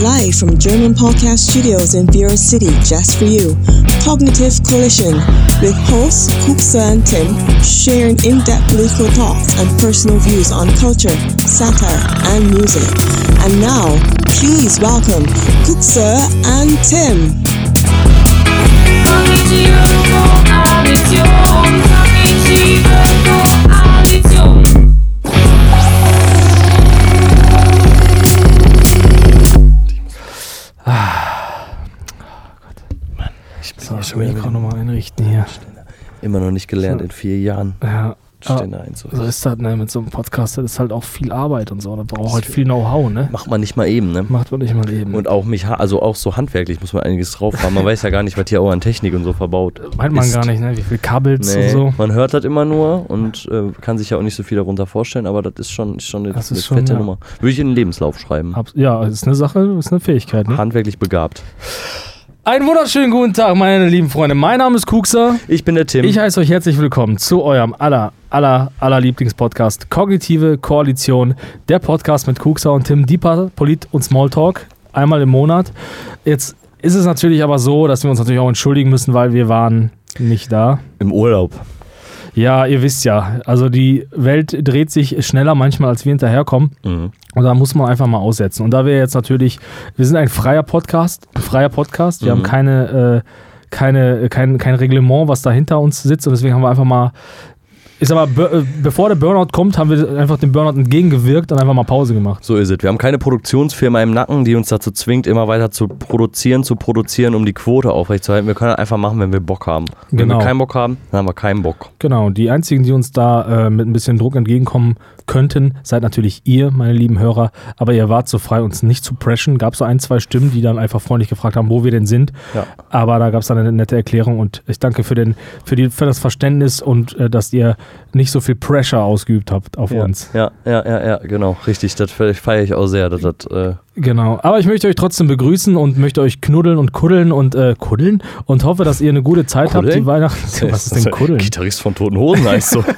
Live from German Podcast Studios in Bureau City, just for you. Cognitive Collision with hosts Kuksa and Tim sharing in-depth political thoughts and personal views on culture, satire, and music. And now, please welcome Kuksa and Tim. Schon wieder Mikro nochmal einrichten hier. Immer noch nicht gelernt So. in vier Jahren. Ja, Stände so einzurichten. ist das, ne? Mit so einem Podcast, das ist halt auch viel Arbeit und so. Da braucht halt viel Know-how, ne? Macht man nicht mal eben, ne? Macht man nicht mal eben. Und auch mich, also auch so handwerklich muss man einiges drauf haben. Man weiß ja gar nicht, was hier auch an Technik und so verbaut. Meint man ist. gar nicht, ne? Wie viel Kabels Nee, und so. man hört das immer nur und äh, kann sich ja auch nicht so viel darunter vorstellen, aber das ist schon, ist schon eine, Das eine ist schon, fette ja. Nummer. Würde ich in den Lebenslauf schreiben. Abs- Ja, ist eine Sache, ist eine Fähigkeit, ne? Handwerklich begabt. Einen wunderschönen guten Tag, meine lieben Freunde. Mein Name ist Kuxer. Ich bin der Tim. Ich heiße euch herzlich willkommen zu eurem aller, aller, aller Lieblingspodcast Kognitive Koalition. Der Podcast mit Kuxer und Tim Dieper, Polit und Smalltalk. Einmal im Monat. Jetzt ist es natürlich aber so, dass wir uns natürlich auch entschuldigen müssen, weil wir waren nicht da. Im Urlaub. Ja, ihr wisst ja, also die Welt dreht sich schneller manchmal, als wir hinterherkommen. Mhm. Und da muss man einfach mal aussetzen. Und da wir jetzt natürlich, wir sind ein freier Podcast, freier Podcast. Wir Mhm. haben keine, äh, keine, kein, kein Reglement, was da hinter uns sitzt. Und deswegen haben wir einfach mal, ist aber, be- äh, bevor der Burnout kommt, haben wir einfach dem Burnout entgegengewirkt und einfach mal Pause gemacht. So ist es. Wir haben keine Produktionsfirma im Nacken, die uns dazu zwingt, immer weiter zu produzieren, zu produzieren, um die Quote aufrechtzuerhalten. Wir können einfach machen, wenn wir Bock haben. Wenn Genau. wir keinen Bock haben, dann haben wir keinen Bock. Genau, die einzigen, die uns da äh, mit ein bisschen Druck entgegenkommen könnten, seid natürlich ihr, meine lieben Hörer. Aber ihr wart so frei, uns nicht zu preschen. Gab so ein, zwei Stimmen, die dann einfach freundlich gefragt haben, wo wir denn sind. Ja. Aber da gab es dann eine nette Erklärung und ich danke für, den, für, die, für das Verständnis und äh, dass ihr nicht so viel Pressure ausgeübt habt auf Ja, uns. ja, ja, ja, ja, genau. Richtig, das fe- feiere ich auch sehr. Dass das, äh, Genau. Aber ich möchte euch trotzdem begrüßen und möchte euch knuddeln und kuddeln und äh, kuddeln und hoffe, dass ihr eine gute Zeit habt, Kuddeln? die Weihnachten. Was ist denn kuddeln? Gitarrist von Toten Hosen heißt so.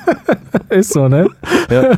Ist so, ne? Ja.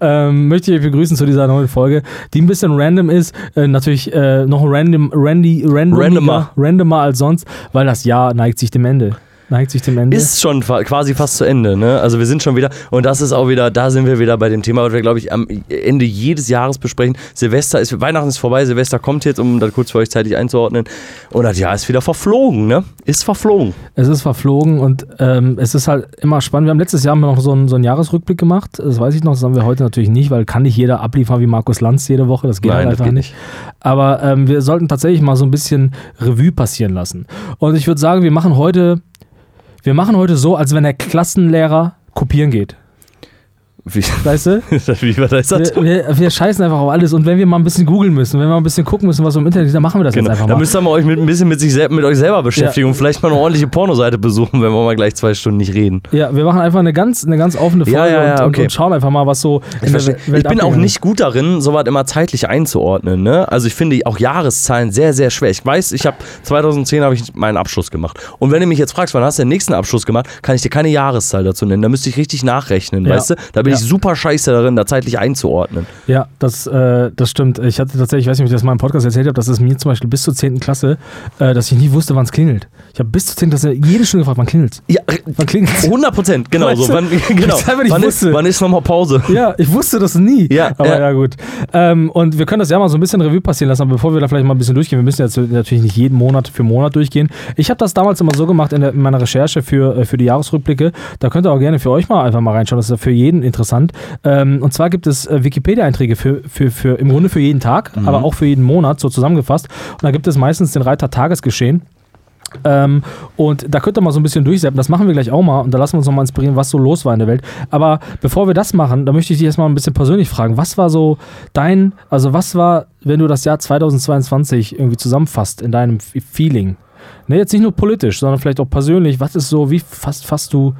ähm, möchte ich euch begrüßen zu dieser neuen Folge, die ein bisschen random ist. Äh, natürlich äh, noch random, randy, randomiger, Randomer. randomer als sonst, weil das Jahr neigt sich dem Ende. Neigt sich dem Ende. Ist schon fa- quasi fast zu Ende, ne? Also wir sind schon wieder, und das ist auch wieder, da sind wir wieder bei dem Thema, was wir, glaube ich, am Ende jedes Jahres besprechen. Silvester ist, Weihnachten ist vorbei, Silvester kommt jetzt, um das kurz für euch zeitlich einzuordnen. Und das Jahr ist wieder verflogen, ne? Ist verflogen. Es ist verflogen und ähm, es ist halt immer spannend. Wir haben letztes Jahr noch so einen, so einen Jahresrückblick gemacht. Das weiß ich noch, das haben wir heute natürlich nicht, weil kann nicht jeder abliefern wie Markus Lanz jede Woche. Das geht Nein, halt einfach geht nicht. Aber ähm, wir sollten tatsächlich mal so ein bisschen Revue passieren lassen. Und ich würde sagen, wir machen heute, wir machen heute so, als wenn der Klassenlehrer kopieren geht. Wie, Weißt du? wie war das? Wir, wir, wir scheißen einfach auf alles und wenn wir mal ein bisschen googeln müssen, wenn wir mal ein bisschen gucken müssen, was im Internet ist, dann machen wir das Genau. jetzt einfach Da mal. müsst ihr mal euch mit, ein bisschen mit, sich mit euch selber beschäftigen und vielleicht mal eine ordentliche Pornoseite besuchen, wenn wir mal gleich zwei Stunden nicht reden. Ja, wir machen einfach eine ganz, eine ganz offene Folge Ja, ja, ja, und, okay. und, und schauen einfach mal, was so Ich, in der. Welt ich bin auch nicht gut darin, sowas immer zeitlich einzuordnen. Ne? Also ich finde auch Jahreszahlen sehr, sehr schwer. Ich weiß, ich habe 2010 habe ich meinen Abschluss gemacht. Und wenn du mich jetzt fragst, wann hast du den nächsten Abschluss gemacht, kann ich dir keine Jahreszahl dazu nennen. Da müsste ich richtig nachrechnen, Ja. weißt du? Da bin Ja. ich super scheiße darin, da zeitlich einzuordnen. Ja, das, äh, das stimmt. Ich hatte tatsächlich, ich weiß nicht, ob ich das mal im Podcast erzählt habe, dass es mir zum Beispiel bis zur 10. Klasse, äh, dass ich nie wusste, wann es klingelt. Ich habe bis zur 10. Klasse jede Stunde gefragt, wann klingelt Ja, Wann klingelt 100 Prozent, genau Weißt so. Wann, genau. ich einfach nicht wann, ist, wusste. wann ist nochmal Pause? Ja, ich wusste das nie. Ja, aber ja. ja, gut. Ähm, und wir können das ja mal so ein bisschen Revue passieren lassen, aber bevor wir da vielleicht mal ein bisschen durchgehen, wir müssen jetzt natürlich nicht jeden Monat für Monat durchgehen. Ich habe das damals immer so gemacht in, der, in meiner Recherche für, äh, für die Jahresrückblicke. Da könnt ihr auch gerne für euch mal einfach mal reinschauen. Das ist ja für jeden interessant. Ähm, und zwar gibt es äh, Wikipedia-Einträge für, für, für im Grunde für jeden Tag, Mhm. aber auch für jeden Monat, so zusammengefasst. Und da gibt es meistens den Reiter Tagesgeschehen. Ähm, und da könnt ihr mal so ein bisschen durchsetzen. Das machen wir gleich auch mal und da lassen wir uns noch mal inspirieren, was so los war in der Welt. Aber bevor wir das machen, da möchte ich dich erstmal ein bisschen persönlich fragen. Was war so dein, also was war, wenn du das Jahr 2022 irgendwie zusammenfasst in deinem Feeling? Ne, jetzt nicht nur politisch, sondern vielleicht auch persönlich. Was ist so, wie fasst, fasst du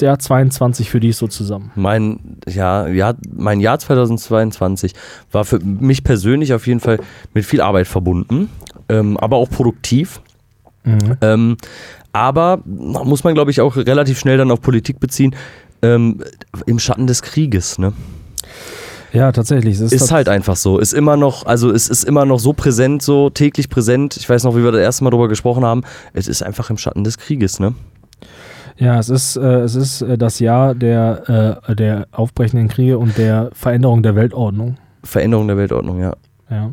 der 22 für dich so zusammen? Mein, ja, ja, mein Jahr 2022 war für mich persönlich auf jeden Fall mit viel Arbeit verbunden, ähm, aber auch produktiv. Mhm. Ähm, aber muss man, glaube ich, auch relativ schnell dann auf Politik beziehen, ähm, im Schatten des Krieges. Ne? Ja, tatsächlich. Es Ist halt einfach so. Ist immer noch, also es ist immer noch so präsent, so täglich präsent. Ich weiß noch, wie wir das erste Mal darüber gesprochen haben. Es ist einfach im Schatten des Krieges, ne? Ja, es ist, äh, es ist äh, das Jahr der, äh, der aufbrechenden Kriege und der Veränderung der Weltordnung. Veränderung der Weltordnung, ja. Ja.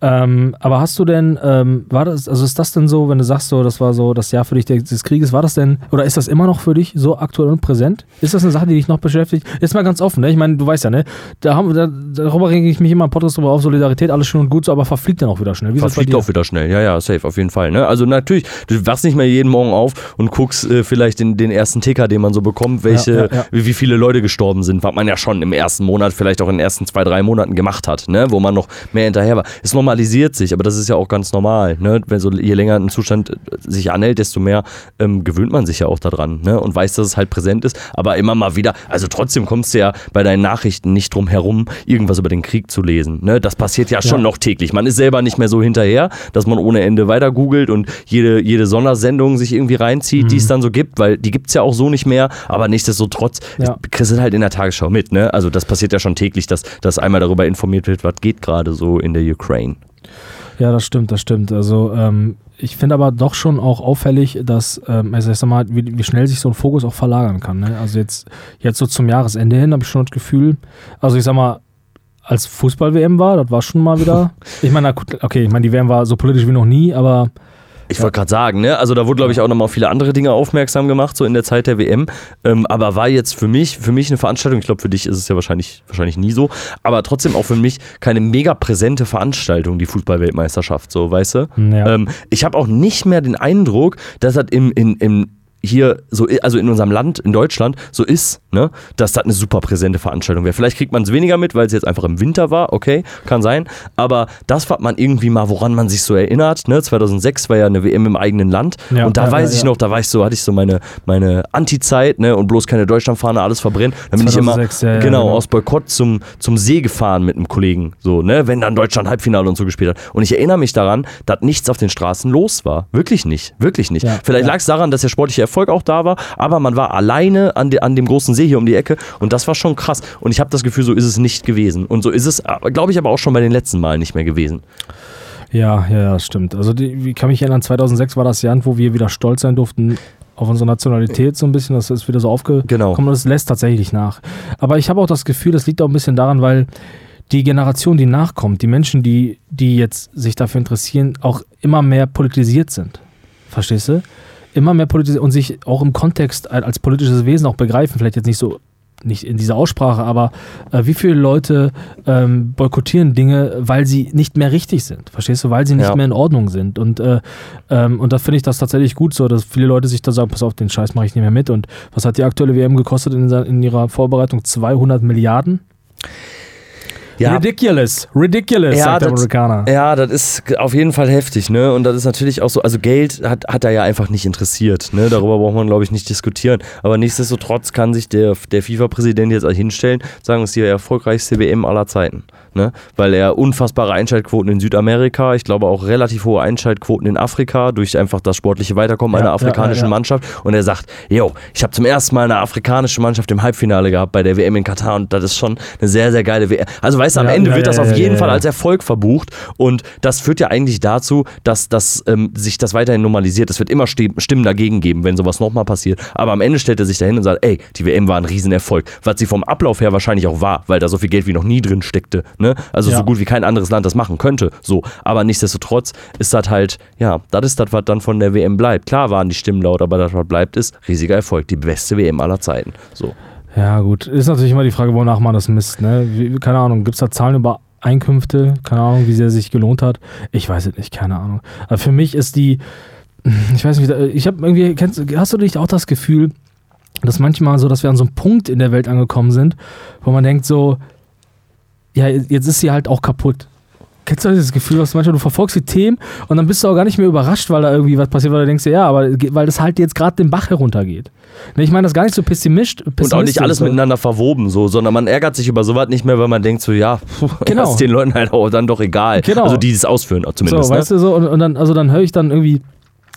Ähm, aber hast du denn, ähm, war das, also ist das denn so, wenn du sagst, so, das war so das Jahr für dich des Krieges, war das denn, oder ist das immer noch für dich so aktuell und präsent? Ist das eine Sache, die dich noch beschäftigt? Jetzt mal ganz offen, ne? Ich meine, du weißt ja, ne? Da haben, da, darüber rege ich mich immer im Podcast drüber auf, Solidarität, alles schön und gut, so, aber verfliegt dann auch wieder schnell. Wie verfliegt auch wieder schnell, ja, ja, safe, auf jeden Fall. Ne? Also natürlich, du wachst nicht mehr jeden Morgen auf und guckst äh, vielleicht den, den ersten Ticker, den man so bekommt, welche, Ja, ja, ja. Wie, wie viele Leute gestorben sind, was man ja schon im ersten Monat, vielleicht auch in den ersten zwei, drei Monaten gemacht hat, ne? wo man noch mehr hinterher war. Es normalisiert sich, aber das ist ja auch ganz normal. Ne? Wenn so, je länger ein Zustand äh, sich anhält, desto mehr ähm, gewöhnt man sich ja auch daran ne? und weiß, dass es halt präsent ist. Aber immer mal wieder, also trotzdem kommst du ja bei deinen Nachrichten nicht drum herum, irgendwas über den Krieg zu lesen. Ne? Das passiert ja schon Ja. noch täglich. Man ist selber nicht mehr so hinterher, dass man ohne Ende weiter googelt und jede, jede Sondersendung sich irgendwie reinzieht, die es dann so gibt, weil die gibt es ja auch so nicht mehr. Aber nichtsdestotrotz Ja. kriegst du halt in der Tagesschau mit. Ne? Also das passiert ja schon täglich, dass, dass einmal darüber informiert wird, was geht gerade so in der Ukraine. Ja, das stimmt, das stimmt. Also ähm, ich finde aber doch schon auch auffällig, dass, ähm, also ich sag mal, wie, wie schnell sich so ein Fokus auch verlagern kann. Ne? Also jetzt, jetzt so zum Jahresende hin habe ich schon das Gefühl, also ich sag mal, als Fußball-WM war, das war schon mal wieder. Ich meine, okay, ich meine, die WM war so politisch wie noch nie, aber Ich wollte gerade sagen, ne? Also da wurde, glaube ich, auch nochmal auf viele andere Dinge aufmerksam gemacht, so in der Zeit der WM. Ähm, aber war jetzt für mich, für mich eine Veranstaltung, ich glaube, für dich ist es ja wahrscheinlich, wahrscheinlich nie so, aber trotzdem auch für mich keine mega präsente Veranstaltung, die Fußball-Weltmeisterschaft, so, weißt du? Ja. Ähm, ich habe auch nicht mehr den Eindruck, dass das im, in, im hier so, also in unserem Land, in Deutschland, so ist, ne, dass das eine super präsente Veranstaltung wäre. Vielleicht kriegt man es weniger mit, weil es jetzt einfach im Winter war, okay, kann sein. Aber das war man irgendwie mal, woran man sich so erinnert, ne, 2006 war ja eine WM im eigenen Land Ja, und da ja, weiß ja, ich noch, da war ich so, hatte ich so meine, meine Anti-Zeit, ne, und bloß keine Deutschlandfahne, alles verbrennen. Dann bin ich immer, 2006, genau, genau. aus Boykott zum, zum See gefahren mit einem Kollegen, so, ne, wenn dann Deutschland Halbfinale und so gespielt hat. Und ich erinnere mich daran, dass nichts auf den Straßen los war. Wirklich nicht, wirklich nicht. Vielleicht lag es daran, dass der sportliche Erfolg auch da war, aber man war alleine an, de, an dem großen See hier um die Ecke und das war schon krass. Und ich habe das Gefühl, so ist es nicht gewesen. Und so ist es, glaube ich, aber auch schon bei den letzten Malen nicht mehr gewesen. ja, ja, ja, das stimmt. Also die, ich kann mich erinnern, 2006 war das Jahr, wo wir wieder stolz sein durften auf unsere Nationalität so ein bisschen, das ist wieder so aufgekommen Genau. und das lässt tatsächlich nach. Aber ich habe auch das Gefühl, das liegt auch ein bisschen daran, weil die Generation, die nachkommt, die Menschen, die, die jetzt sich dafür interessieren, auch immer mehr politisiert sind. Verstehst du? Immer mehr politisiert und sich auch im Kontext als politisches Wesen auch begreifen, vielleicht jetzt nicht so nicht in dieser Aussprache, aber äh, wie viele Leute ähm, boykottieren Dinge, weil sie nicht mehr richtig sind, verstehst du, weil sie nicht Ja. mehr in Ordnung sind und äh, ähm, und da finde ich das tatsächlich gut so, dass viele Leute sich da sagen, pass auf, den Scheiß mache ich nicht mehr mit und was hat die aktuelle WM gekostet in, in ihrer Vorbereitung? 200 Milliarden? Ridiculous, ridiculous, Ja, sagt der das- Amerikaner. Ja, das ist auf jeden Fall heftig, ne? Und das ist natürlich auch so, also Geld hat, hat er ja einfach nicht interessiert, ne? Darüber braucht man, glaube ich, nicht diskutieren. Aber nichtsdestotrotz kann sich der, der FIFA-Präsident jetzt hinstellen, sagen, es ist die erfolgreichste WM aller Zeiten. Ne? Weil er unfassbare Einschaltquoten in Südamerika, ich glaube auch relativ hohe Einschaltquoten in Afrika durch einfach das sportliche Weiterkommen Ja, einer ja, afrikanischen ja, ja. Mannschaft. Und er sagt, yo, ich habe zum ersten Mal eine afrikanische Mannschaft im Halbfinale gehabt bei der WM in Katar und das ist schon eine sehr, sehr geile WM. Also weißt du, am Ja, Ende ja, wird das auf jeden Fall als Erfolg verbucht und das führt ja eigentlich dazu, dass, dass ähm, sich das weiterhin normalisiert. Es wird immer Stimmen dagegen geben, wenn sowas nochmal passiert. Aber am Ende stellt er sich dahin und sagt, ey, die WM war ein Riesenerfolg. Was sie vom Ablauf her wahrscheinlich auch war, weil da so viel Geld wie noch nie drin steckte. Ne? Also so gut wie kein anderes Land das machen könnte. So. Aber nichtsdestotrotz ist das halt, ja, das ist das, was dann von der WM bleibt. Klar waren die Stimmen laut, aber das, was bleibt, ist riesiger Erfolg. Die beste WM aller Zeiten. So. Ja, gut. Ist natürlich immer die Frage, wonach man das misst. Ne? Wie, keine Ahnung, gibt es da Zahlen über Einkünfte? Keine Ahnung, wie sehr sich gelohnt hat. Ich weiß es nicht, keine Ahnung. Aber für mich ist die, ich weiß nicht, ich habe irgendwie, kennst, hast du nicht auch das Gefühl, dass manchmal so, dass wir an so einem Punkt in der Welt angekommen sind, wo man denkt so, ja, jetzt ist sie halt auch kaputt. Kennst du dieses Gefühl, dass du manchmal du verfolgst die Themen und dann bist du auch gar nicht mehr überrascht, weil da irgendwie was passiert, weil du denkst, ja, aber weil das halt jetzt gerade den Bach heruntergeht. Ich meine das gar nicht so pessimistisch. Und auch nicht alles so. miteinander verwoben, so, sondern man ärgert sich über sowas nicht mehr, weil man denkt so, ja, puh, Genau. das ist den Leuten halt auch dann doch egal. Genau. Also die, die es ausführen, zumindest. So, ne? weißt du so, und, und dann, also dann höre ich dann irgendwie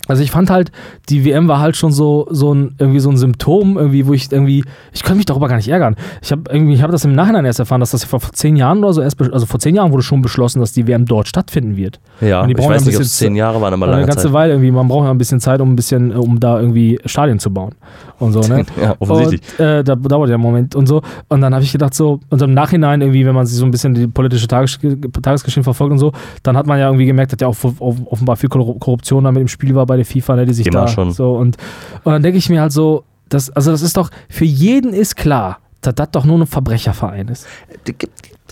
Also ich fand halt, die WM war halt schon so, so ein, irgendwie so ein Symptom, irgendwie, wo ich irgendwie, ich könnte mich darüber gar nicht ärgern. Ich habe irgendwie, ich habe das im Nachhinein erst erfahren, dass das vor zehn Jahren oder so erst, also vor zehn Jahren wurde schon beschlossen, dass die WM dort stattfinden wird. Ja, Und die ich weiß ein nicht, ob bisschen es zehn Jahre waren, aber eine lange ganze Zeit. Weile irgendwie, man braucht ja ein bisschen Zeit, um ein bisschen, äh, um da irgendwie Stadien zu bauen und so, ne? Ja, offensichtlich. Und, äh, da dauert ja einen Moment und so. Und dann habe ich gedacht, so, und im Nachhinein irgendwie, wenn man sich so ein bisschen die politische Tages Tagesgeschehen verfolgt und so, dann hat man ja irgendwie gemerkt, dass ja auch off- offenbar viel Korru- Korruption da mit im Spiel war bei der FIFA, ne, die sich Immer da schon. so und, und dann denke ich mir halt so, das, also das ist doch, für jeden ist klar, dass das doch nur ein Verbrecherverein ist.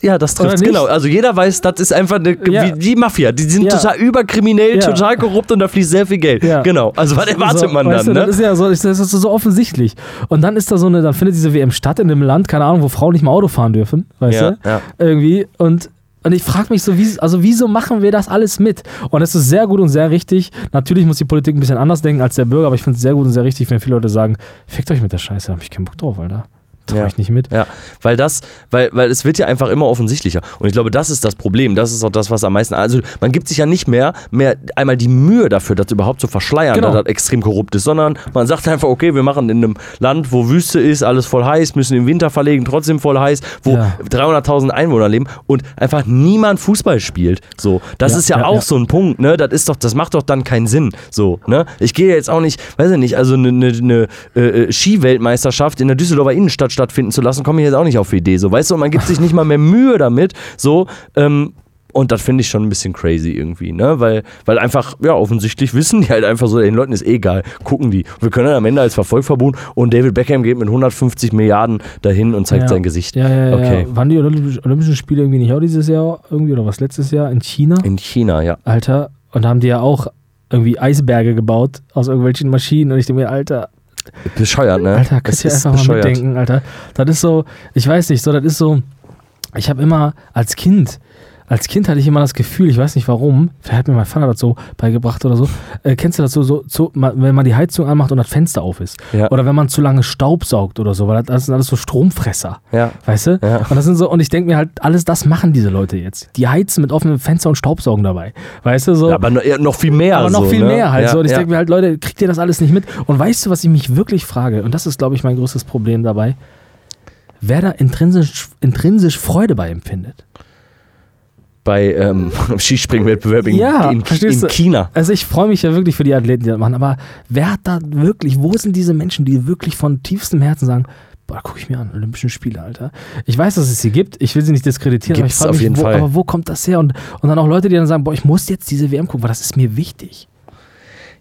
Ja, das trifft genau. Also jeder weiß, das ist einfach eine, Ja. wie die Mafia. Die sind Ja. total überkriminell, Ja. total korrupt und da fließt sehr viel Geld. Ja. Genau. Also was erwartet so, man dann? du, Ne? Das ist ja so, das ist so offensichtlich. Und dann ist da so eine, dann findet diese WM statt in einem Land, keine Ahnung, wo Frauen nicht mal Auto fahren dürfen, weißt du? ja. Irgendwie. Und, und ich frage mich so, wie, also wieso machen wir das alles mit? Und es ist sehr gut und sehr richtig. Natürlich muss die Politik ein bisschen anders denken als der Bürger, aber ich finde es sehr gut und sehr richtig, wenn viele Leute sagen, fickt euch mit der Scheiße, da hab ich keinen Bock drauf, Alter. Trau Ja. ich nicht mit. Ja, weil das, weil, weil es wird ja einfach immer offensichtlicher. Und ich glaube, das ist das Problem. Das ist auch das, was am meisten. Also man gibt sich ja nicht mehr, mehr einmal die Mühe dafür, das überhaupt zu verschleiern, Genau. dass das extrem korrupt ist, sondern man sagt einfach, okay, wir machen in einem Land, wo Wüste ist, alles voll heiß, müssen im Winter verlegen, trotzdem voll heiß, wo Ja. 300.000 Einwohner leben und einfach niemand Fußball spielt. So, das Ja, ist ja, auch so ein Punkt, ne? Das ist doch, das macht doch dann keinen Sinn. So, ne? Ich gehe jetzt auch nicht, weiß ich nicht, also eine ne, ne, äh, Skiweltmeisterschaft in der Düsseldorfer Innenstadt stattfinden zu lassen, komme ich jetzt auch nicht auf die Idee. So, weißt du, und man gibt sich nicht mal mehr Mühe damit. So, ähm, und das finde ich schon ein bisschen crazy irgendwie, ne? Weil, weil einfach, ja, offensichtlich wissen die halt einfach so, den Leuten ist eh egal, gucken die. Wir können am Ende als Verfolgverbund und David Beckham geht mit 150 Milliarden dahin und zeigt Ja. sein Gesicht. Ja, ja, ja. Okay. ja. Waren die Olympisch- Olympischen Spiele irgendwie nicht auch dieses Jahr irgendwie oder was letztes Jahr in China? In China, ja. Alter, und da haben die ja auch irgendwie Eisberge gebaut aus irgendwelchen Maschinen und ich denke mir, Alter, Bescheuert, ne? Alter, ihr ist einfach bescheuert. mal mitdenken, Alter. Das ist so, ich weiß nicht, so, das ist so, ich habe immer als Kind, als Kind hatte ich immer das Gefühl, ich weiß nicht warum, vielleicht hat mir mein Vater das so beigebracht oder so, äh, kennst du das so, so, so, wenn man die Heizung anmacht und das Fenster auf ist? Ja. Oder wenn man zu lange Staub saugt oder so, weil das, sind alles so Stromfresser. Ja. Weißt du? Ja. Und das sind so, und ich denke mir halt, alles das machen diese Leute jetzt. Die heizen mit offenem Fenster und Staubsaugen dabei. Weißt du, so. Ja, aber noch, viel mehr. Aber noch so, viel ne? mehr halt so. Und ich denke mir halt, Leute, kriegt ihr das alles nicht mit? Und weißt du, was ich mich wirklich frage? Und das ist, glaube ich, mein größtes Problem dabei. Wer da intrinsisch, intrinsisch Freude bei empfindet. Bei ähm, Skispringwettbewerb in, Ja, in, in? China. Also ich freue mich ja wirklich für die Athleten, die das machen. Aber wer hat da wirklich, wo sind diese Menschen, die wirklich von tiefstem Herzen sagen, boah, gucke ich mir an, Olympischen Spiele, Alter. Ich weiß, dass es sie gibt, ich will sie nicht diskreditieren, Gibt's aber ich frage auf mich, jeden wo, Fall. aber wo kommt das her? Und, und dann auch Leute, die dann sagen, boah, ich muss jetzt diese WM gucken, weil das ist mir wichtig.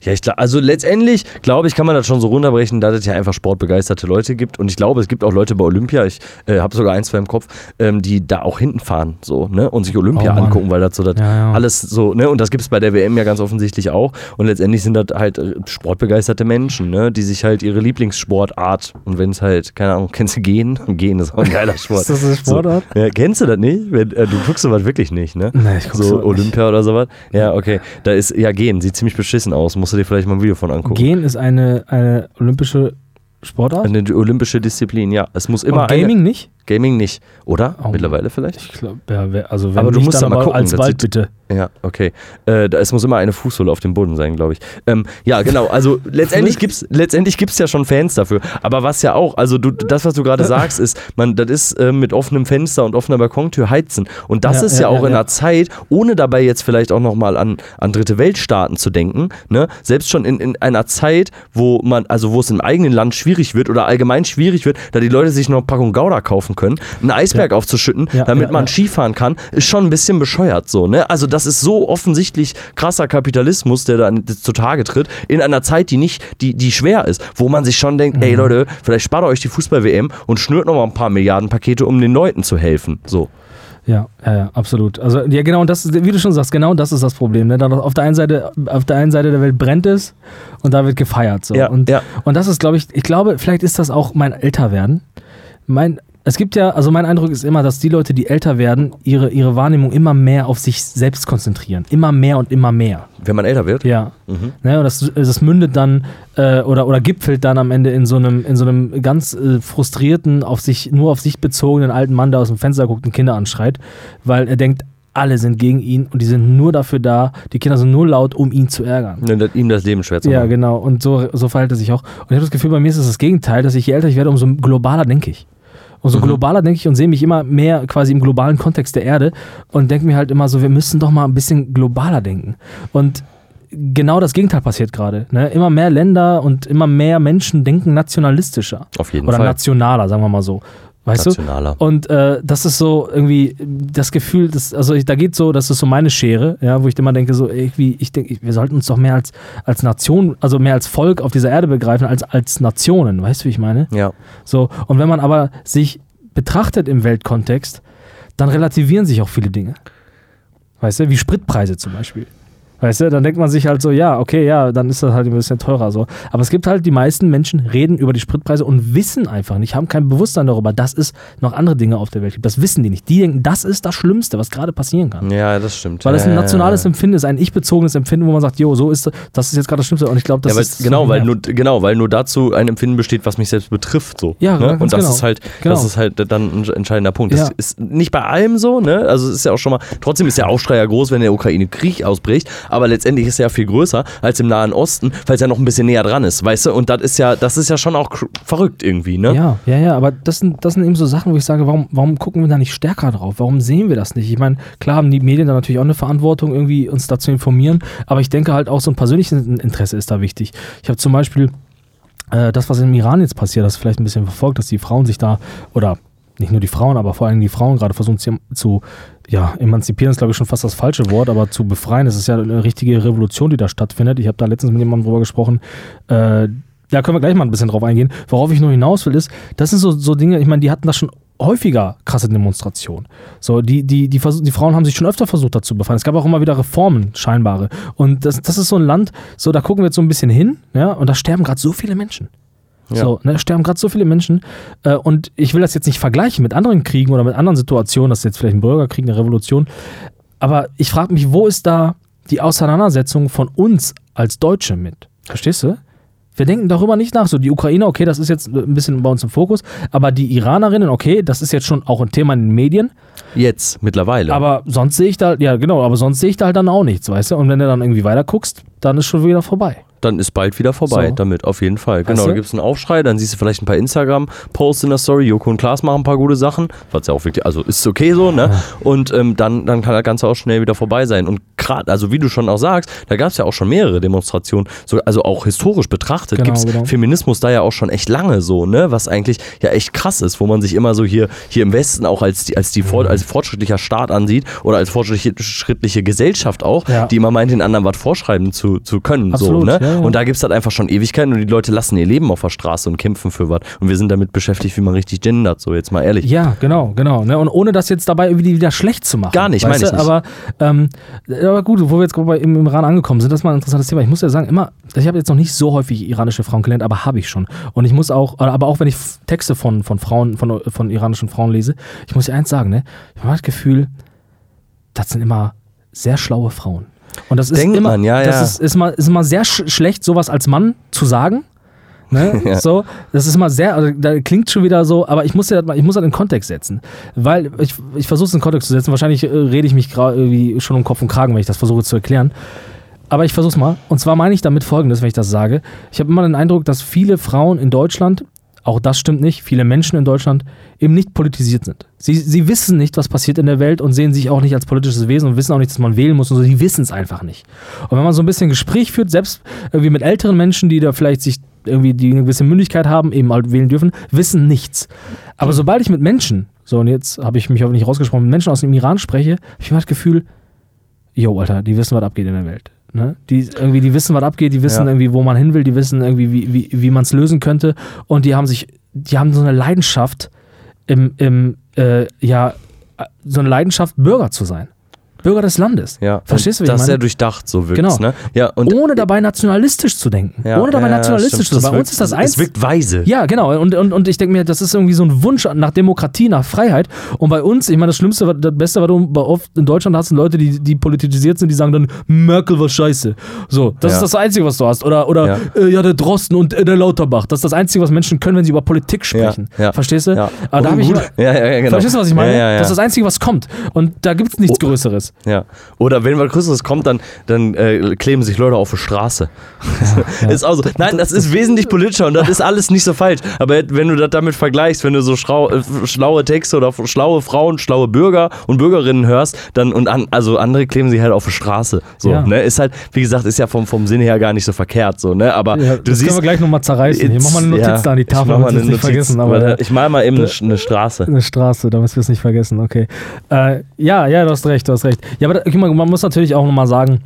Ja, ich glaube, also letztendlich, glaube ich, kann man das schon so runterbrechen, dass es ja einfach sportbegeisterte Leute gibt. Und ich glaube, es gibt auch Leute bei Olympia, ich äh, habe sogar ein, zwei im Kopf, ähm, die da auch hinten fahren so, ne? und sich Olympia Oh angucken, weil das so das Ja, ja. alles so, ne? Und das gibt es bei der WM ja ganz offensichtlich auch. Und letztendlich sind das halt äh, sportbegeisterte Menschen, ne? Die sich halt ihre Lieblingssportart und wenn es halt, keine Ahnung, kennst du Gehen? Gehen ist auch ein geiler Sport. Ist das eine Sportart? So, ja, kennst du das nicht? Wenn, äh, du guckst sowas wirklich nicht, ne? Nee, ich guck so nicht. Olympia oder sowas. Ja, okay. Da ist ja Gehen, sieht ziemlich beschissen aus. Musst du dir vielleicht mal ein Video von angucken. Gehen ist eine, eine olympische Sportart. Eine olympische Disziplin, ja. Es muss immer Und Gaming nicht? Gaming nicht, oder? Oh. Mittlerweile vielleicht? Ich glaube, ja, wer- also wenn Aber du musst dann da mal gucken, alsbald sieht- bitte. Ja, okay. Äh, es muss immer eine Fußsohle auf dem Boden sein, glaube ich. Ähm, ja, genau. Also letztendlich gibt's letztendlich gibt's ja schon Fans dafür. Aber was ja auch, also du, das, was du gerade sagst, ist, man, das ist äh, mit offenem Fenster und offener Balkontür heizen. Und das Ja, ist ja, ja, auch in einer Zeit, ohne dabei jetzt vielleicht auch nochmal an, an dritte Weltstaaten zu denken, ne? Selbst schon in, in einer Zeit, wo man, also wo es im eigenen Land schwierig wird oder allgemein schwierig wird, da die Leute sich noch eine Packung Gouda kaufen können, einen Eisberg aufzuschütten, Ja, damit ja, man ja. Skifahren kann, ist schon ein bisschen bescheuert so, ne? Also das ist so offensichtlich krasser Kapitalismus, der da zutage tritt, in einer Zeit, die nicht, die, die schwer ist, wo man sich schon denkt, Mhm. ey Leute, vielleicht spart ihr euch die Fußball-WM und schnürt noch mal ein paar Milliarden Pakete, um den Leuten zu helfen. So. Ja, ja, ja, absolut. Also ja, genau, und das ist, wie du schon sagst, genau das ist das Problem. Ne? Auf der einen Seite, auf der einen Seite der Welt brennt es und da wird gefeiert. So. Ja, und, ja. und das ist, glaube ich, ich glaube, vielleicht ist das auch mein Älterwerden. Mein, es gibt ja, also mein Eindruck ist immer, dass die Leute, die älter werden, ihre, ihre Wahrnehmung immer mehr auf sich selbst konzentrieren. Immer mehr und immer mehr. Wenn man älter wird. Ja. Mhm. Ne, und das, das mündet dann äh, oder, oder gipfelt dann am Ende in so einem, in so einem ganz äh, frustrierten, auf sich, nur auf sich bezogenen alten Mann, der aus dem Fenster guckt und Kinder anschreit, weil er denkt, alle sind gegen ihn und die sind nur dafür da, die Kinder sind nur laut, um ihn zu ärgern. Ne, das- ihm das Leben schwer zu Ja, machen. genau. Und so, so verhält er sich auch. Und ich habe das Gefühl, bei mir ist es das Gegenteil, dass ich je älter ich werde, umso globaler denke ich. Umso Mhm. globaler denke ich und sehe mich immer mehr quasi im globalen Kontext der Erde und denke mir halt immer so, wir müssen doch mal ein bisschen globaler denken. Und genau das Gegenteil passiert gerade. Ne? Immer mehr Länder und immer mehr Menschen denken nationalistischer. Auf jeden Oder Fall. nationaler, sagen wir mal so. Weißt Nationaler. du? Und äh, das ist so irgendwie das Gefühl, das, also ich, da geht so, das ist so meine Schere, ja, wo ich immer denke, so irgendwie, ich denke, wir sollten uns doch mehr als, als Nation, also mehr als Volk auf dieser Erde begreifen, als als Nationen, weißt du, wie ich meine? Ja. So, und wenn man aber sich betrachtet im Weltkontext, dann relativieren sich auch viele Dinge. Weißt du, wie Spritpreise zum Beispiel. Weißt du, dann denkt man sich halt so, ja, okay, ja, dann ist das halt ein bisschen teurer so. Aber es gibt halt, die meisten Menschen reden über die Spritpreise und wissen einfach nicht, haben kein Bewusstsein darüber, dass es noch andere Dinge auf der Welt gibt. Das wissen die nicht. Die denken, das ist das Schlimmste, was gerade passieren kann. ja, das stimmt. Weil es ein nationales. Empfinden ist, ein ich-bezogenes Empfinden, wo man sagt, jo, so ist das ist jetzt gerade das Schlimmste. Und ich glaube, das ja, ist. genau, so weil nur, genau, weil nur dazu ein Empfinden besteht, was mich selbst betrifft. So, Ja, ne? Und das genau. ist halt, Genau. das ist halt dann ein entscheidender Punkt. Das Ja. ist nicht bei allem so, ne? Also es ist ja auch schon mal, trotzdem ist der Aufschrei ja groß, wenn der Ukraine Krieg ausbricht, aber letztendlich ist er ja viel größer als im Nahen Osten, weil es ja noch ein bisschen näher dran ist, weißt du? Und das ist ja, das ist ja schon auch verrückt irgendwie, ne? Ja, ja, ja, aber das sind, das sind eben so Sachen, wo ich sage, warum, warum gucken wir da nicht stärker drauf? Warum sehen wir das nicht? Ich meine, klar haben die Medien da natürlich auch eine Verantwortung, irgendwie uns da zu informieren, aber ich denke halt auch so ein persönliches Interesse ist da wichtig. Ich habe zum Beispiel äh, das, was im Iran jetzt passiert, das vielleicht ein bisschen verfolgt, dass die Frauen sich da, oder nicht nur die Frauen, aber vor allem die Frauen gerade versuchen zu ja, emanzipieren ist, glaube ich, schon fast das falsche Wort, aber zu befreien, das ist ja eine richtige Revolution, die da stattfindet. Ich habe da letztens mit jemandem drüber gesprochen, äh, da können wir gleich mal ein bisschen drauf eingehen. Worauf ich nur hinaus will, ist, das sind so, so Dinge, ich meine, die hatten da schon häufiger krasse Demonstrationen. So, die, die, die, die Frauen haben sich schon öfter versucht, dazu befreien. Es gab auch immer wieder Reformen, scheinbare. Und das, das ist so ein Land, so, da gucken wir jetzt so ein bisschen hin, ja, und da sterben gerade so viele Menschen. Ja. So, ne, sterben gerade so viele Menschen. Äh, und ich will das jetzt nicht vergleichen mit anderen Kriegen oder mit anderen Situationen, das ist jetzt vielleicht ein Bürgerkrieg, eine Revolution. Aber ich frage mich, wo ist da die Auseinandersetzung von uns als Deutsche mit? Verstehst du? Wir denken darüber nicht nach. So, die Ukrainer, okay, das ist jetzt ein bisschen bei uns im Fokus, aber die Iranerinnen, okay, das ist jetzt schon auch ein Thema in den Medien. Jetzt, mittlerweile. Aber sonst sehe ich da, ja genau, aber sonst sehe ich da halt dann auch nichts, weißt du? Und wenn du dann irgendwie weiter guckst, dann ist schon wieder vorbei. Dann ist bald wieder vorbei So. damit, auf jeden Fall. Weißt Genau, du? da gibt es einen Aufschrei, dann siehst du vielleicht ein paar Instagram-Posts in der Story, Joko und Klaas machen ein paar gute Sachen, was ja auch wirklich, also ist okay so, ne? Und ähm, dann, dann kann das Ganze auch schnell wieder vorbei sein. Und gerade, also wie du schon auch sagst, da gab es ja auch schon mehrere Demonstrationen, so, also auch historisch betrachtet Genau, gibt es genau. Feminismus da ja auch schon echt lange so, ne? Was eigentlich ja echt krass ist, wo man sich immer so hier, hier im Westen auch als, die, als, die Mhm. Als fortschrittlicher Staat ansieht oder als fortschrittliche schrittliche Gesellschaft auch, Ja. die immer meint, den anderen was vorschreiben zu, zu können. Absolut, so, ne? ja, ja. Und da gibt es halt einfach schon Ewigkeiten und die Leute lassen ihr Leben auf der Straße und kämpfen für was. Und wir sind damit beschäftigt, wie man richtig gendert, so jetzt mal ehrlich. Ja, genau, genau. Ne? Und ohne das jetzt dabei irgendwie wieder schlecht zu machen. Gar nicht, meine ich nicht. Aber, ähm, aber gut, wo wir jetzt bei, im Iran angekommen sind, das ist mal ein interessantes Thema. Ich muss ja sagen, immer, ich habe jetzt noch nicht so häufig iranische Frauen gelernt, aber habe ich schon. Und ich muss auch, aber auch wenn ich Texte von, von Frauen, von, von iranischen Frauen lese, ich muss dir eins sagen, ne? Ich habe das Gefühl, das sind immer sehr schlaue Frauen. Und das ist Denkt immer, man, ja, das ja. Ist, ist, mal, ist immer sehr sch schlecht, sowas als Mann zu sagen. Ne? Ja. So, das ist immer sehr, also, da klingt schon wieder so, aber ich muss ja das mal- ich muss das in Kontext setzen, weil ich, ich versuche es in Kontext zu setzen. Wahrscheinlich äh, rede ich mich gerade irgendwie schon um Kopf und Kragen, wenn ich das versuche zu erklären. Aber ich versuche es mal. Und zwar meine ich damit Folgendes, wenn ich das sage. Ich habe immer den Eindruck, dass viele Frauen in Deutschland, auch das stimmt nicht, viele Menschen in Deutschland eben nicht politisiert sind. Sie, sie wissen nicht, was passiert in der Welt und sehen sich auch nicht als politisches Wesen und wissen auch nicht, dass man wählen muss und so. Die wissen es einfach nicht. Und wenn man so ein bisschen Gespräch führt, selbst irgendwie mit älteren Menschen, die da vielleicht sich irgendwie die eine gewisse Mündigkeit haben, eben halt wählen dürfen, wissen nichts. Aber sobald ich mit Menschen, so und jetzt habe ich mich auch nicht rausgesprochen, mit Menschen aus dem Iran spreche, habe ich immer das Gefühl, jo, Alter, die wissen, was abgeht in der Welt. Ne? Die, irgendwie, die wissen, was abgeht, die wissen Ja. irgendwie, wo man hin will, die wissen irgendwie, wie, wie, wie man es lösen könnte. Und die haben sich, die haben so eine Leidenschaft, im, im äh, ja, so eine Leidenschaft, Bürger zu sein. Bürger des Landes. Ja, Verstehst du, wie das ich ist meine? ja durchdacht, so wirkt Genau. ne? Ja, und Ohne dabei nationalistisch zu denken. ja, Ohne dabei ja, nationalistisch stimmt. zu sein. Bei Das uns ist das wirkt- eins. Es wirkt weise. Ja, genau. Und, und, und ich denke mir, das ist irgendwie so ein Wunsch nach Demokratie, nach Freiheit. Und bei uns, ich meine, das Schlimmste, das Beste, was du oft in Deutschland hast, sind Leute, die, die politisiert sind, die sagen dann, Merkel war scheiße. So, das ist das Einzige, was du hast. Oder, oder Ja. Äh, der Drosten und äh, der Lauterbach. Das ist das Einzige, was Menschen können, wenn sie über Politik sprechen. ja. Verstehst du? Ja. Aber da habe ich immer, ja, ja, ja, genau. Verstehst du, was ich meine? Das ist das Einzige, was kommt. Und da gibt es nichts Oh. Größeres. Ja. Oder wenn was Größeres kommt, dann, dann äh, kleben sich Leute auf der Straße. ist auch so. Nein, das ist wesentlich politischer und das ist alles nicht so falsch. Aber wenn du das damit vergleichst, wenn du so schrau, äh, schlaue Texte oder schlaue Frauen, schlaue Bürger und Bürgerinnen hörst, dann und an, also andere kleben sich halt auf der Straße. So, Ja. ne? Ist halt, wie gesagt, ist ja vom, vom Sinne her gar nicht so verkehrt. So, ne? Aber Ja, du das siehst. können wir gleich nochmal zerreißen. Hier, mach mal eine Notiz ja, da an die ich Tafel, damit wir es nicht vergessen. Aber warte, ich mal mal eben eine, eine Straße. Eine Straße, damit wir es nicht vergessen, okay. Äh, ja, ja, du hast recht, du hast recht. Ja, aber da, guck mal, man muss natürlich auch nochmal sagen,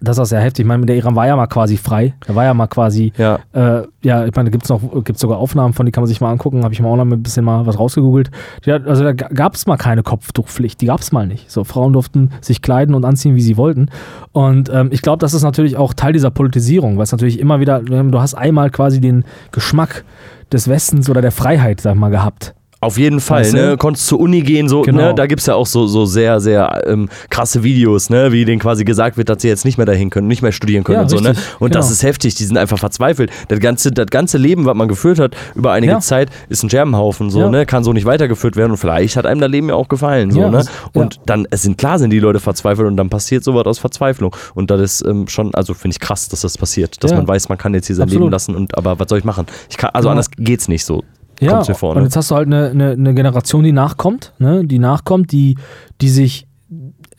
das ist ja heftig. Ich meine, der Iran war ja mal quasi frei. Der war ja mal quasi, Ja. äh, ja, ich meine, da gibt es noch, gibt's sogar Aufnahmen von, die kann man sich mal angucken. Habe ich mal auch noch ein bisschen mal was rausgegoogelt. Hat, also da gab es mal keine Kopftuchpflicht. Die gab es mal nicht. So, Frauen durften sich kleiden und anziehen, wie sie wollten. Und ähm, ich glaube, das ist natürlich auch Teil dieser Politisierung, weil es natürlich immer wieder, du hast einmal quasi den Geschmack des Westens oder der Freiheit, sag ich mal, gehabt. Auf jeden Fall, Weißt du? ne? Konntest zur Uni gehen, so, Genau. ne? Da gibt es ja auch so, so sehr, sehr ähm, krasse Videos, ne? Wie denen quasi gesagt wird, dass sie jetzt nicht mehr dahin können, nicht mehr studieren können Ja, und so, ne? richtig, Und das genau. ist heftig, die sind einfach verzweifelt. Das ganze, das ganze Leben, was man geführt hat, über einige Ja. Zeit, ist ein Scherbenhaufen, so, Ja. ne? Kann so nicht weitergeführt werden und vielleicht hat einem das Leben ja auch gefallen, so, ne? das- Und dann, es sind klar, sind die Leute verzweifelt und dann passiert sowas aus Verzweiflung. Und das ist ähm, schon, also finde ich krass, dass das passiert, dass man weiß, man kann jetzt hier sein Absolut. Leben lassen und aber was soll ich machen? Ich kann, also Genau. anders geht's nicht so. Ja, und ne? jetzt hast du halt eine, eine, eine Generation, die nachkommt, ne? die nachkommt, die, die sich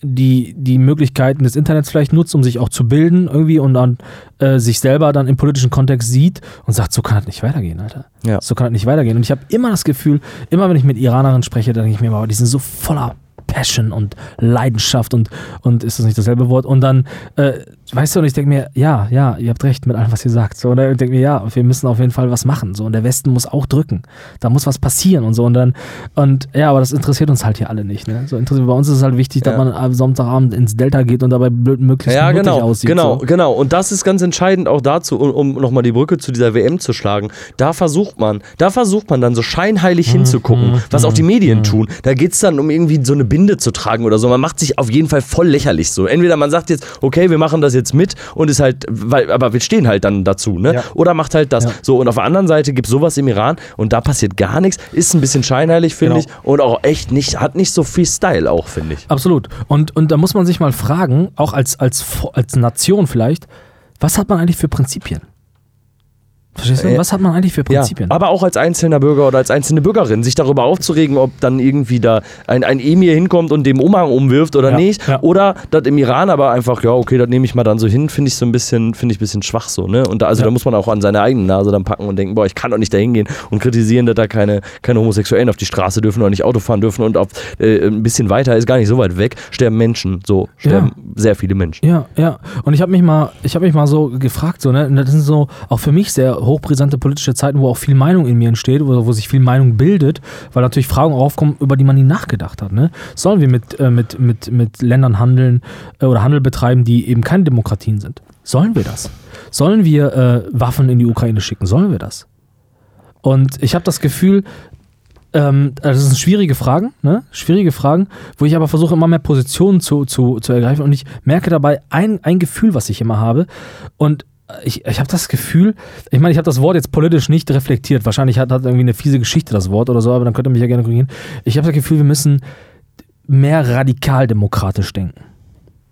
die, die Möglichkeiten des Internets vielleicht nutzt, um sich auch zu bilden irgendwie und dann äh, sich selber dann im politischen Kontext sieht und sagt, so kann das nicht weitergehen, Alter. Ja. So kann das nicht weitergehen. Und ich habe immer das Gefühl, immer wenn ich mit Iranerinnen spreche, dann denke ich mir immer, die sind so voller Passion und Leidenschaft und, und ist das nicht dasselbe Wort? Und dann, äh, weißt du, und ich denke mir, ja, ja, ihr habt recht mit allem, was ihr sagt. So, und ich denke mir, ja, wir müssen auf jeden Fall was machen. So, und der Westen muss auch drücken. Da muss was passieren und so. Und dann, und ja, aber das interessiert uns halt hier alle nicht. Ne? So interessiert, bei uns ist es halt wichtig, dass Ja. man am Sonntagabend ins Delta geht und dabei blöd möglichst Ja, genau, aussieht. genau, So. genau. Und das ist ganz entscheidend auch dazu, um, um nochmal die Brücke zu dieser WM zu schlagen. Da versucht man, da versucht man dann so Mhm, scheinheilig hinzugucken, was auch die Medien tun. Da geht es dann um irgendwie so eine Binde zu tragen oder so. Man macht sich auf jeden Fall voll lächerlich so. Entweder man sagt jetzt, okay, wir machen das jetzt mit und ist halt, weil, aber wir stehen halt dann dazu, ne? Ja. Oder macht halt das. Ja. So, und auf der anderen Seite gibt es sowas im Iran und da passiert gar nichts, ist ein bisschen scheinheilig, finde Genau. ich, und auch echt nicht, hat nicht so viel Style auch, finde ich. Absolut. Und, und da muss man sich mal fragen, auch als, als, als Nation vielleicht, was hat man eigentlich für Prinzipien? Verstehst du? Äh, Was hat man eigentlich für Prinzipien? Ja, aber auch als einzelner Bürger oder als einzelne Bürgerin, sich darüber aufzuregen, ob dann irgendwie da ein, ein Emir hinkommt und dem Umhang umwirft oder Ja, nicht. ja. Oder das im Iran aber einfach, ja, okay, das nehme ich mal dann so hin, finde ich so ein bisschen, finde ich ein bisschen schwach so, ne? Und da, also da muss man auch an seine eigene Nase dann packen und denken, boah, ich kann doch nicht da hingehen und kritisieren, dass da keine, keine Homosexuellen auf die Straße dürfen oder nicht Auto fahren dürfen und auf äh, ein bisschen weiter, ist gar nicht so weit weg, sterben Menschen, so, sterben sehr viele Menschen. Ja, ja. Und ich habe mich mal, ich habe mich mal so gefragt, so, ne, und das sind so auch für mich sehr hochbrisante politische Zeiten, wo auch viel Meinung in mir entsteht, wo, wo sich viel Meinung bildet, weil natürlich Fragen aufkommen, über die man nie nachgedacht hat. Ne? Sollen wir mit, äh, mit, mit, mit Ländern handeln äh, oder Handel betreiben, die eben keine Demokratien sind? Sollen wir das? Sollen wir äh, Waffen in die Ukraine schicken? Sollen wir das? Und ich habe das Gefühl, ähm, also das sind schwierige Fragen, ne? Schwierige Fragen, wo ich aber versuche, immer mehr Positionen zu, zu, zu ergreifen und ich merke dabei ein, ein Gefühl, was ich immer habe. Und ich, ich habe das Gefühl, ich meine, ich habe das Wort jetzt politisch nicht reflektiert. Wahrscheinlich hat, hat irgendwie eine fiese Geschichte das Wort oder so, aber dann könnt ihr mich ja gerne korrigieren. Ich habe das Gefühl, wir müssen mehr radikal demokratisch denken.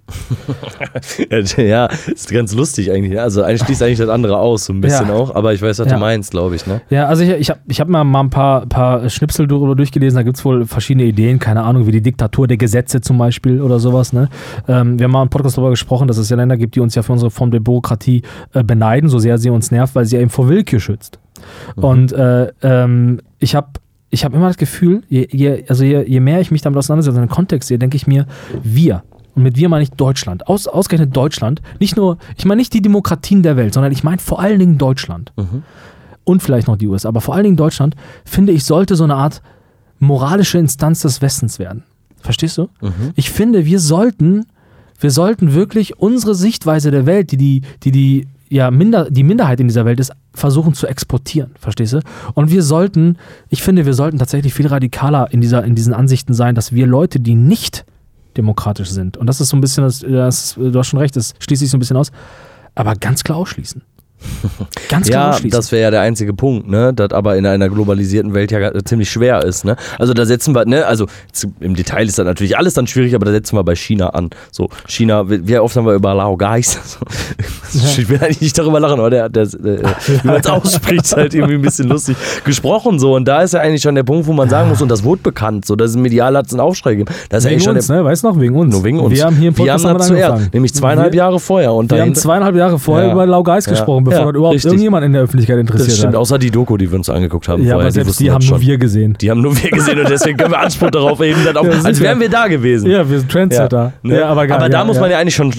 ja, ist ganz lustig eigentlich. Also eigentlich schließt eigentlich das andere aus, so ein bisschen Ja. auch, aber ich weiß, was Ja. du meinst, glaube ich, ne? Ja, also ich, ich habe ich hab mal, mal ein paar, paar Schnipsel darüber durchgelesen. Da gibt es wohl verschiedene Ideen, keine Ahnung, wie die Diktatur der Gesetze zum Beispiel oder sowas. Ne? Ähm, wir haben mal im Podcast darüber gesprochen, dass es ja Länder gibt, die uns ja für unsere Form der Bürokratie äh, beneiden, so sehr sie uns nervt, weil sie ja eben vor Willkür schützt. Und äh, ähm, ich habe ich hab immer das Gefühl, je, je, also je, je mehr ich mich damit auseinandersetze, in den Kontext sehe, denke ich mir, wir, und mit wir meine ich Deutschland, aus, ausgerechnet Deutschland, nicht nur, ich meine nicht die Demokratien der Welt, sondern ich meine vor allen Dingen Deutschland. Und vielleicht noch die USA, aber vor allen Dingen Deutschland, finde ich, sollte so eine Art moralische Instanz des Westens werden. Verstehst du? Ich finde, wir sollten, wir sollten wirklich unsere Sichtweise der Welt, die die, die, die ja, Minder, die Minderheit in dieser Welt ist, versuchen zu exportieren, verstehst du? Und wir sollten, ich finde, wir sollten tatsächlich viel radikaler in, dieser, in diesen Ansichten sein, dass wir Leute, die nicht demokratisch sind, und das ist so ein bisschen, das, das, du hast schon recht, das schließt sich so ein bisschen aus, aber ganz klar ausschließen. Ganz klar Ja, ausschließen. das wäre ja der einzige Punkt, ne? Das aber in einer globalisierten Welt ja ga- ziemlich schwer ist, ne? Also da setzen wir, ne? Also im Detail ist das natürlich alles dann schwierig, aber da setzen wir bei China an. So, China, wie oft haben wir über Laogais? So, Ich will eigentlich nicht darüber lachen, aber der, der, der wie man es ausspricht, ist halt irgendwie ein bisschen lustig gesprochen so. Und da ist ja eigentlich schon der Punkt, wo man sagen muss, und das wurde bekannt, so, dass es medial hat es einen Aufschrei gegeben. Das ist wegen eigentlich schon uns, der, ne? Weißt du noch, wegen uns. nur wegen uns. Wir haben hier im Podcast wir haben das zuerst, nämlich zweieinhalb Jahre vorher. Und Wir haben zweieinhalb Jahre vorher Ja. über Laugais Ja. gesprochen, bevor Ja, dort überhaupt richtig. irgendjemand in der Öffentlichkeit interessiert das stimmt, hat. außer die Doku, die wir uns angeguckt haben Ja, vorher. aber selbst die das haben schon. nur wir gesehen. Die haben nur wir gesehen und deswegen können wir Anspruch darauf eben dann auch, Ja, als wären wir da gewesen. Ja, wir sind Trendsetter. ne? Aber, geil, aber da muss man ja eigentlich schon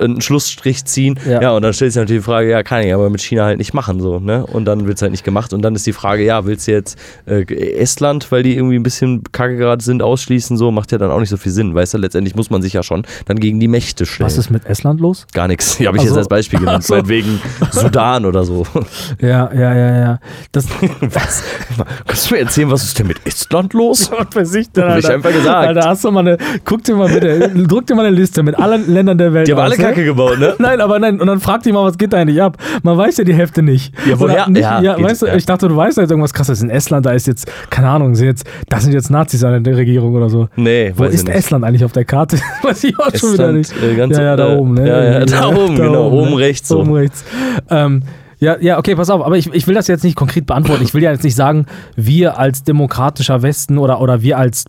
einen Schlussstrich ziehen. Ja. Und dann stellt sich natürlich die Frage, ja, kann ich aber mit China halt nicht machen. so ne? Und dann wird es halt nicht gemacht. Und dann ist die Frage, ja, willst du jetzt äh, Estland, weil die irgendwie ein bisschen kacke gerade sind, ausschließen? So macht ja dann auch nicht so viel Sinn. Weißt du, letztendlich muss man sich ja schon dann gegen die Mächte stellen. Was ist mit Estland los? Gar nichts. Die habe ich Ach so. jetzt als Beispiel genannt. Ach so. Sudan oder so. Ja, ja, ja, ja. Das, Was? Kannst du mir erzählen, was ist denn mit Estland los? was ich denn, Hab ich einfach gesagt. Alter, hast du mal eine, guck dir mal bitte, druck dir mal eine Liste mit allen Ländern der Welt Die haben aus, alle ne? Kacke gebaut, ne? Nein, aber nein, und dann frag dich mal, was geht da eigentlich ab? Man weiß ja die Hälfte nicht. Ja, woher? Nicht, Ja, ja, weißt du, ja. ich dachte, du weißt jetzt irgendwas krasses. In Estland, da ist jetzt, keine Ahnung, sind jetzt, das sind jetzt Nazis an der Regierung oder so. Nee, Wo ist. Estland eigentlich auf der Karte? weiß ich auch schon wieder nicht. Estland, äh, ja, ja, da äh, oben, ne? ja, ja, da ne? oben, genau, oben ne? rechts so. Oben rechts. Ähm, ja, ja, okay, pass auf, aber ich, ich will das jetzt nicht konkret beantworten. Ich will ja jetzt nicht sagen, wir als demokratischer Westen oder, oder wir als,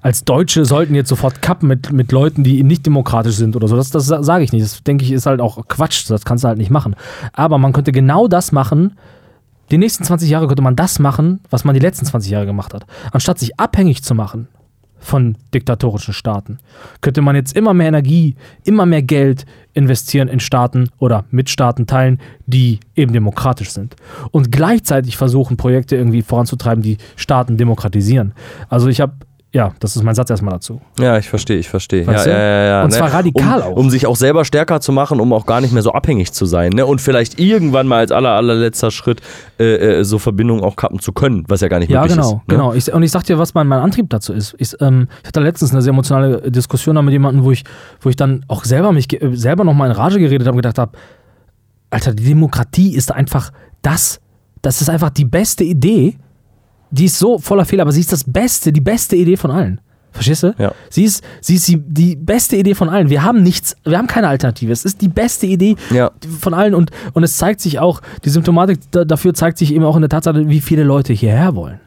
als Deutsche sollten jetzt sofort kappen mit, mit Leuten, die nicht demokratisch sind oder so. Das, das sage ich nicht. Das denke ich ist halt auch Quatsch. Das kannst du halt nicht machen. Aber man könnte genau das machen. Die nächsten 20 Jahre könnte man das machen, was man die letzten 20 Jahre gemacht hat. Anstatt sich abhängig zu machen von diktatorischen Staaten, könnte man jetzt immer mehr Energie, immer mehr Geld investieren in Staaten oder mit Staaten teilen, die eben demokratisch sind. Und gleichzeitig versuchen, Projekte irgendwie voranzutreiben, die Staaten demokratisieren. Also ich habe, ja, das ist mein Satz erstmal dazu. Ja, ich verstehe, ich verstehe. Ja, ja, ja, ja, Und ne? zwar radikal um, auch. Um sich auch selber stärker zu machen, um auch gar nicht mehr so abhängig zu sein. Ne? Und vielleicht irgendwann mal als aller, allerletzter Schritt äh, äh, so Verbindungen auch kappen zu können, was ja gar nicht Ja, möglich genau, ist. Ne? genau. Ich, und ich sag dir, was mein, mein Antrieb dazu ist. Ich, ähm, ich hatte letztens eine sehr emotionale Diskussion mit jemandem, wo ich, wo ich dann auch selber mich äh, selber nochmal in Rage geredet habe und gedacht habe, Alter, die Demokratie ist einfach das, das ist einfach die beste Idee. Die ist so voller Fehler, aber sie ist das Beste, die beste Idee von allen. Verstehst du? Ja. Sie ist, sie ist die, die beste Idee von allen. Wir haben nichts, wir haben keine Alternative. Es ist die beste Idee Ja. von allen und, und es zeigt sich auch, die Symptomatik da, dafür zeigt sich eben auch in der Tatsache, wie viele Leute hierher wollen.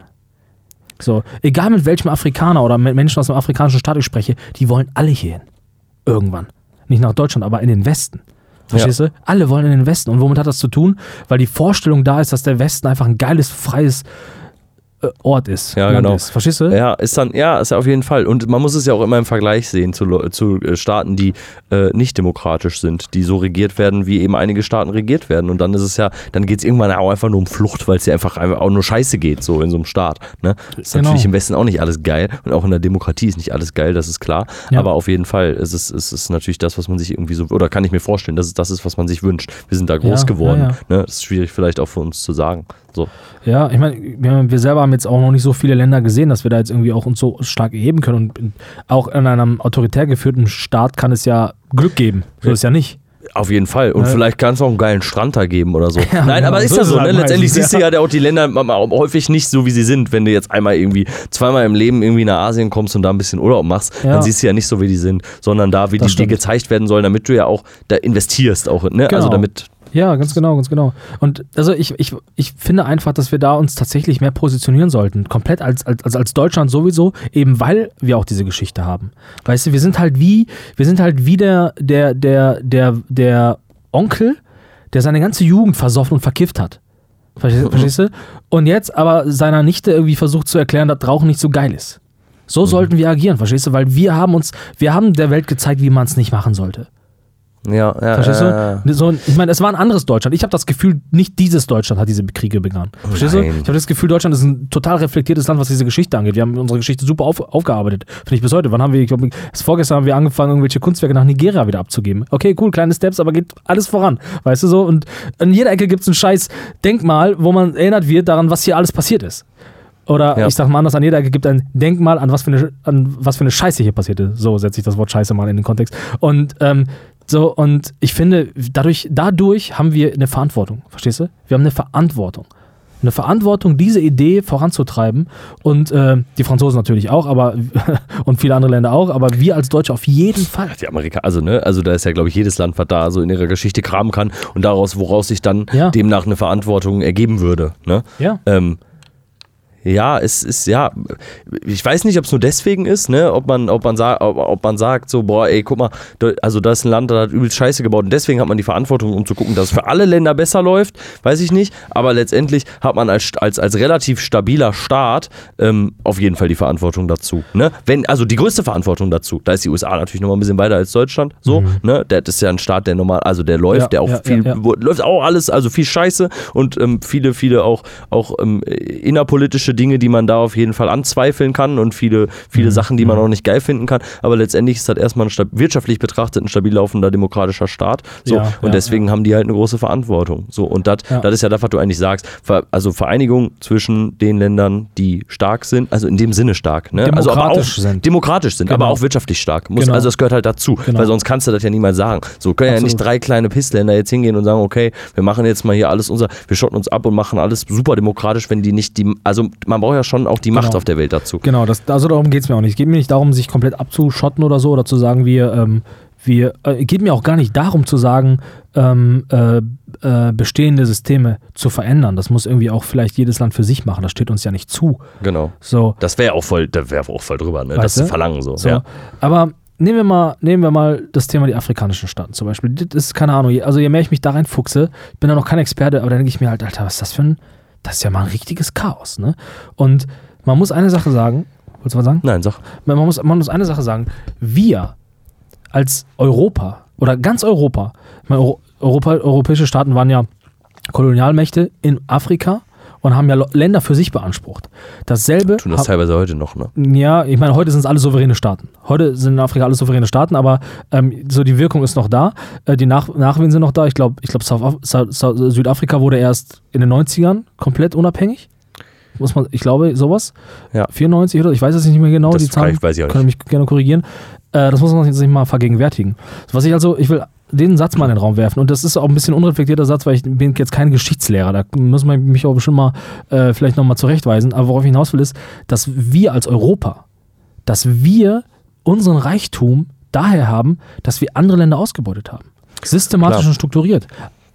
So, egal mit welchem Afrikaner oder mit Menschen aus dem afrikanischen Staat ich spreche, die wollen alle hierhin. Irgendwann. Nicht nach Deutschland, aber in den Westen. Verstehst du? Alle wollen in den Westen. Und womit hat das zu tun? Weil die Vorstellung da ist, dass der Westen einfach ein geiles, freies Ort ist. Ja, Land genau. Ist. Verstehst du? Ja, ist dann, ja, ist auf jeden Fall. Und man muss es ja auch immer im Vergleich sehen zu, zu äh, Staaten, die äh, nicht demokratisch sind, die so regiert werden, wie eben einige Staaten regiert werden. Und dann ist es ja, dann geht es irgendwann auch einfach nur um Flucht, weil es ja einfach, einfach auch nur Scheiße geht, so in so einem Staat. Ne? Ist Genau. natürlich im Westen auch nicht alles geil. Und auch in der Demokratie ist nicht alles geil, das ist klar. Ja. Aber auf jeden Fall ist es, ist es natürlich das, was man sich irgendwie so, oder kann ich mir vorstellen, dass es das ist, was man sich wünscht. Wir sind da groß Ja, geworden. ja, Ne? Das ist schwierig vielleicht auch für uns zu sagen. So. Ja, ich meine, wir selber haben jetzt auch noch nicht so viele Länder gesehen, dass wir da jetzt irgendwie auch uns so stark erheben können. Und auch in einem autoritär geführten Staat kann es ja Glück geben. So ist ja nicht. Auf jeden Fall. Und Ne? vielleicht kann es auch einen geilen Strand da geben oder so. Ja, Nein, genau. aber ist So ja ist so. Ne? Letztendlich meistens, siehst du ja auch die Länder häufig nicht so, wie sie sind. Wenn du jetzt einmal irgendwie zweimal im Leben irgendwie nach Asien kommst und da ein bisschen Urlaub machst, Ja. dann siehst du ja nicht so, wie die sind, sondern da, wie Das die stimmt. gezeigt werden sollen, damit du ja auch da investierst. Auch, ne? Also Genau. damit. Ja, ganz genau, ganz genau. Und also ich, ich, ich finde einfach, dass wir da uns tatsächlich mehr positionieren sollten. Komplett als, als, also als Deutschland sowieso, eben weil wir auch diese Geschichte haben. Weißt du, wir sind halt wie, wir sind halt wie der, der, der, der, der Onkel, der seine ganze Jugend versoffen und verkifft hat. Verstehst, verstehst du? Und jetzt aber seiner Nichte irgendwie versucht zu erklären, dass Rauchen nicht so geil ist. So sollten wir agieren, verstehst du? Weil wir haben uns, wir haben der Welt gezeigt, wie man es nicht machen sollte. Ja, ja. Verstehst ja, du? So, ich meine, es war ein anderes Deutschland. Ich habe das Gefühl, nicht dieses Deutschland hat diese Kriege begangen. Verstehst Nein. du? Ich habe das Gefühl, Deutschland ist ein total reflektiertes Land, was diese Geschichte angeht. Wir haben unsere Geschichte super auf, aufgearbeitet. Finde ich bis heute. Wann haben wir, ich glaube, vorgestern haben wir angefangen, irgendwelche Kunstwerke nach Nigeria wieder abzugeben. Okay, cool, kleine Steps, aber geht alles voran. Weißt du so? Und an jeder Ecke gibt es ein scheiß Denkmal, wo man erinnert wird daran, was hier alles passiert ist. Oder Ja. ich sag mal anders, an jeder Ecke gibt ein Denkmal, an was für eine, an was für eine Scheiße hier passiert ist. So setze ich das Wort Scheiße mal in den Kontext. Und ähm, so, und ich finde, dadurch, dadurch haben wir eine Verantwortung. Verstehst du? Wir haben eine Verantwortung. Eine Verantwortung, diese Idee voranzutreiben. Und äh, die Franzosen natürlich auch, aber und viele andere Länder auch, aber wir als Deutsche auf jeden Fall. Die Amerika, also ne, also da ist ja glaube ich jedes Land, was da so in ihrer Geschichte kramen kann und daraus, woraus sich dann Ja. demnach eine Verantwortung ergeben würde. Ne? Ja. Ähm, ja, es ist, ja, ich weiß nicht, ob es nur deswegen ist, ne, ob man, ob man sagt, ob, ob man sagt, so, boah, ey, guck mal, also da ist ein Land, das hat übelst Scheiße gebaut und deswegen hat man die Verantwortung, um zu gucken, dass es für alle Länder besser läuft, weiß ich nicht, aber letztendlich hat man als, als, als relativ stabiler Staat ähm, auf jeden Fall die Verantwortung dazu, ne, wenn, also die größte Verantwortung dazu, da ist die USA natürlich nochmal ein bisschen weiter als Deutschland, so, ne, der das ist ja ein Staat, der normal, also der läuft, Ja, der auch ja, viel, ja, läuft auch alles, also viel Scheiße und ähm, viele, viele auch, auch ähm, innerpolitische Dinge, die man da auf jeden Fall anzweifeln kann und viele, viele Mhm. Sachen, die man auch nicht geil finden kann. Aber letztendlich ist das erstmal ein wirtschaftlich betrachtet ein stabil laufender demokratischer Staat. So, Ja, und ja, deswegen haben die halt eine große Verantwortung. So, und das Ja. das ist ja das, was du eigentlich sagst. Also Vereinigung zwischen den Ländern, die stark sind, also in dem Sinne stark, ne? also aber auch Demokratisch sind. demokratisch sind, Genau. aber auch wirtschaftlich stark. Muss, Genau. Also das gehört halt dazu, Genau. weil sonst kannst du das ja niemals sagen. So können ja Absolut. nicht drei kleine Pissländer jetzt hingehen und sagen, okay, wir machen jetzt mal hier alles unser, wir schotten uns ab und machen alles super demokratisch, wenn die nicht die, also man braucht ja schon auch die Macht Genau. auf der Welt dazu. Genau, das, also darum geht es mir auch nicht. Es geht mir nicht darum, sich komplett abzuschotten oder so oder zu sagen, wir, ähm, wir, äh, geht mir auch gar nicht darum zu sagen, ähm, äh, äh, bestehende Systeme zu verändern. Das muss irgendwie auch vielleicht jedes Land für sich machen. Das steht uns ja nicht zu. Genau. So, Das wäre auch voll, da wäre auch voll drüber, ne? Das zu verlangen so. so. Ja. Aber nehmen wir mal, nehmen wir mal das Thema die afrikanischen Staaten zum Beispiel. Das ist keine Ahnung. Also je mehr ich mich da reinfuchse, ich bin da noch kein Experte, aber dann denke ich mir halt, Alter, was ist das für ein, das ist ja mal ein richtiges Chaos, ne? Und man muss eine Sache sagen. Wolltest du was sagen? Nein, sag. man muss, man muss eine Sache sagen. Wir als Europa oder ganz Europa, Euro, Europa, europäische Staaten waren ja Kolonialmächte in Afrika und haben ja Länder für sich beansprucht. Dasselbe. Tun das teilweise heute noch, ne? ja, ich meine, heute sind es alle souveräne Staaten. Heute sind in Afrika alle souveräne Staaten, aber ähm, so die Wirkung ist noch da. Äh, die Nach Nachwehen sind noch da. Ich glaube, ich glaub, Südafrika wurde erst in den 90ern komplett unabhängig. Muss man, ich glaube, sowas. Ja. 94 oder ich weiß es nicht mehr genau, Das die Zahlen. weiß ich auch Können mich gerne korrigieren. Äh, das muss man sich mal vergegenwärtigen. Was ich also, ich will den Satz mal in den Raum werfen und das ist auch ein bisschen unreflektierter Satz, weil ich bin jetzt kein Geschichtslehrer. Da muss man mich auch bestimmt mal äh, vielleicht nochmal zurechtweisen. Aber worauf ich hinaus will, ist, dass wir als Europa, dass wir unseren Reichtum daher haben, dass wir andere Länder ausgebeutet haben. Systematisch Klar. und strukturiert.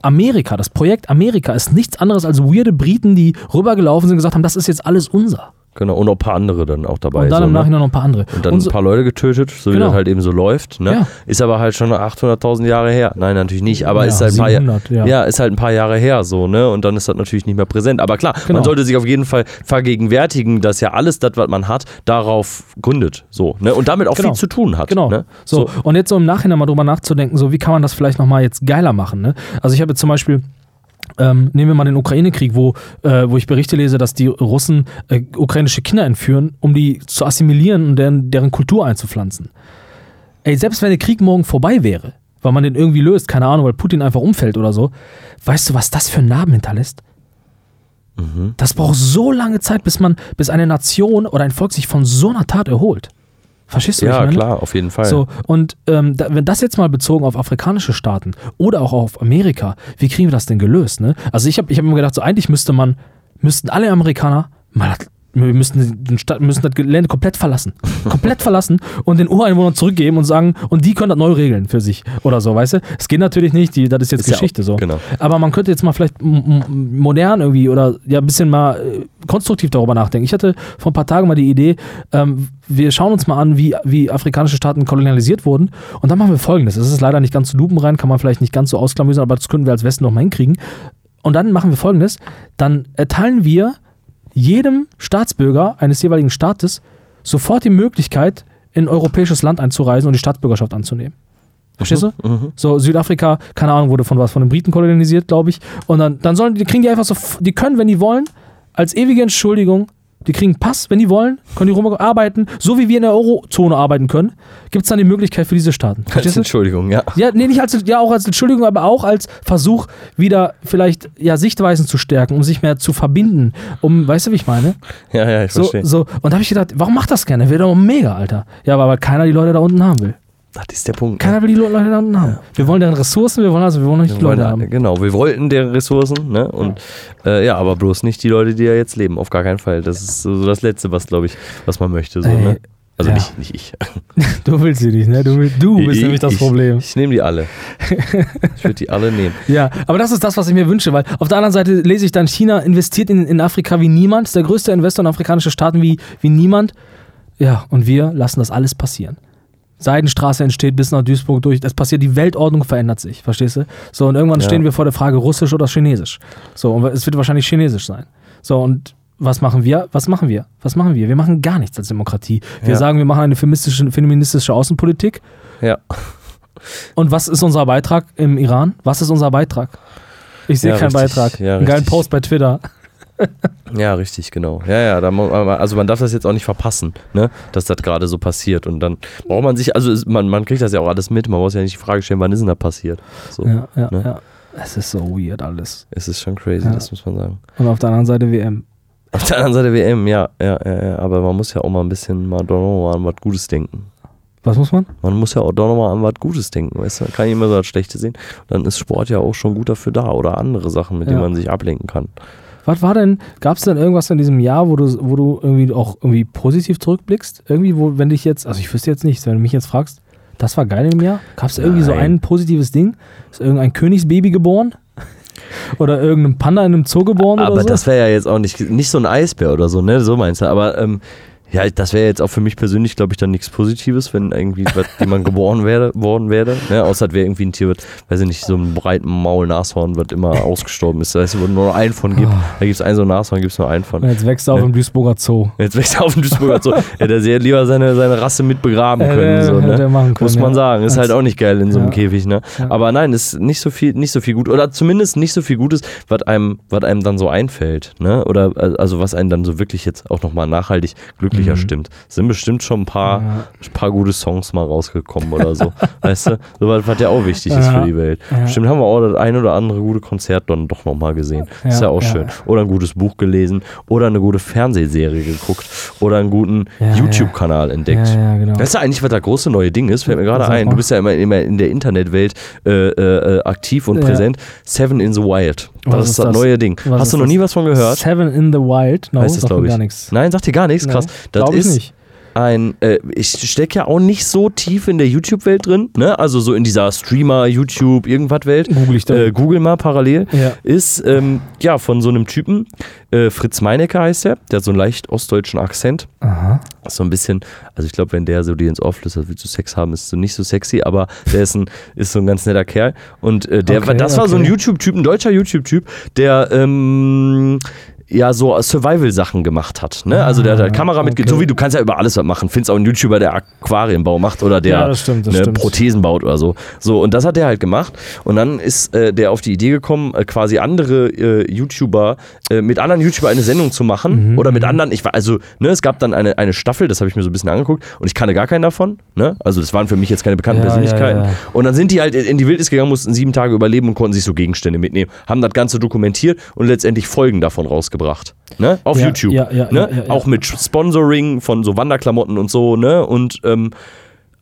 Amerika, das Projekt Amerika ist nichts anderes als weirde Briten, die rübergelaufen sind und gesagt haben, das ist jetzt alles unser. Genau. Und noch ein paar andere dann auch dabei. und dann so, im ne? Nachhinein noch ein paar andere. Und dann Unser- ein paar Leute getötet, so wie Genau. das halt eben so läuft. Ne? Ja. Ist aber halt schon 800.000 Jahre her. Nein, natürlich nicht. Aber Ja, ist halt ein paar 700, Jahre. ja. ist halt ein paar Jahre her so, ne? Und dann ist das natürlich nicht mehr präsent. Aber klar, Genau. man sollte sich auf jeden Fall vergegenwärtigen, dass ja alles das, was man hat, darauf gründet. So, ne? Und damit auch Genau. viel zu tun hat. Genau. Ne? So, und jetzt so im Nachhinein mal drüber nachzudenken, so wie kann man das vielleicht nochmal jetzt geiler machen. Ne? Also ich habe jetzt zum Beispiel, ähm, nehmen wir mal den Ukraine-Krieg, wo, äh, wo ich Berichte lese, dass die Russen äh, ukrainische Kinder entführen, um die zu assimilieren und deren, deren Kultur einzupflanzen. Ey, selbst wenn der Krieg morgen vorbei wäre, weil man den irgendwie löst, keine Ahnung, weil Putin einfach umfällt oder so, weißt du, was das für einen Narben hinterlässt? Das braucht so lange Zeit, bis man, bis eine Nation oder ein Volk sich von so einer Tat erholt. Verstehst du? Ja, meine? klar, auf jeden Fall. So, und ähm, da, wenn das jetzt mal bezogen auf afrikanische Staaten oder auch auf Amerika, wie kriegen wir das denn gelöst? Ne? Also ich habe ich hab immer gedacht, so eigentlich müsste man, müssten alle Amerikaner mal wir müssten, den Stadt, müssen das Gelände komplett verlassen. komplett verlassen und den Ureinwohnern zurückgeben und sagen, und die können das neu regeln für sich oder so, weißt du? Es geht natürlich nicht, die, das ist jetzt Ist ja Geschichte auch- so. genau. Aber man könnte jetzt mal vielleicht modern irgendwie oder ja ein bisschen mal äh, konstruktiv darüber nachdenken. Ich hatte vor ein paar Tagen mal die Idee, ähm, wir schauen uns mal an, wie, wie afrikanische Staaten kolonialisiert wurden und dann machen wir folgendes. Es ist leider nicht ganz so lupenrein, kann man vielleicht nicht ganz so ausklamüsern, aber das können wir als Westen noch mal hinkriegen. Und dann machen wir folgendes, dann erteilen wir jedem Staatsbürger eines jeweiligen Staates sofort die Möglichkeit, in ein europäisches Land einzureisen und die Staatsbürgerschaft anzunehmen. Verstehst du? Mhm. So, Südafrika, keine Ahnung, wurde von was, von den Briten kolonialisiert, glaube ich. Und dann, dann sollen die, kriegen die einfach so, die können, wenn die wollen, als ewige Entschuldigung, die kriegen einen Pass, wenn die wollen, können die rum arbeiten, so wie wir in der Eurozone arbeiten können, gibt es dann die Möglichkeit für diese Staaten. Als Verstehst? Entschuldigung, ja. Ja, nee, nicht als, ja, auch als Entschuldigung, aber auch als Versuch, wieder vielleicht ja, Sichtweisen zu stärken, um sich mehr zu verbinden. Um, weißt du, wie ich meine? Ja, ja, ich So, verstehe. so. Und da habe ich gedacht, warum macht das gerne? Wäre doch mega, Alter. Ja, aber weil keiner die Leute da unten haben will. Das ist der Punkt. Keiner will die Leute da unten haben. Wir wollen deren Ressourcen, wir wollen also, wir wollen nicht die Leute haben. genau, wir wollten deren Ressourcen, ne? Und ja. Äh, ja, aber bloß nicht die Leute, die da jetzt leben. Auf gar keinen Fall. Das ist so das Letzte, was, glaube ich, was man möchte. So, ne? Also ja. nicht, nicht ich. Du willst sie nicht, ne? Du, du bist ich, nämlich das ich, Problem. Ich nehme die alle. Ich würde die alle nehmen. Ja, aber das ist das, was ich mir wünsche, weil auf der anderen Seite lese ich dann, China investiert in, in Afrika wie niemand, ist der größte Investor in afrikanische Staaten wie, wie niemand. Ja, und wir lassen das alles passieren. Seidenstraße entsteht bis nach Duisburg durch. Das passiert, die Weltordnung verändert sich, verstehst du? So, und irgendwann Ja. stehen wir vor der Frage, Russisch oder Chinesisch. So, und es wird wahrscheinlich Chinesisch sein. So, und was machen wir? Was machen wir? Was machen wir? Wir machen gar nichts als Demokratie. Wir Ja. sagen, wir machen eine feministische, feministische Außenpolitik. Ja. Und was ist unser Beitrag im Iran? Was ist unser Beitrag? Ich sehe Ja, keinen richtig. Beitrag. Ja, Einen geilen richtig. Post bei Twitter. Ja, richtig, genau. Ja, ja, da, also man darf das jetzt auch nicht verpassen, ne? dass das gerade so passiert. Und dann braucht man sich, also es- man, man kriegt das ja auch alles mit, man muss ja nicht die Frage stellen, wann ist denn da passiert. So. Ja, ja, ne? ja. Es ist so weird alles. Es ist schon crazy, Ja. das muss man sagen. Und auf der anderen Seite WM. Auf der anderen Seite WM, ja, ja, ja, ja, aber man muss ja auch mal ein bisschen mal mal an was Gutes denken. Was muss man? Man muss ja auch doch nochmal an was Gutes denken, weißt du? Man kann nicht immer so das Schlechte sehen. Dann ist Sport ja auch schon gut dafür da oder andere Sachen, mit denen Ja. man sich ablenken kann. Was war denn, gab es denn irgendwas in diesem Jahr, wo du, wo du irgendwie auch irgendwie positiv zurückblickst? Irgendwie, wo, wenn dich jetzt, also ich wüsste jetzt nichts, wenn du mich jetzt fragst, das war geil im Jahr? Gab es irgendwie so ein positives Ding? Ist irgendein Königsbaby geboren? Oder irgendein Panda in einem Zoo geboren Aber so? das wäre ja jetzt auch nicht, nicht so ein Eisbär oder so, ne? So meinst du. Aber ähm, ja, das wäre jetzt auch für mich persönlich, glaube ich, dann nichts Positives, wenn irgendwie jemand geboren werde, worden wäre. Ne? Außer es wäre irgendwie ein Tier, was, weiß ich nicht, so ein breiten Maul-Nashorn, was immer ausgestorben ist. Da heißt, wo nur einen von gibt. Da gibt es einen so ein Nashorn, gibt es nur einen von. Und jetzt wächst er auf Ja. im Duisburger Zoo. Jetzt wächst er auf dem Duisburger so. Hätte er sehr lieber seine, seine Rasse mit begraben Äh, können. so, ne? können, Muss man ja. sagen. Ist halt auch nicht geil in so einem Ja. Käfig, ne? Aber nein, ist nicht so viel, nicht so viel gut. Oder zumindest nicht so viel Gutes, was einem, was einem dann so einfällt, ne? Oder also was einen dann so wirklich jetzt auch nochmal nachhaltig glücklicher Mhm. stimmt. Es sind bestimmt schon ein paar, Ja. ein paar gute Songs mal rausgekommen oder so. weißt du? So was, was ja auch wichtig ist Ja. für die Welt. Ja. Bestimmt haben wir auch das ein oder andere gute Konzert dann doch nochmal gesehen. ist Ja, auch schön. Oder ein gutes Buch gelesen. Oder eine gute Fernsehserie geguckt. Oder einen guten YouTube-Kanal entdeckt. Genau. Weißt du eigentlich, was das große neue Ding ist? Fällt mir gerade ein. Du bist ja immer, immer in der Internetwelt äh, äh, aktiv und präsent. Seven in the Wild. Das Was ist ist das, das? neue Ding. Was Hast ist du noch nie was von gehört? Seven in the Wild? No, heißt das, glaube ich. gar nichts. Nein, sagt dir gar nichts. Krass. Das Glaube ich ist nicht. ein, äh, ich stecke ja auch nicht so tief in der YouTube-Welt drin, ne? Also so in dieser Streamer, YouTube, irgendwas Welt. Google ich dann. Äh, Google mal parallel. Ja. Ist ähm, ja von so einem Typen, äh, Fritz Meinecke heißt der, der hat so einen leicht ostdeutschen Akzent. Aha. So ein bisschen, also ich glaube, wenn der so dir ins Ohr flüstert, willst du Sex haben, ist so nicht so sexy, aber der ist, ein, ist so ein ganz netter Kerl. Und äh, der, Okay, das war so ein okay. YouTube-Typ, ein deutscher YouTube-Typ, der ähm, ja so Survival-Sachen gemacht hat. Ne? Also der hat halt Ah, Kamera okay. so wie du kannst ja über alles was machen. Findest auch einen YouTuber, der Aquarienbau macht oder der Ja, das stimmt, das ne, stimmt. Prothesen baut oder so. So, und das hat der halt gemacht. Und dann ist äh, der auf die Idee gekommen, äh, quasi andere äh, YouTuber, äh, mit anderen YouTuber eine Sendung zu machen. Mhm, Oder mit anderen, ich war, also, ne, es gab dann eine, eine Staffel, das habe ich mir so ein bisschen angeguckt, und ich kannte gar keinen davon. Ne? Also, das waren für mich jetzt keine bekannten Ja, Persönlichkeiten. ja. Und dann sind die halt in die Wildnis gegangen, mussten sieben Tage überleben und konnten sich so Gegenstände mitnehmen. Haben das Ganze dokumentiert und letztendlich Folgen davon rausgebracht. Ne? Auf Ja, YouTube. ja, ja, ne? Auch mit Sponsoring von so Wanderklamotten und so, ne? Und ähm,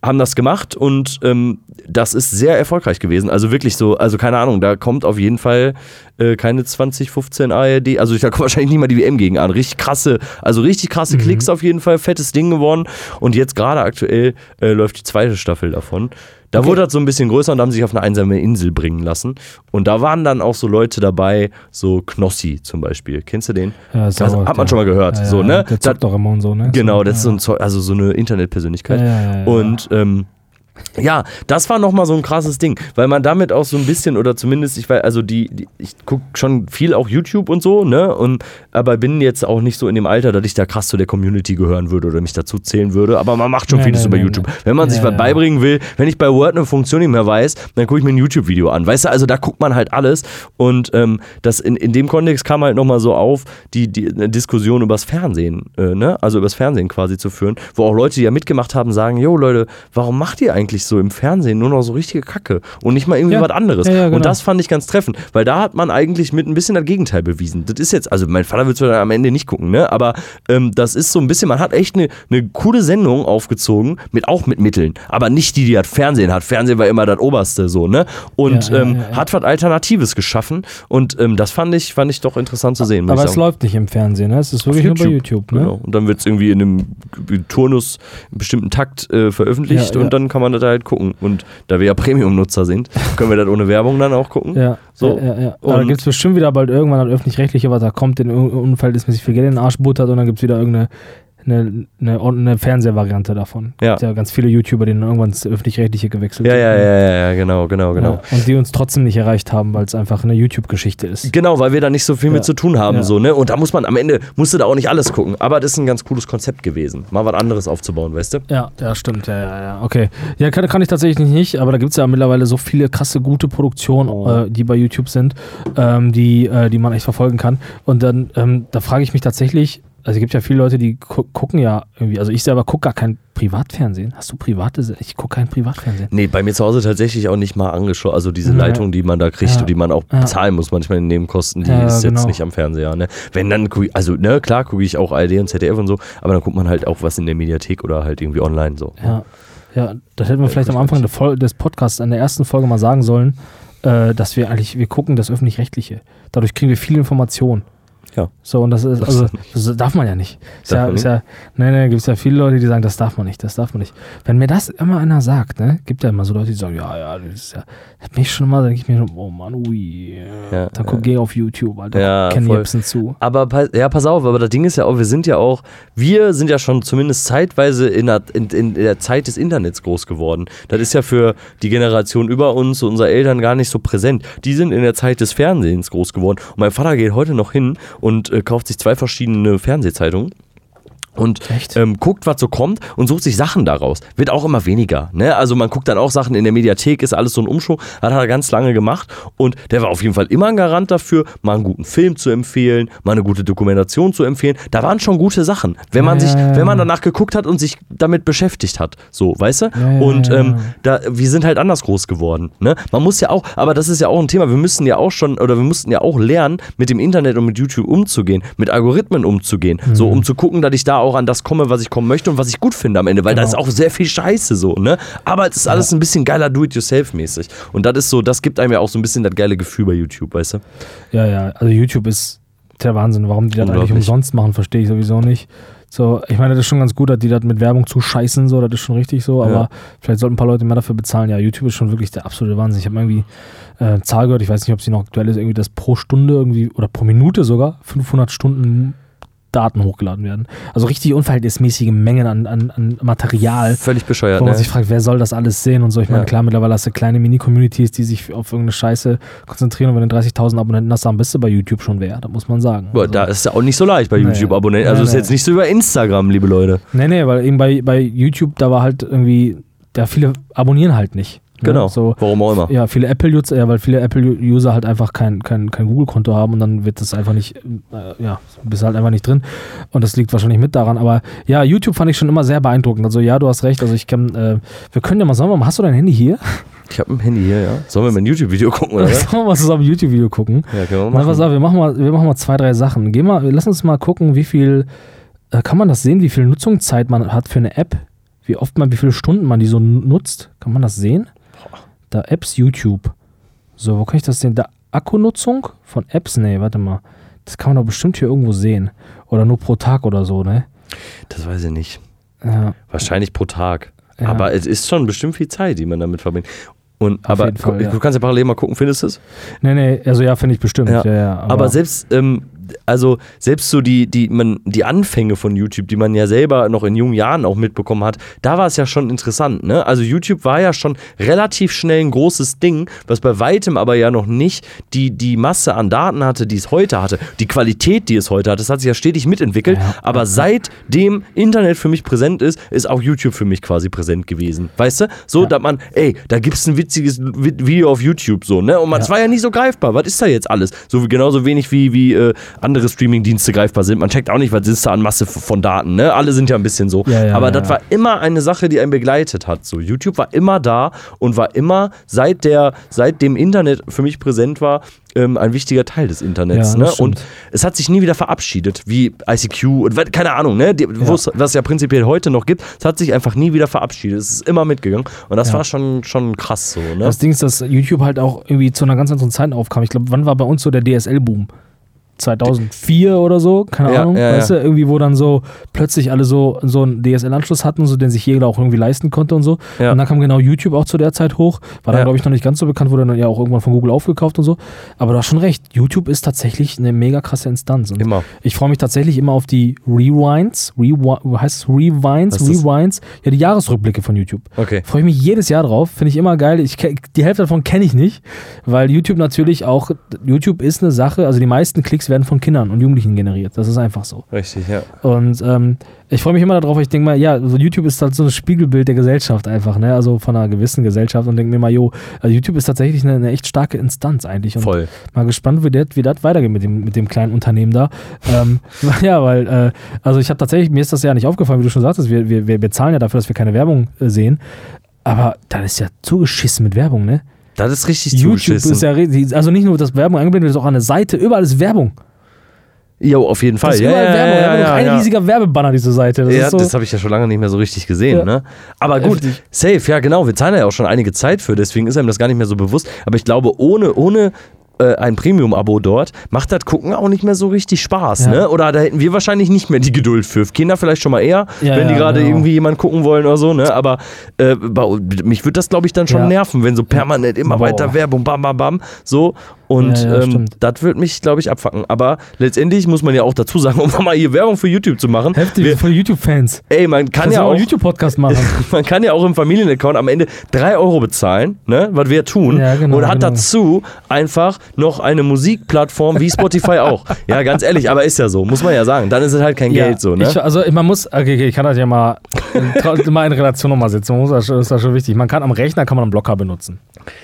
haben das gemacht und ähm, das ist sehr erfolgreich gewesen. Also wirklich so, also keine Ahnung, da kommt auf jeden Fall äh, keine 2015 ARD, also da kommt wahrscheinlich nicht mal die WM gegen an. Richtig krasse, also richtig krasse Klicks auf jeden Fall, fettes Ding geworden. Und jetzt gerade aktuell äh, läuft die zweite Staffel davon. Da Okay. wurde das so ein bisschen größer und haben sich auf eine einsame Insel bringen lassen. Und da waren dann auch so Leute dabei, so Knossi zum Beispiel. Kennst du den? Ja, Das hat man schon mal gehört. Ja, so, ne? Der zockt doch immer und so, ne? Genau, das ist so, ein, also so eine Internetpersönlichkeit. Und ähm, Ja, das war nochmal so ein krasses Ding, weil man damit auch so ein bisschen, oder zumindest, ich weiß, also die, die ich gucke schon viel auch YouTube und so, ne? Und aber bin jetzt auch nicht so in dem Alter, dass ich da krass zu der Community gehören würde oder mich dazu zählen würde. Aber man macht schon Nee, vieles nee, über nee, YouTube. Wenn man sich Ja, was ja. beibringen will, wenn ich bei Word eine Funktion nicht mehr weiß, dann gucke ich mir ein YouTube-Video an. Weißt du, also da guckt man halt alles. Und ähm, das in, in dem Kontext kam halt nochmal so auf, die, die eine Diskussion übers Fernsehen, äh, ne? Also übers Fernsehen quasi zu führen, wo auch Leute, die ja mitgemacht haben, sagen, jo Leute, warum macht ihr eigentlich so im Fernsehen nur noch so richtige Kacke und nicht mal irgendwie Ja. was anderes? Ja, ja, genau. Und das fand ich ganz treffend, weil da hat man eigentlich mit ein bisschen das Gegenteil bewiesen. Das ist jetzt, also mein Vater wird es am Ende nicht gucken, ne? Aber ähm, das ist so ein bisschen, man hat echt eine, eine coole Sendung aufgezogen, mit auch mit Mitteln, aber nicht die, die das Fernsehen hat. Fernsehen war immer das Oberste, so, ne? Und ähm, hat was Alternatives geschaffen und ähm, das fand ich, fand ich doch interessant zu sehen. Aber es läuft nicht im Fernsehen, ne? Es ist wirklich nur bei YouTube, ne? Genau. Und dann wird es irgendwie in einem Turnus, einen bestimmten Takt äh, veröffentlicht und dann kann man das halt gucken. Und da wir ja Premium-Nutzer sind, können wir das ohne Werbung dann auch gucken. Ja, So. ja, ja, da Und- gibt es bestimmt wieder bald irgendwann ein öffentlich-rechtliche, was da kommt, den unverhältnismäßig viel Geld in den Arsch buttert und dann gibt es wieder irgendeine eine, eine, eine Fernsehvariante davon. Ja. Gibt ja ganz viele YouTuber, die dann irgendwann ins öffentlich-rechtliche gewechselt Ja, sind. ja, ja, ja, ja, genau, genau, genau. Ja, und die uns trotzdem nicht erreicht haben, weil es einfach eine YouTube-Geschichte ist. Genau, weil wir da nicht so viel Ja. mit zu tun haben, so, ne? Und da muss man am Ende, musste da auch nicht alles gucken. Aber das ist ein ganz cooles Konzept gewesen. Mal was anderes aufzubauen, weißt du? Ja, ja, stimmt, ja, ja, ja. Okay. Ja, kann, kann ich tatsächlich nicht, aber da gibt es ja mittlerweile so viele krasse, gute Produktionen, Oh. äh, die bei YouTube sind, ähm, die, äh, die man echt verfolgen kann. Und dann, ähm, da frage ich mich tatsächlich, also es gibt ja viele Leute, die gu gucken ja irgendwie, also ich selber gucke gar kein Privatfernsehen. Hast du private, ich gucke kein Privatfernsehen. Nee, bei mir zu Hause tatsächlich auch nicht mal angeschaut. Also diese Ja. Leitung, die man da kriegt Ja. und die man auch Ja. bezahlen muss, manchmal in Nebenkosten, die ist jetzt genau. nicht am Fernseher. Ne? Wenn dann, also ne, klar gucke ich auch ARD und ZDF und so, aber dann guckt man halt auch was in der Mediathek oder halt irgendwie online so. Ja, ja das hätten wir vielleicht am Anfang des Podcasts, an der ersten Folge mal sagen sollen, äh, dass wir eigentlich, wir gucken das Öffentlich-Rechtliche. Dadurch kriegen wir viel Information. Ja. So, und das ist, also, das darf man ja nicht. Ist Darf ja, ist ja, nee, nee, gibt es ja viele Leute, die sagen, das darf man nicht, das darf man nicht. Wenn mir das immer einer sagt, ne, gibt ja immer so Leute, die sagen, ja, ja, das ist ja, das bin ich schon mal, da denke ich mir schon, oh Mann, ui, Ja, dann guck, geh auf YouTube, Alter, Ja, kenn. Jepsen zu. Aber ja, pass auf, aber das Ding ist ja auch, wir sind ja auch, wir sind ja schon zumindest zeitweise in der, in, in der Zeit des Internets groß geworden. Das ist ja für die Generation über uns, unsere Eltern gar nicht so präsent. Die sind in der Zeit des Fernsehens groß geworden. Und mein Vater geht heute noch hin und äh, kauft sich zwei verschiedene Fernsehzeitungen. Und ähm, guckt, was so kommt und sucht sich Sachen daraus. Wird auch immer weniger. Ne? Also man guckt dann auch Sachen in der Mediathek, ist alles so ein Umschwung. Hat er ganz lange gemacht und der war auf jeden Fall immer ein Garant dafür, mal einen guten Film zu empfehlen, mal eine gute Dokumentation zu empfehlen. Da waren schon gute Sachen, wenn man Ja, sich, ja, ja. wenn man danach geguckt hat und sich damit beschäftigt hat. So, weißt du? Und ähm, da, wir sind halt anders groß geworden. Ne? Man muss ja auch, aber das ist ja auch ein Thema, wir müssen ja auch schon, oder wir mussten ja auch lernen, mit dem Internet und mit YouTube umzugehen, mit Algorithmen umzugehen. Mhm. So, um zu gucken, dass ich da auch an das komme, was ich kommen möchte und was ich gut finde am Ende, weil da Genau. ist auch sehr viel Scheiße so, ne? Aber es ist alles ein bisschen geiler Do-it-yourself-mäßig. Und das ist so, das gibt einem ja auch so ein bisschen das geile Gefühl bei YouTube, weißt du? Ja, ja, also YouTube ist der Wahnsinn. Warum die das eigentlich umsonst machen, verstehe ich sowieso nicht. So, ich meine, das ist schon ganz gut, dass die das mit Werbung zuscheißen, so, das ist schon richtig so, aber Ja. vielleicht sollten ein paar Leute mehr dafür bezahlen. Ja, YouTube ist schon wirklich der absolute Wahnsinn. Ich habe irgendwie äh, eine Zahl gehört, ich weiß nicht, ob sie noch aktuell ist, irgendwie, dass pro Stunde irgendwie oder pro Minute sogar 500 Stunden Daten hochgeladen werden. Also richtig unverhältnismäßige Mengen an, an, an Material. Völlig bescheuert, Wo man ne? sich fragt, wer soll das alles sehen und so. Ich meine, Ja. klar, mittlerweile hast du kleine Mini-Communities, die sich auf irgendeine Scheiße konzentrieren und wenn du 30.000 Abonnenten hast, dann bist du bei YouTube schon wer, das muss man sagen. Boah, Also- da ist ja auch nicht so leicht bei Nee. YouTube-Abonnenten. Also Nee, ist nee. jetzt nicht so über Instagram, liebe Leute. Nee, nee, weil eben bei, bei YouTube, da war halt irgendwie, da viele abonnieren halt nicht. Genau. So, Warum auch immer. ja, viele Apple-User, ja, weil viele Apple-User halt einfach kein, kein, kein Google-Konto haben und dann wird das einfach nicht, äh, ja, bist halt einfach nicht drin. Und das liegt wahrscheinlich mit daran. Aber ja, YouTube fand ich schon immer sehr beeindruckend. Also ja, du hast recht. Also ich kann, äh, wir können ja mal, mal, hast du dein Handy hier? Ich habe ein Handy hier, ja. Sollen wir mal ein YouTube-Video gucken, oder? Sollen wir mal zusammen ein YouTube-Video gucken? Ja, können wir machen. auf, wir machen mal, wir machen mal zwei, drei Sachen. Geh mal, lass uns mal gucken, wie viel, äh, kann man das sehen, wie viel Nutzungszeit man hat für eine App? Wie oft man, wie viele Stunden man die so nutzt? Kann man das sehen? Da Apps YouTube. So, wo kann ich das sehen? Da Akkunutzung von Apps? Nee, warte mal. Das kann man doch bestimmt hier irgendwo sehen. Oder nur pro Tag oder so, ne? Das weiß ich nicht. Ja, Wahrscheinlich pro Tag. Ja. Aber es ist schon bestimmt viel Zeit, die man damit verbringt. Und, Auf aber Fall, gu- ja. du kannst ja parallel mal gucken, findest du es? nee, nee, also ja, finde ich bestimmt. Ja. Ja, aber, selbst ähm, also selbst so die, die, man, die Anfänge von YouTube, die man ja selber noch in jungen Jahren auch mitbekommen hat, da war es ja schon interessant. Ne? Also YouTube war ja schon relativ schnell ein großes Ding, was bei weitem aber ja noch nicht die, die Masse an Daten hatte, die es heute hatte. Die Qualität, die es heute hat, das hat sich ja stetig mitentwickelt. Ja. Aber seitdem Internet für mich präsent ist, ist auch YouTube für mich quasi präsent gewesen. Weißt du? So, Ja. dass man, ey, da gibt es ein witziges Vi- Video auf YouTube so, ne? Und man, es Ja. war ja nicht so greifbar. Was ist da jetzt alles? So genauso wenig wie, wie äh, andere Streaming-Dienste greifbar sind. Man checkt auch nicht, was ist da an Masse von Daten, ne? Alle sind ja ein bisschen so. Ja, ja, Aber ja, das ja. war immer eine Sache, die einen begleitet hat. So, YouTube war immer da und war immer, seit der, seit dem Internet für mich präsent war, ähm, ein wichtiger Teil des Internets. Ja, ne? Und es hat sich nie wieder verabschiedet, wie ICQ und keine Ahnung, ne? Die, wo's- Was es ja prinzipiell heute noch gibt, es hat sich einfach nie wieder verabschiedet. Es ist immer mitgegangen. Und das Ja. war schon, schon krass so, ne? Das Ding ist, dass YouTube halt auch irgendwie zu einer ganz anderen Zeit aufkam. Ich glaube, wann war bei uns so der DSL-Boom? 2004 oder so, keine Ja, Ahnung, ja, weißt ja. du, irgendwie, wo dann so plötzlich alle so, so einen DSL-Anschluss hatten, so, den sich jeder auch irgendwie leisten konnte und so. Und dann kam genau YouTube auch zu der Zeit hoch, war dann, glaube ich, noch nicht ganz so bekannt, wurde dann ja auch irgendwann von Google aufgekauft und so. Aber du hast schon recht, YouTube ist tatsächlich eine mega krasse Instanz. Und Immer. ich freue mich tatsächlich immer auf die Rewinds, Rewi heißt es Rewinds, Was? Rewinds, ja, die Jahresrückblicke von YouTube. Okay. Freue ich mich jedes Jahr drauf. Finde ich immer geil. Ich, die Hälfte davon kenne ich nicht, weil YouTube natürlich auch, YouTube ist eine Sache, also die meisten Klicks werden von Kindern und Jugendlichen generiert. Das ist einfach so. Richtig, ja. Und ähm, ich freue mich immer darauf, ich denke mal, ja, also YouTube ist halt so ein Spiegelbild der Gesellschaft einfach, ne? Also von einer gewissen Gesellschaft und denke mir mal, jo, also YouTube ist tatsächlich eine, eine echt starke Instanz eigentlich. Und Voll. Mal gespannt, wie das wie das weitergeht mit dem, mit dem kleinen Unternehmen da. ähm, ja, weil, äh, also ich habe tatsächlich, mir ist das ja nicht aufgefallen, wie du schon sagtest, wir, wir, wir bezahlen ja dafür, dass wir keine Werbung äh, sehen. Aber das ist ja zugeschissen mit Werbung, ne? Das ist richtig YouTube ist ja, ri- also nicht nur, dass Werbung eingeblendet ist, auch an der Seite, überall ist Werbung. Jo, auf jeden Fall. Das ist ja, überall ja, Werbung. ja, Ja, ein riesiger Werbebanner, diese Seite. Das ja, so, das habe ich ja schon lange nicht mehr so richtig gesehen, ne? Aber gut, Heftig. safe, ja genau, wir zahlen ja auch schon einige Zeit für, deswegen ist einem das gar nicht mehr so bewusst. Aber ich glaube, ohne, ohne ein Premium-Abo dort macht das Gucken auch nicht mehr so richtig Spaß, Ja. ne? Oder da hätten wir wahrscheinlich nicht mehr die Geduld für. Kinder vielleicht schon mal eher, Ja, wenn die ja, gerade genau. irgendwie jemanden gucken wollen oder so, ne? Aber äh, mich würde das, glaube ich, dann schon nerven, wenn so permanent immer Boah. weiter Werbung, bam, bam, bam, so. Und Ja, ja, ähm, das wird mich, glaube ich, abfacken. Aber letztendlich muss man ja auch dazu sagen, um mal hier Werbung für YouTube zu machen. heftig, Wir, von YouTube-Fans. ey, man kann ja auch einen YouTube-Podcast machen. man kann ja auch im Familienaccount am Ende 3 Euro bezahlen, ne, was wir tun. Ja, genau, und hat genau. dazu einfach noch eine Musikplattform wie Spotify auch. Ja, ganz ehrlich, aber ist ja so, muss man ja sagen. Dann ist es halt kein Geld so, ne? Ich, also man muss, okay, okay, ich kann das ja mal, mal in Relation nochmal setzen. Man muss das, ist das schon wichtig. Man kann am Rechner kann man einen Blocker benutzen.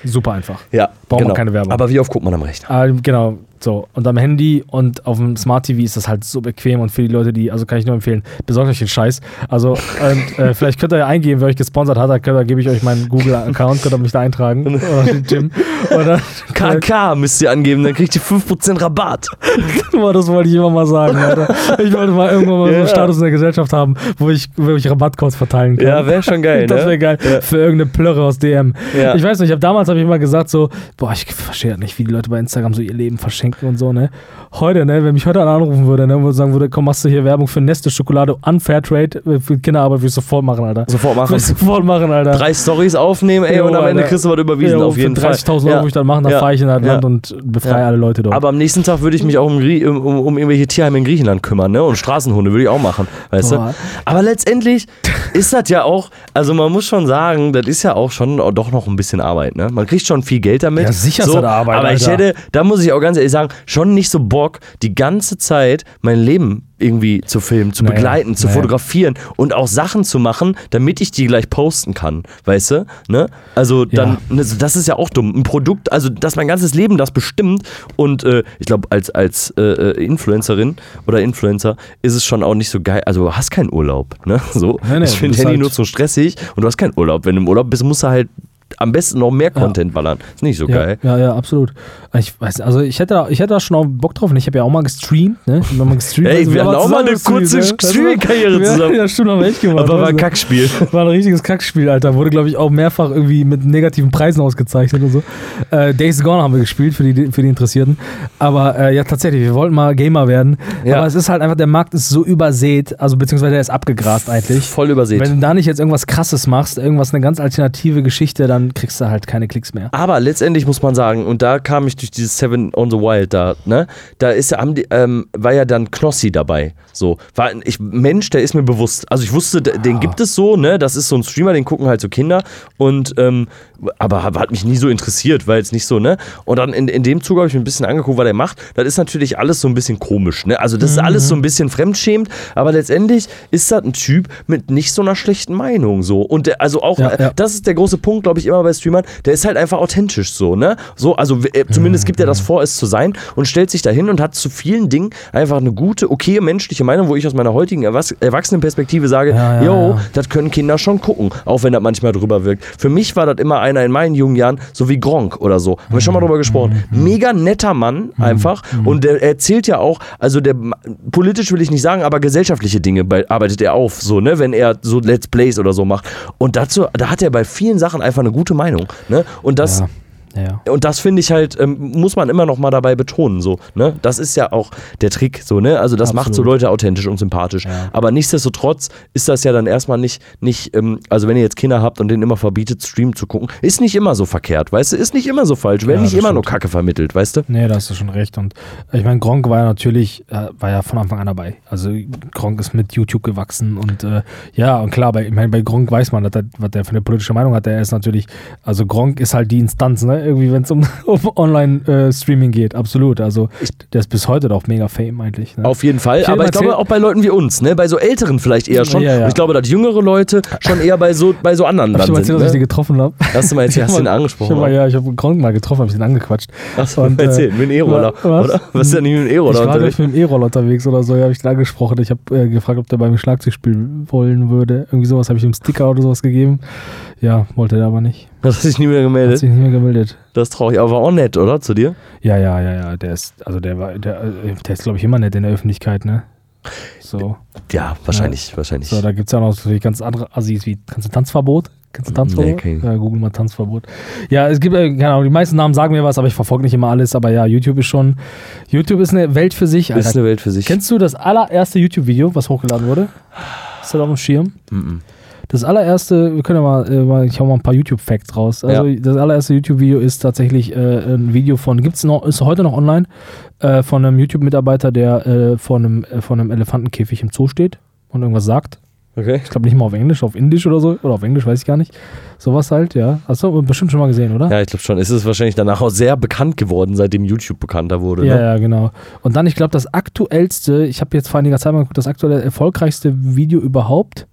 Super einfach. ja, braucht man genau. keine Werbung. Aber wie oft guckt man am Rechner? Ah, genau, so. Und am Handy und auf dem Smart TV ist das halt so bequem und für die Leute, die, also kann ich nur empfehlen, besorgt euch den Scheiß. Also, und, äh, vielleicht könnt ihr ja eingeben, wer euch gesponsert hat, da, könnt, da gebe ich euch meinen Google-Account, könnt ihr mich da eintragen. Oder den Jim. Dann, KK müsst ihr angeben, dann kriegt ihr 5% Rabatt. Boah, das wollte ich immer mal sagen, Alter. Ich wollte mal irgendwann mal so Ja. einen Status in der Gesellschaft haben, wo ich, wo ich Rabattcodes verteilen kann. Ja, wäre schon geil, Das ne? wäre geil. Ja. Für irgendeine Plörre aus DM. Ja. Ich weiß nicht, ich hab, damals habe ich immer gesagt so, boah, ich verstehe das nicht, wie die Leute bei Instagram so ihr Leben verschenken und so, ne? Heute, ne, wenn mich heute einer anrufen würde, ne, und sagen würde, komm, machst du hier Werbung für Neste Schokolade Unfair Trade äh, für Kinderarbeit, würde ich sofort machen, Alter. Sofort machen. Würde ich sofort machen, Alter. Drei Stories aufnehmen, ey, Jo, und am Ende Alter. kriegst du was überwiesen, Ja, auf jeden für Fall. 30.000 Euro Ja. würde ich dann machen, dann Ja. fahre ich in das Ja. Land und befreie Ja. alle Leute dort. Aber am nächsten Tag würde ich mich auch um, um, um, irgendwelche Tierheime in Griechenland kümmern, ne? Und Straßenhunde würde ich auch machen, weißt Boah. du? Aber letztendlich ist das ja auch, also man muss schon sagen, das ist ja auch schon doch noch ein bisschen Arbeit, ne? Man kriegt schon viel Geld damit. Ja, sicher ist so, das Arbeit, Aber ich Alter. hätte, da muss ich auch ganz ehrlich sagen, schon nicht so Bock, die ganze Zeit mein Leben irgendwie zu filmen, zu Naja, begleiten, zu naja. fotografieren und auch Sachen zu machen, damit ich die gleich posten kann, weißt du? Ne? Also dann, Ja. ne, das ist ja auch dumm. Ein Produkt, also dass mein ganzes Leben das bestimmt und äh, ich glaube, als, als äh, äh, Influencerin oder Influencer ist es schon auch nicht so geil. Also du hast keinen Urlaub, ne? So. Nee, ich finde Handy halt- nur so stressig und du hast keinen Urlaub. Wenn du im Urlaub bist, musst du halt am besten noch mehr Content ballern. Ist nicht so ja, geil. Ja, ja, absolut. Ich weiß, also ich hätte, da- ich hätte da schon auch Bock drauf und ich habe ja auch mal gestreamt, ne? Ich mal gestreamt, Ey, also wir hatten haben auch mal eine zusammen kurze ne? Streaming-Karriere Ja, zusammen. Ja, stimmt, haben wir echt gemacht. Aber war ein? Kackspiel. War ein richtiges Kackspiel, Alter. Wurde, glaube ich, auch mehrfach irgendwie mit negativen Preisen ausgezeichnet und so. Äh, Days Gone haben wir gespielt für die, für die Interessierten. Aber äh, ja, tatsächlich, wir wollten mal Gamer werden. Ja. Aber es ist halt einfach, der Markt ist so übersät, also beziehungsweise der ist abgegrast eigentlich. Voll übersät. Wenn du da nicht jetzt irgendwas krasses machst, irgendwas, eine ganz alternative Geschichte, dann dann kriegst du halt keine Klicks mehr. Aber letztendlich muss man sagen, und da kam ich durch dieses Seven on the Wild da, ne? Da ist ja, ähm, war ja dann Knossi dabei. So. War ich, Mensch, der ist mir bewusst. Also ich wusste, d- den gibt es so, ne? Das ist so ein Streamer, den gucken halt so Kinder. Und ähm, aber hat mich nie so interessiert, weil es nicht so, ne? Und dann in, in dem Zug habe ich mir ein bisschen angeguckt, was er macht. Das ist natürlich alles so ein bisschen komisch, ne? Also das ist alles so ein bisschen fremdschämend, aber letztendlich ist das ein Typ mit nicht so einer schlechten Meinung so. Und der, also auch, Ja, äh, ja. das ist der große Punkt, glaube ich, immer bei Streamern, der ist halt einfach authentisch so, ne? So, also äh, zumindest gibt er das vor, es zu sein und stellt sich dahin und hat zu vielen Dingen einfach eine gute, okaye menschliche Meinung, wo ich aus meiner heutigen Erwachs Erwachsenenperspektive sage, Ja, ja, yo, ja. das können Kinder schon gucken, auch wenn das manchmal drüber wirkt. Für mich war das immer einer in meinen jungen Jahren, so wie Gronk oder so. Haben wir schon mal drüber gesprochen. Mega netter Mann einfach. Und der erzählt ja auch, also der politisch will ich nicht sagen, aber gesellschaftliche Dinge bei, arbeitet er auf, so, ne, wenn er so Let's Plays oder so macht. Und dazu, da hat er bei vielen Sachen einfach eine gute Meinung. Ne? Und das. Ja. Ja. Und das finde ich halt, ähm, muss man immer noch mal dabei betonen, so, ne? Das ist ja auch der Trick, so, ne? Also das macht so Absolut. Leute authentisch und sympathisch. Ja. Aber nichtsdestotrotz ist das ja dann erstmal nicht, nicht ähm, also wenn ihr jetzt Kinder habt und denen immer verbietet, Stream zu gucken, ist nicht immer so verkehrt, weißt du? Ist nicht immer so falsch, werden Ja, nicht immer nur stimmt. Kacke vermittelt, weißt du? Nee, da hast du schon recht. Und ich meine, Gronk war ja natürlich, äh, war ja von Anfang an dabei. Also Gronk ist mit YouTube gewachsen und äh, ja, und klar, bei, ich meine, bei Gronk weiß man, dass was der für eine politische Meinung hat. Der ist natürlich, also Gronk ist halt die Instanz, ne? Irgendwie, wenn es um, um Online-Streaming geht, absolut. Also der ist bis heute doch mega fame eigentlich. Ne? Auf jeden Fall, Ich aber mal ich glaube auch bei Leuten wie uns, ne? Bei so Älteren vielleicht eher schon. Ja, ja. Und ich glaube, dass jüngere Leute schon eher bei so, bei so anderen Hab ich dann mal erzählt, dass ich den Ne? getroffen habe? Hast du mal jetzt, hast du ihn angesprochen? Ich hab mal, ja, ich habe Gronk mal getroffen, habe ich den angequatscht. Achso, Und, äh, erzähl, mit dem E-Roller, was? oder? Was ist denn nicht mit dem Ich E-Roller war unterwegs? gleich mit dem E-Roller unterwegs oder so, ja, habe ich den angesprochen. Ich habe äh, gefragt, ob der bei mir Schlagzeug spielen wollen würde. Irgendwie sowas habe ich ihm Sticker oder sowas gegeben. Ja, wollte er aber nicht. Das hat sich nie mehr Hat gemeldet. sich nicht mehr gemeldet. Das ist traurig, aber war auch nett, oder? Zu dir? Ja, ja, ja, ja. Der ist, also der war, der, äh, der ist, glaube ich, immer nett in der Öffentlichkeit, ne? So. Ja, wahrscheinlich, wahrscheinlich. So, da gibt es ja noch natürlich ganz andere Assis wie, kannst du Tanzverbot? Kennst du Tanzverbot? Nee, ja, google mal Tanzverbot. Ja, es gibt, äh, keine Ahnung, die meisten Namen sagen mir was, aber ich verfolge nicht immer alles. Aber ja, YouTube ist schon, YouTube ist eine Welt für sich, ist Alter. eine Welt für sich. Kennst du das allererste YouTube-Video, was hochgeladen wurde? Ist das auf dem Schirm? Mhm. Das allererste, wir können ja mal, äh, mal ich hau mal ein paar YouTube-Facts raus. Also Ja. das allererste YouTube-Video ist tatsächlich äh, ein Video von, gibt's noch, ist heute noch online, äh, von einem YouTube-Mitarbeiter, der äh, vor, einem, äh, vor einem Elefantenkäfig im Zoo steht und irgendwas sagt. Okay. Ich glaube nicht mal auf Englisch, auf Indisch oder so. Oder auf Englisch, weiß ich gar nicht. Sowas halt, ja. Hast du bestimmt schon mal gesehen, oder? Ja, ich glaube schon. Es ist wahrscheinlich danach auch sehr bekannt geworden, seitdem YouTube bekannter wurde. Ja, ne? ja, genau. Und dann, ich glaube, das aktuellste, ich habe jetzt vor einiger Zeit mal geguckt, das aktuelle erfolgreichste Video überhaupt,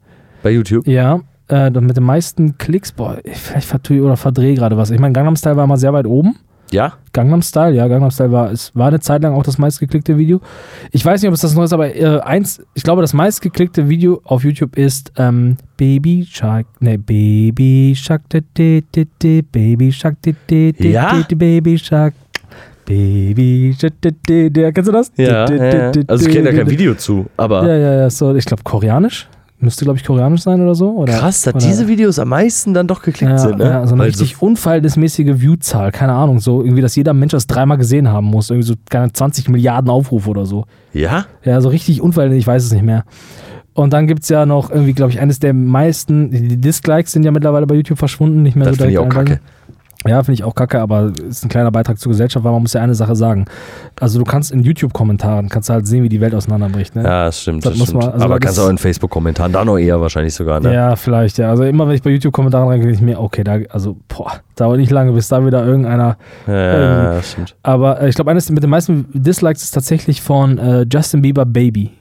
Bei YouTube. ja, äh, mit den meisten Klicks, boah, vielleicht vertue oder verdrehe gerade was. Ich meine, Gangnam Style war mal sehr weit oben. Ja? Gangnam Style, ja, Gangnam Style war, es war eine Zeit lang auch das meistgeklickte Video. Ich weiß nicht, ob es das neu ist, aber äh, eins, ich glaube, das meistgeklickte Video auf YouTube ist ähm, Baby Shark, ne, Baby Shark, di, di, di, di, Baby Shark, di, di, di, Ja? di, di, Baby Shark, Baby Shark, di, di, di, kennst du das? Ja, ja, ja. Also ich kenne da kein. Video zu, aber Ja, ja, ja, so, ich glaube koreanisch. Müsste, glaube ich, koreanisch sein oder so. Oder, krass, dass oder, diese Videos am meisten dann doch geklickt ja, sind, ne? Ja, so eine Weil richtig unverhältnismäßige Viewzahl, keine Ahnung, so irgendwie, dass jeder Mensch das dreimal gesehen haben muss, irgendwie so keine 20 Milliarden Aufrufe oder so. ja? Ja, so richtig unverhältnismäßig, ich weiß es nicht mehr. Und dann gibt es ja noch irgendwie, glaube ich, eines der meisten, die Dislikes sind ja mittlerweile bei YouTube verschwunden, nicht mehr Das so finde ich auch direkt kacke. Ja, finde ich auch kacke, aber ist ein kleiner Beitrag zur Gesellschaft, weil man muss ja eine Sache sagen. Also du kannst in YouTube-Kommentaren, kannst du halt sehen, wie die Welt auseinanderbricht, ne? Ja, das stimmt. Das Das stimmt. man- also aber kannst auch in Facebook-Kommentaren, da noch eher wahrscheinlich sogar, ne? Ja, vielleicht, ja. Also immer wenn ich bei YouTube-Kommentaren reingehe, denke ich mir, okay, da, also, boah, dauert nicht lange, bis da wieder irgendeiner. Ja, ja, das stimmt. Aber äh, ich glaube, eines mit den meisten Dislikes ist tatsächlich von äh, Justin Bieber Baby.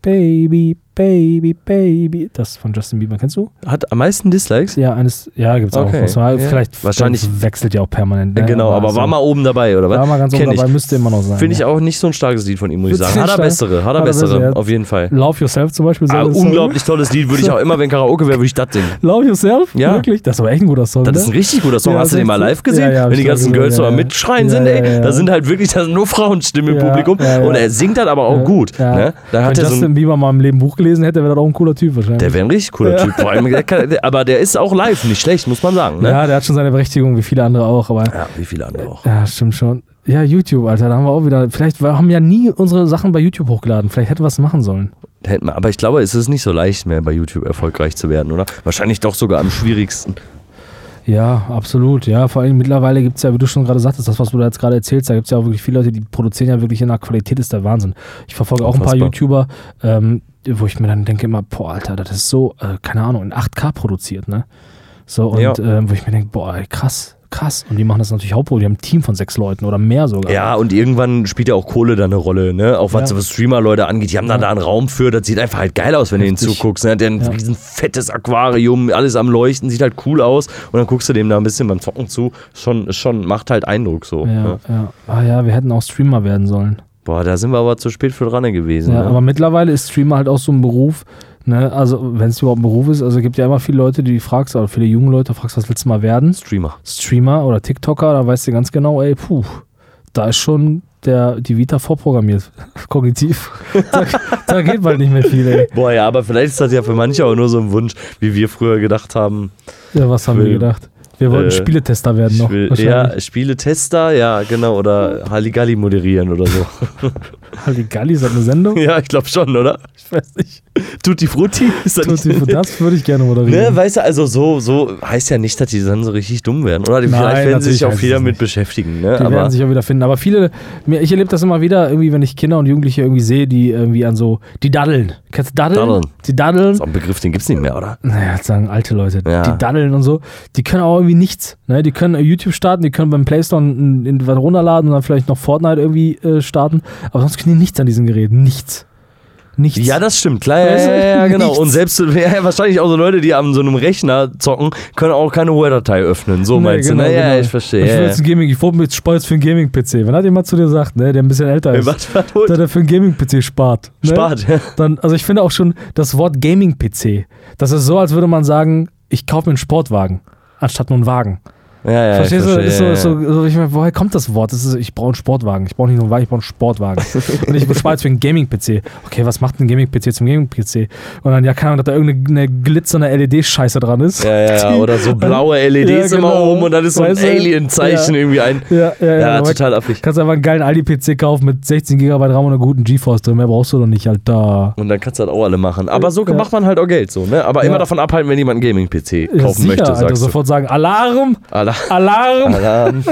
Baby, Baby, Baby. Das von Justin Bieber, kennst du? Hat am meisten Dislikes? Ja, eines, ja, gibt's auch. Okay, man, ja. Vielleicht Wahrscheinlich- das wechselt ja auch permanent. Ne? genau, aber so- war mal oben dabei, oder was? war mal ganz oben ich. dabei, müsste immer noch sein. Finde ich ja. auch nicht so ein starkes Lied von ihm, muss ich sagen. Hat er bessere, hat er er bessere, ja. auf jeden Fall. Love Yourself zum Beispiel. Ah, Song. unglaublich tolles Lied, würde ich auch immer, wenn Karaoke wäre, würde ich das singen. Love Yourself? Ja. Wirklich? Das war echt ein guter Song. Das ne? ist ein richtig guter Song. Ja, Hast du den mal das live gesehen? Wenn die ganzen Girls so ja. Mitschreien sind, ey. Da sind halt wirklich, da nur Frauenstimmen im Publikum. Und er singt halt aber auch gut. Ne? Da hat Justin Bieber mal im Leben Buch gelesen hätte, wäre das auch ein cooler Typ wahrscheinlich. der wäre ein richtig cooler Typ. Vor allem, der kann, aber der ist auch live nicht schlecht, muss man sagen. Ne? Ja, der hat schon seine Berechtigung, wie viele andere auch, aber Ja, wie viele andere auch. ja, stimmt schon. Ja, YouTube, Alter, da haben wir auch wieder, vielleicht wir haben ja nie unsere Sachen bei YouTube hochgeladen, vielleicht hätte was machen sollen. Hätten wir- Aber ich glaube, es ist nicht so leicht mehr bei YouTube erfolgreich zu werden, oder? Wahrscheinlich doch sogar am schwierigsten. Ja, absolut. Ja, vor allem mittlerweile gibt es ja, wie du schon gerade sagtest, das, was du da jetzt gerade erzählst, da gibt es ja auch wirklich viele Leute, die produzieren ja wirklich in der Qualität, ist der Wahnsinn. Ich verfolge auch ein paar Unfassbar. YouTuber, ähm, wo ich mir dann denke immer, boah, Alter, das ist so, äh, keine Ahnung, in 8K produziert, ne? So, und Ja. ähm, wo ich mir denke, boah, ey, krass, krass. Und die machen das natürlich hauptberuflich, die haben ein Team von sechs Leuten oder mehr sogar. Ja, und irgendwann spielt ja auch Kohle da eine Rolle, ne? Auch was Ja. so Streamer-Leute angeht. Die haben da, Ja. da einen Raum für, das sieht einfach halt geil aus, wenn du ihnen Richtig. zuguckst. Ne? Der hat ein Ja. riesen fettes Aquarium, alles am Leuchten, sieht halt cool aus. Und dann guckst du dem da ein bisschen beim Zocken zu. Schon, schon macht halt Eindruck so. Ja, Ne? ja. Ah ja, wir hätten auch Streamer werden sollen. Boah, da sind wir aber zu spät für dran gewesen. Ja, ne? aber mittlerweile ist Streamer halt auch so ein Beruf, ne, also wenn es überhaupt ein Beruf ist, also es gibt ja immer viele Leute, die fragst, oder viele junge Leute, fragst, was willst du mal werden? Streamer. Streamer oder TikToker, da weißt du ganz genau, ey, puh, da ist schon der, die Vita vorprogrammiert, kognitiv. da, da geht bald nicht mehr viel, ey. Boah, ja, aber vielleicht ist das ja für manche auch nur so ein Wunsch, wie wir früher gedacht haben. Ja, was haben will- wir gedacht? Wir wollten äh, Spieletester werden noch. Will, ja, Spieletester, ja, genau. Oder Halligalli moderieren oder so. Halligalli, ist das eine Sendung? ja, ich glaube schon, oder? Ich weiß nicht. Tutti Frutti? Ist das Tutti, nicht? das würde ich gerne moderieren. Ne, weißt du, also so, so heißt ja nicht, dass die dann so richtig dumm werden. Oder Nein, vielleicht werden sie sich auch es damit nicht. beschäftigen. Ne? Die Aber werden sich auch wieder finden. Aber viele, ich erlebe das immer wieder, irgendwie, wenn ich Kinder und Jugendliche irgendwie sehe, die irgendwie an so, die daddeln. Kennst du daddeln? Daddeln. Die daddeln. das ist auch ein Begriff, den gibt's nicht mehr, oder? Naja, das sagen alte Leute, Ja. die daddeln und so, die können auch irgendwie nichts. Ne? Die können YouTube starten, die können beim Play Store ein, ein, was runterladen und dann vielleicht noch Fortnite irgendwie äh, starten. Aber sonst die nichts an diesen Geräten. Nichts. Nichts. Ja, das stimmt, klar, ja, ja, ja, genau. Nichts. Und selbst ja, wahrscheinlich auch so Leute, die an so einem Rechner zocken, können auch keine Word-Datei öffnen. So Nee, meinst genau, du? Ne? Ja, genau. ich verstehe. Ich will Ja, jetzt ein Gaming, ich wollte mir jetzt jetzt für einen Gaming-PC. Wenn hat jemand zu dir sagt, ne, der ein bisschen älter ist, was, was, der, der für einen Gaming-PC spart. Ne? Spart, ja. Dann, also ich finde auch schon das Wort Gaming-PC, das ist so, als würde man sagen, ich kaufe mir einen Sportwagen, anstatt nur einen Wagen. Ja, ja, Verstehst du? verstehe, Das ist so, so, so, ich meine, woher kommt das Wort? Das ist, ich brauche einen Sportwagen. Ich brauche nicht nur einen Wagen, ich brauche einen Sportwagen. und ich bespare jetzt für einen Gaming-PC. Okay, was macht ein Gaming-PC zum Gaming-PC? Und dann, ja, keine Ahnung, dass da irgendeine glitzernde LED-Scheiße dran ist. Ja, ja, oder so blaue LEDs Ja, immer genau. oben und dann ist so ein du? Alien-Zeichen irgendwie ein. Ja, ja, ja. Ja, total affig. Kannst einfach einen geilen Aldi-PC kaufen mit 16 GB RAM und einer guten GeForce drin. Mehr brauchst du doch nicht, Alter. Und dann kannst du das auch alle machen. Aber so macht man halt auch Geld so, ne? Aber immer davon abhalten, wenn jemand einen Gaming-PC kaufen sicher, möchte, Alter. sagst du. Sofort sagen, Alarm! Alla- Alarm! Alarm.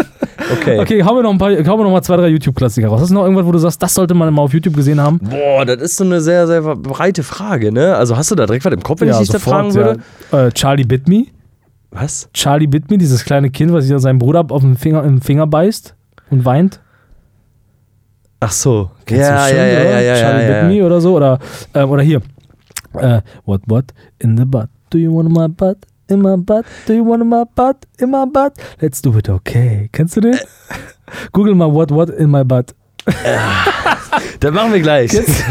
Okay. Okay, hauen wir noch ein paar, hauen wir noch mal zwei, drei YouTube-Klassiker raus. Hast du noch irgendwas, wo du sagst, das sollte man mal auf YouTube gesehen haben? Boah, das ist so eine sehr, sehr breite Frage, ne? Also hast du da direkt was im Kopf, wenn ich dich da fragen würde? Ja. Äh, Charlie Bit Me. Was? Charlie Bit Me, dieses kleine Kind, was sich an seinen Bruder auf den Finger, im Finger beißt und weint. Ach so. Kennst ja, du ja, ja, ja, ja, Charlie ja, Bit Me ja. oder so. Oder, ähm, oder hier. Äh, what, what? In the butt. Do you want my butt? In my butt? Do you want my butt? In my butt? Let's do it okay. Kennst du den? Google mal what, what in my butt. Das machen wir gleich. Kennst,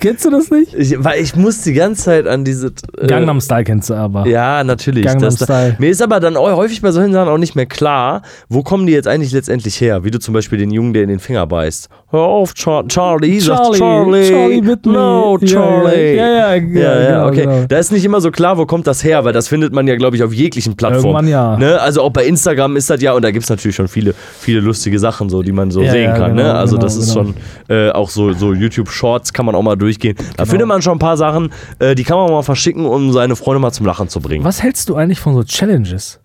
kennst du das nicht? Ich, weil ich muss die ganze Zeit an diese. Äh, Gangnam Style kennst du aber. Ja, natürlich. Gangnam Das, Style. mir ist aber dann auch häufig bei solchen Sachen auch nicht mehr klar, wo kommen die jetzt eigentlich letztendlich her? Wie du zum Beispiel den Jungen, der in den Finger beißt. Hör auf, Char Charlie, sagt Charlie. Charlie Bit Me. No, Charlie. Ja, ja, ja, ja, Ja, genau, okay. genau. Da ist nicht immer so klar, wo kommt das her, weil das findet man ja, glaube ich, auf jeglichen Plattformen. Ja. Ne? Also auch bei Instagram ist das ja, und da gibt es natürlich schon viele, viele lustige Sachen, so, die man so Ja, sehen kann. genau, ne? Also genau, das ist genau. schon äh, auch so, so YouTube-Shorts kann man auch mal durchgehen. Da Genau. findet man schon ein paar Sachen, äh, die kann man mal verschicken, um seine Freunde mal zum Lachen zu bringen. Was hältst du eigentlich von so Challenges?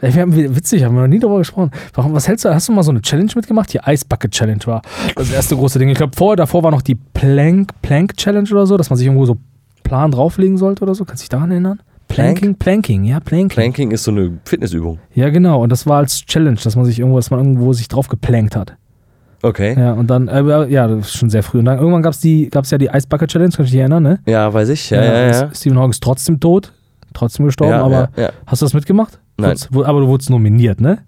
Ey, Wir haben, witzig, haben wir noch nie darüber gesprochen. Warum, was hältst du, hast du mal so eine Challenge mitgemacht? Die Ice Bucket Challenge war das erste große Ding. Ich glaube, vorher, davor war noch die Plank, Plank Challenge oder so, dass man sich irgendwo so Plan drauflegen sollte oder so. Kannst du dich daran erinnern? Plank? Planking, Planking, ja, Planking. Planking ist so eine Fitnessübung. Ja, genau. Und das war als Challenge, dass man sich irgendwo, dass man irgendwo sich drauf geplankt hat. Okay. Ja, und dann, äh, ja, das ist schon sehr früh. Und dann irgendwann gab es gab's ja die Ice Bucket Challenge, kannst du dich erinnern, ne? Ja, weiß ich. Ja, ja, ja. Stephen Hawking ist trotzdem tot, trotzdem gestorben, ja, aber ja, ja. hast du das mitgemacht? Nein. Wo- aber du wurdest nominiert, ne?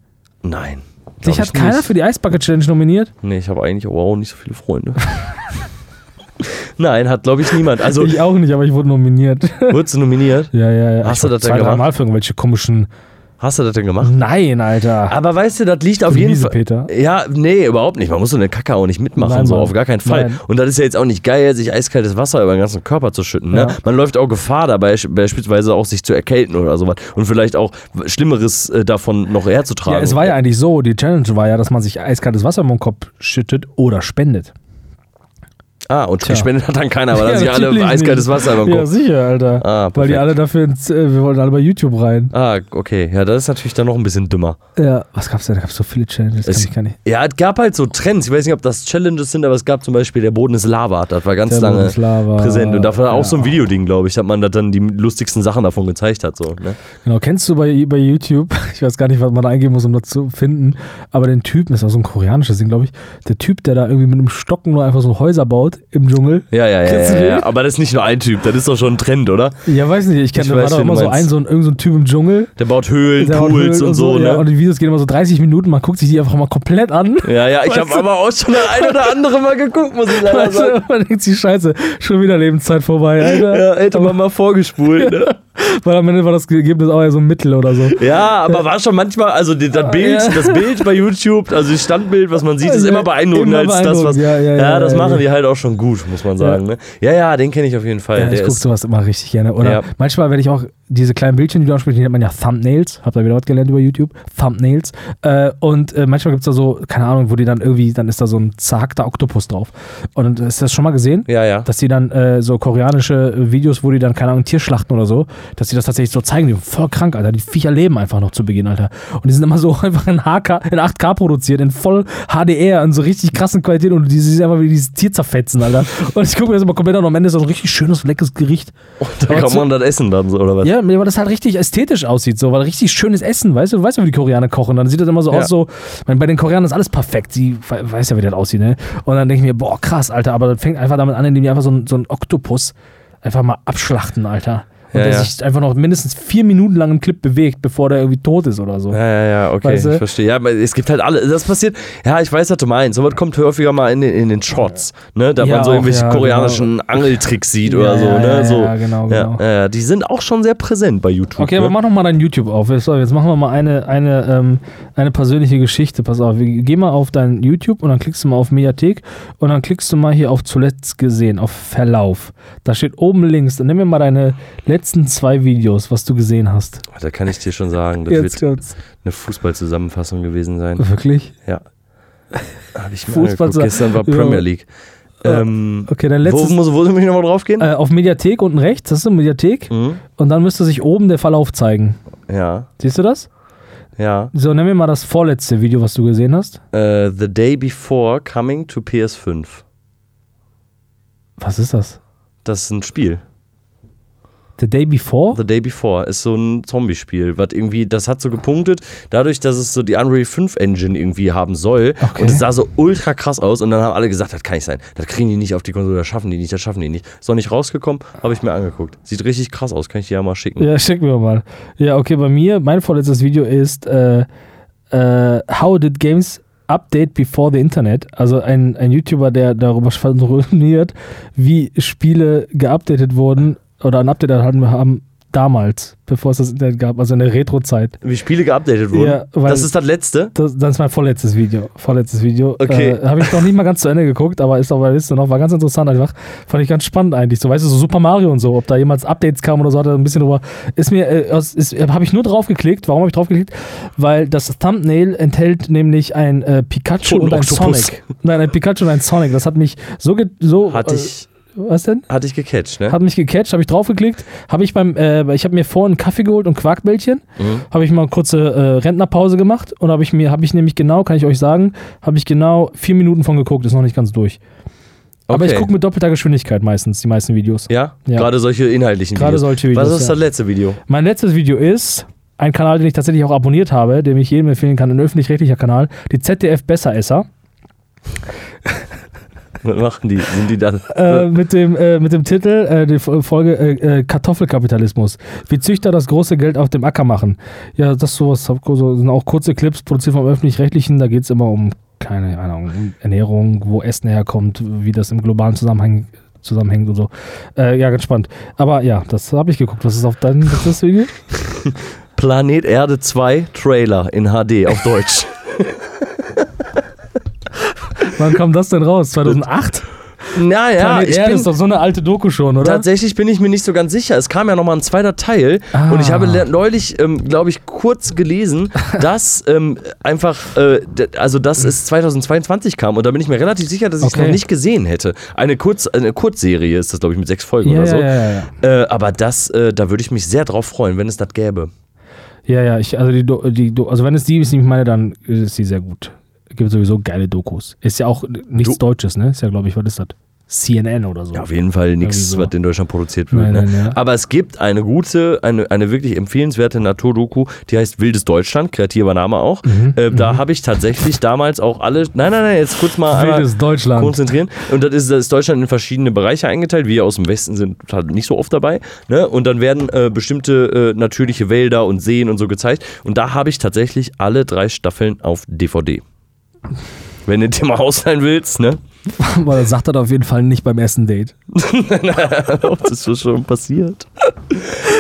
Nein. Dich hat keiner nicht. für die Ice Bucket Challenge nominiert? Nee, ich habe eigentlich auch nicht so viele Freunde. Nein, hat glaube ich niemand. Also, ich auch nicht, aber ich wurde nominiert. wurdest du nominiert? ja, ja, ja. Hast ich du das drei gemacht? Mal für irgendwelche komischen. Hast du das denn gemacht? Nein, Alter. Aber weißt du, das liegt auf jeden Fall. Peter. Ja, nee, überhaupt nicht. Man muss so eine Kacke auch nicht mitmachen, Nein, so auf gar keinen Fall. Nein. Und das ist ja jetzt auch nicht geil, sich eiskaltes Wasser über den ganzen Körper zu schütten. Ne? Ja. Man läuft auch Gefahr dabei, beispielsweise auch sich zu erkälten oder sowas. Und vielleicht auch Schlimmeres äh, davon noch herzutragen. Ja, es war ja eigentlich so, die Challenge war ja, dass man sich eiskaltes Wasser im Kopf schüttet oder spendet. Ah, und Tja. gespendet hat dann keiner, weil Ja, dann sich alle eiskaltes nicht. Wasser beim Ja, sicher, Alter. Ah, Weil die alle dafür ins, äh, wir wollten alle bei YouTube rein. Ah, okay. Ja, das ist natürlich dann noch ein bisschen dümmer. Ja, was gab's denn? Da gab's so viele Challenges, kann Es- ich gar nicht. Ja, es gab halt so Trends. Ich weiß nicht, ob das Challenges sind, aber es gab zum Beispiel der Boden ist Lava. Das war ganz Der lange präsent. Und davon war auch Ja. so ein Videoding, glaube ich, dass man da dann die lustigsten Sachen davon gezeigt hat. So, ne? Genau, kennst du bei, bei YouTube, ich weiß gar nicht, was man da eingeben muss, um das zu finden, aber den Typen, das war so ein koreanisches Ding, glaube ich, der Typ, der da irgendwie mit einem Stocken nur einfach so Häuser baut im Dschungel. Ja, ja, ja, ja, ja. Aber das ist nicht nur ein Typ, das ist doch schon ein Trend, oder? Ja, weiß nicht, ich kenne, da war doch immer so ein, meinst. so ein, irgend so ein Typ im Dschungel. Der baut Höhlen, der Pools Höhlen und so, ja, ne? und die Videos gehen immer so 30 Minuten, man guckt sich die einfach mal komplett an. Ja, ja, ich habe aber auch schon das ein oder andere Mal geguckt, muss ich leider Weißt sagen. du, man denkt sich, scheiße, schon wieder Lebenszeit vorbei, Alter. Ja, hätte man mal vorgespult, ne? Weil am Ende war das Ergebnis auch eher so ein Mittel oder so. Ja, aber war schon manchmal, also das Bild, Ja. das Bild bei YouTube, also das Standbild, was man sieht, ist Ja, immer beeindruckender immer als das, was. Ja, ja, ja, das ja, machen ja. die halt auch schon gut, muss man sagen. Ne? Ja, ja, den kenne ich auf jeden Fall. Ja, ich gucke sowas immer richtig gerne. Oder Ja. manchmal werde ich auch diese kleinen Bildchen, die du ansprichst, die nennt man ja Thumbnails. Habt ihr wieder was gelernt über YouTube? Thumbnails. Äh, und äh, manchmal gibt es da so, keine Ahnung, wo die dann irgendwie, dann ist da so ein zerhackter Oktopus drauf. Und hast du das schon mal gesehen? ja, ja. Dass die dann äh, so koreanische Videos, wo die dann, keine Ahnung, Tier schlachten oder so, dass die das tatsächlich so zeigen, die sind voll krank, Alter. Die Viecher leben einfach noch zu Beginn, Alter. Und die sind immer so einfach in, HK, in 8K produziert, in voll HDR, in so richtig krassen Qualität und die sich einfach wie dieses Tier zerfetzen, Alter. Und ich gucke mir das immer komplett an und am Ende ist so ein richtig schönes, leckeres Gericht. Da Aber kann man das essen dann so, oder was? Ja, weil das halt richtig ästhetisch aussieht, so, weil richtig schönes Essen, weißt du, du weißt ja, wie die Koreaner kochen, dann sieht das immer so Ja. aus, so, meine, bei den Koreanern ist alles perfekt, sie we- weiß ja, wie das aussieht, ne? Und dann denke ich mir, boah, krass, Alter, aber das fängt einfach damit an, indem die einfach so, ein- so einen Oktopus einfach mal abschlachten, Alter. Und Ja, der ja. sich einfach noch mindestens vier Minuten lang im Clip bewegt, bevor der irgendwie tot ist oder so. Ja, ja, ja, okay, Weißt du? ich verstehe. Ja, aber es gibt halt alle, das passiert, ja, ich weiß, was du meinst. Sowas kommt häufiger mal in den, in den Shots, ne, da Ja, man so auch, irgendwelche ja, koreanischen Angeltricks sieht oder so, ja, ne, so. ja, genau, genau. ja, die sind auch schon sehr präsent bei YouTube. Okay, ne? aber mach doch mal dein YouTube auf. So, jetzt machen wir mal eine, eine, ähm, eine persönliche Geschichte. Pass auf, wir- geh mal auf dein YouTube und dann klickst du mal auf Mediathek und dann klickst du mal hier auf zuletzt gesehen, auf Verlauf. Da steht oben links, dann nimm mir mal deine letzten zwei Videos, was du gesehen hast. Da kann ich dir schon sagen, das Jetzt wird kommt's. eine Fußballzusammenfassung gewesen sein. Wirklich? Ja. Habe ich mir Fußball-. Gestern war Ja. Premier League. Ähm, Okay, wo, letztes. muss, wo muss ich nochmal drauf gehen? Äh, auf Mediathek unten rechts, das ist eine Mediathek. Mhm. Und dann müsste sich oben der Verlauf zeigen. Ja, Siehst du das? ja. So, nimm mir mal das vorletzte Video, was du gesehen hast. Äh, the Day Before Coming to PS5. Was ist das? Das ist ein Spiel. The Day Before? The Day Before ist so ein Zombie-Spiel, was irgendwie, das hat so gepunktet, dadurch, dass es so die Unreal 5 Engine irgendwie haben soll. Okay. Und es sah so ultra krass aus und dann haben alle gesagt, das kann nicht sein. Das kriegen die nicht auf die Konsole, das schaffen die nicht, das schaffen die nicht. Ist noch nicht rausgekommen, habe ich mir angeguckt. Sieht richtig krass aus, kann ich dir ja mal schicken. Ja, schick mir mal. Ja, okay, bei mir, mein vorletztes Video ist äh, äh, How did games update before the Internet? Also ein, ein YouTuber, der darüber fasziniert, wie Spiele geupdatet wurden oder ein Update erhalten haben damals, bevor es das Internet gab, also in der Retro-Zeit. Wie Spiele geupdatet wurden. Ja, das ist das letzte. Das, das ist mein vorletztes Video. Vorletztes Video. Okay. Äh, Habe ich noch nicht mal ganz zu Ende geguckt, aber ist auf der Liste noch. War ganz interessant einfach. Fand ich ganz spannend eigentlich. So, weißt du, so Super Mario und so, ob da jemals Updates kamen oder so, hat er ein bisschen drüber. Ist mir, äh, ist, habe ich nur drauf geklickt. Warum habe ich drauf geklickt? Weil das Thumbnail enthält nämlich ein äh, Pikachu Toten und ein. Sonic. Nein, ein Pikachu und ein Sonic. Das hat mich so. Ge so Hatte äh, ich, was denn? hatte ich gecatcht, ne? Hat mich gecatcht, habe ich draufgeklickt, habe ich beim, äh, ich habe mir vorhin einen Kaffee geholt und Quarkbällchen, Mhm. habe ich mal eine kurze äh, Rentnerpause gemacht und habe ich mir, habe ich nämlich genau, kann ich euch sagen, habe ich genau vier Minuten von geguckt, ist noch nicht ganz durch. Aber ich Okay. gucke mit doppelter Geschwindigkeit meistens die meisten Videos. Ja? Ja. Gerade solche inhaltlichen Gerade Videos. solche Videos. Was ist ja. das letzte Video? Mein letztes Video ist ein Kanal, den ich tatsächlich auch abonniert habe, dem ich jedem empfehlen kann, ein öffentlich-rechtlicher Kanal, die ZDF Besseresser. Was machen die? Sind die dann? äh, mit, dem, äh, mit dem Titel, äh, die Fo- Folge äh, äh, Kartoffelkapitalismus. Wie Züchter das große Geld auf dem Acker machen. Ja, das sowas so, sind auch kurze Clips produziert vom Öffentlich-Rechtlichen. Da geht es immer um, keine Ahnung, Ernährung, wo Essen herkommt, wie das im globalen Zusammenhang zusammenhängt und so. Äh, ja, ganz spannend. Aber ja, das habe ich geguckt. Was ist auf deinem Video? Planet Erde 2 Trailer in HD auf Deutsch. Wann kam das denn raus? 2008? naja, Planet ich Erde bin, ist doch so eine alte Doku schon, oder? Tatsächlich bin ich mir nicht so ganz sicher. Es kam ja nochmal ein zweiter Teil Ah. und ich habe le- neulich, ähm, glaube ich, kurz gelesen, dass ähm, einfach, äh, also dass es 2022 kam und da bin ich mir relativ sicher, dass ich es Okay. noch nicht gesehen hätte. Eine, Kurz, eine Kurzserie ist das, glaube ich, mit sechs Folgen ja, oder so. ja, ja. Äh, aber das, äh, da würde ich mich sehr drauf freuen, wenn es das gäbe. Ja, ja, ich, also die, die also wenn es die ist, die ich meine, dann ist sie sehr gut. Gibt sowieso geile Dokus. Ist ja auch nichts Du- Deutsches, ne? Ist ja, glaube ich, was ist das? CNN oder so. Ja, auf jeden Fall nichts, so. was in Deutschland produziert wird. Nein, ne? nein, ja. Aber es gibt eine gute, eine, eine wirklich empfehlenswerte Naturdoku, die heißt Wildes Deutschland, kreativer Name auch. Mhm, äh, da habe ich tatsächlich damals auch alle. Nein, nein, nein, jetzt kurz mal Wildes Deutschland. konzentrieren. Und das ist, das ist Deutschland in verschiedene Bereiche eingeteilt. Wir aus dem Westen sind halt nicht so oft dabei. Ne? Und dann werden äh, bestimmte äh, natürliche Wälder und Seen und so gezeigt. Und da habe ich tatsächlich alle drei Staffeln auf DVD. Wenn du dir mal ausleihen willst, ne? Aber das sagt er auf jeden Fall nicht beim ersten Date. das ist schon passiert.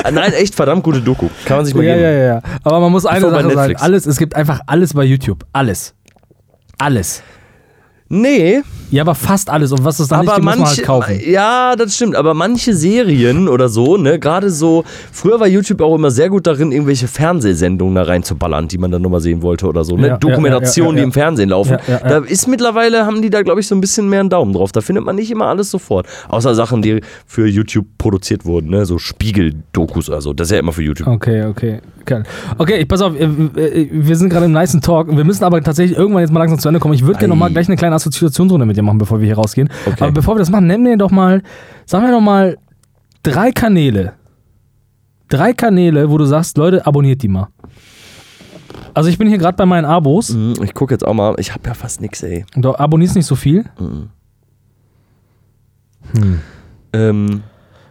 Ah, Nein, echt verdammt gute Doku. Kann man sich mal Ja, geben. ja, ja, ja. Aber man muss eine Bevor Sache sagen: alles, es gibt einfach alles bei YouTube. Alles. Alles. Nee, Ja, aber fast alles. Und was es dann nicht aber gibt, muss man halt manche, kaufen. ja, das stimmt, aber manche Serien oder so, ne, gerade so, früher war YouTube auch immer sehr gut darin, irgendwelche Fernsehsendungen da reinzuballern, die man dann nochmal sehen wollte oder so, ne, Ja, Dokumentationen, ja, ja, die im Fernsehen laufen. Da ist mittlerweile, haben die da, glaube ich, so ein bisschen mehr einen Daumen drauf. Da findet man nicht immer alles sofort. Außer Sachen, die für YouTube produziert wurden, ne, so Spiegel-Dokus oder so. Das ist ja immer für YouTube. Okay, okay. Geil. Okay, ich pass auf, äh, äh, wir sind gerade im nice Talk. Wir müssen aber tatsächlich irgendwann jetzt mal langsam zu Ende kommen. Ich würde gerne noch mal Ei. gleich eine kleine Assoziationsrunde mit dir machen, bevor wir hier rausgehen. Okay. Aber bevor wir das machen, nenn mir doch mal, sag mir doch mal drei Kanäle. Drei Kanäle, wo du sagst, Leute, abonniert die mal. Also ich bin hier gerade bei meinen Abos. Mhm, Ich gucke jetzt auch mal, ich habe ja fast nix, ey. Du abonnierst nicht so viel. Ähm,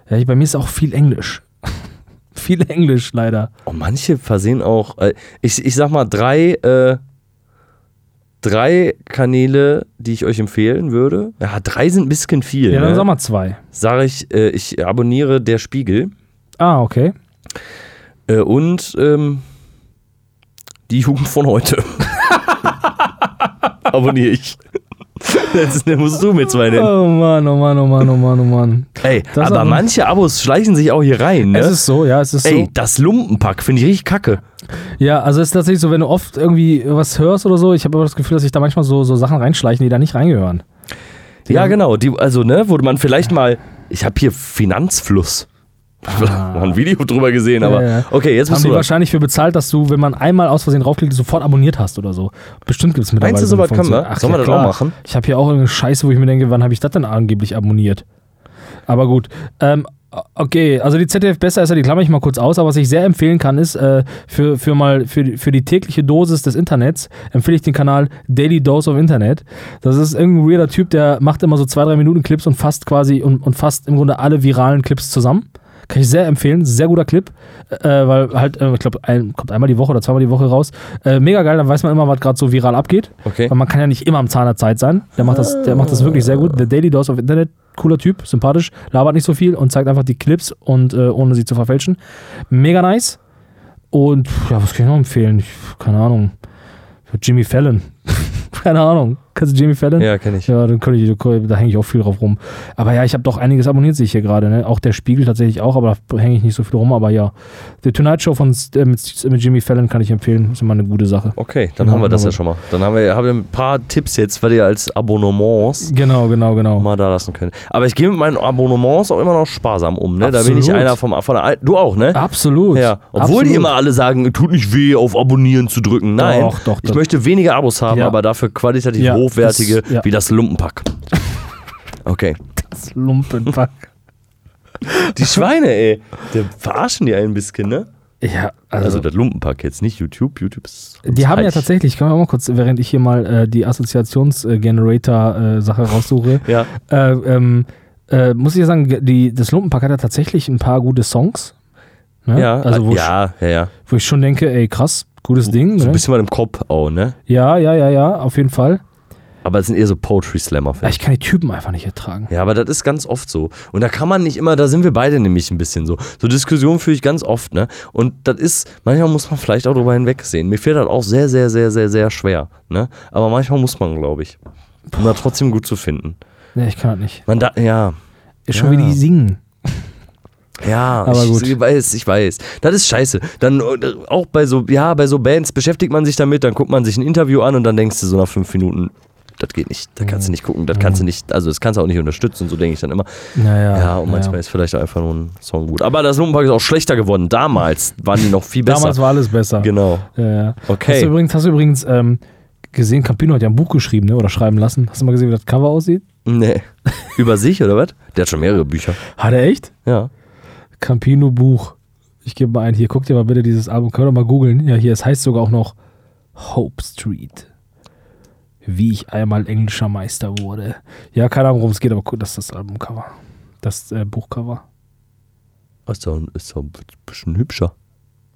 Ja, ich, bei mir ist auch viel Englisch. viel Englisch, leider. Oh, manche versehen auch. Äh, ich, ich sag mal drei, äh, drei Kanäle, die ich euch empfehlen würde. Ja, drei sind ein bisschen viel. Ja, dann ne? sag mal zwei. Sag ich, äh, ich abonniere der Spiegel Ah, okay. äh, und ähm, die Jugend von heute. abonniere ich. Das musst du mit zwei nennen. Oh Mann, oh Mann, oh Mann, oh Mann, oh Mann. Ey, Das aber manche Abos schleichen sich auch hier rein, ne? Es ist so, ja, es ist Ey, so. das Lumpenpack finde ich richtig kacke. Ja, also es ist tatsächlich so, wenn du oft irgendwie was hörst oder so, ich habe aber das Gefühl, dass sich da manchmal so, so Sachen reinschleichen, die da nicht reingehören. Die Ja, haben- genau. Die, also, ne, wo man vielleicht mal. Ich habe hier Finanzfluss. Mal ein Video drüber gesehen, aber. Ah. Ja, ja. Okay, jetzt Haben bist die du. wahrscheinlich für bezahlt, dass du, wenn man einmal aus Versehen draufklickt, sofort abonniert hast oder so. Bestimmt gibt es mittlerweile. Meinst du, so eine soweit können wir? Sollen wir ja, das auch klar. machen? Ich habe hier auch irgendeine Scheiße, wo ich mir denke, wann habe ich das denn angeblich abonniert? Aber gut. Ähm, okay, also die ZDF besser ist ja, die klammer ich mal kurz aus, aber was ich sehr empfehlen kann, ist äh, für, für mal für, die- für die tägliche Dosis des Internets empfehle ich den Kanal Daily Dose of Internet. Das ist irgendein weirder Typ, der macht immer so zwei, drei Minuten Clips und fasst quasi und, und fasst im Grunde alle viralen Clips zusammen. Kann ich sehr empfehlen, sehr guter Clip, äh, weil halt, äh, ich glaube, ein, kommt einmal die Woche oder zweimal die Woche raus. Äh, mega geil, dann weiß man immer, was gerade so viral abgeht. Okay. Weil man kann ja nicht immer am Zahn der Zeit sein. Der macht das, der macht das wirklich sehr gut. The Daily Dose of Internet, cooler Typ, sympathisch, labert nicht so viel und zeigt einfach die Clips und äh, ohne sie zu verfälschen. Mega nice. Und ja, was kann ich noch empfehlen? Ich, keine Ahnung. Jimmy Fallon. keine Ahnung. Kennst du Jimmy Fallon? Ja, kenne ich. Ja, dann könnte ich, da hänge ich auch viel drauf rum. Aber ja, ich habe doch einiges abonniert, sehe ich hier gerade. Ne? Auch der Spiegel tatsächlich auch, aber da hänge ich nicht so viel rum. Aber ja, The Tonight Show von, äh, mit, mit Jimmy Fallon kann ich empfehlen. Ist immer eine gute Sache. Okay, dann Genau, haben wir das genau. ja schon mal. Dann haben wir, haben wir ein paar Tipps jetzt, was ihr als Abonnements Genau, genau, genau. mal da lassen könnt. Aber ich gehe mit meinen Abonnements auch immer noch sparsam um, ne? Da bin ich einer vom, von der alten. Du auch, ne? Absolut. Ja, obwohl Absolut. die immer alle sagen, tut nicht weh, auf Abonnieren zu drücken. Nein, Doch, doch, ich möchte weniger Abos haben, Ja. aber dafür qualitativ Ja, hochwertige, das- ja. wie das Lumpenpack. Okay. Das Lumpenpack. Die Schweine, ey. Die verarschen die ein bisschen, ne? ja, also, Also das Lumpenpack jetzt, nicht YouTube. YouTube ist. die haben ja reich. tatsächlich, können wir auch mal kurz, während ich hier mal äh, die Assoziations-Generator-Sache raussuche, Ja. äh, ähm, äh, muss ich ja sagen, die, das Lumpenpack hat ja tatsächlich ein paar gute Songs. Ne? Ja, also wo, ja, ja, ja. Ich, wo ich schon denke, ey, krass, gutes Ding. So ein Ne? bisschen mal im Kopf auch, ne? Ja, ja, ja, ja, auf jeden Fall. Aber es sind eher so Poetry Slammer. Ja, ich kann die Typen einfach nicht ertragen. Ja, aber das ist ganz oft so. Und da kann man nicht immer, da sind wir beide nämlich ein bisschen so. So Diskussionen führe ich ganz oft, ne? Und das ist, manchmal muss man vielleicht auch drüber hinwegsehen. Mir fällt das auch sehr, sehr, sehr, sehr, sehr schwer, ne? Aber manchmal muss man, glaube ich. Um da trotzdem gut zu finden. Nee, ich kann das nicht. Man da, ja. Ist schon Ja. wie die singen. Ja, Aber ich, gut. ich weiß, ich weiß. Das ist scheiße. Dann äh, auch bei so, ja, bei so Bands beschäftigt man sich damit, dann guckt man sich ein Interview an und dann denkst du so nach fünf Minuten, das geht nicht, da kannst du nicht gucken, das kannst du nicht, also das kannst du auch nicht unterstützen, so denke ich dann immer. Naja. Ja, und manchmal ist vielleicht auch einfach nur ein Song gut. Aber das Lumpenpark ist auch schlechter geworden. Damals waren die noch viel besser. Damals war alles besser. genau. Ja, ja. Okay. Hast du übrigens, hast du übrigens ähm, gesehen, Campino hat ja ein Buch geschrieben, ne? Oder schreiben lassen. Hast du mal gesehen, wie das Cover aussieht? Nee. Über sich, oder was? Der hat schon mehrere Bücher. Hat er echt? Ja. Campino Buch. Ich gebe mal ein, hier, guck dir mal bitte dieses Album, können wir mal googeln. Ja, hier, es heißt sogar auch noch Hope Street. Wie ich einmal englischer Meister wurde. Ja, keine Ahnung, worum es geht, aber guck, das ist das Albumcover. Das äh, Buchcover. Ist doch, ist doch ein bisschen hübscher.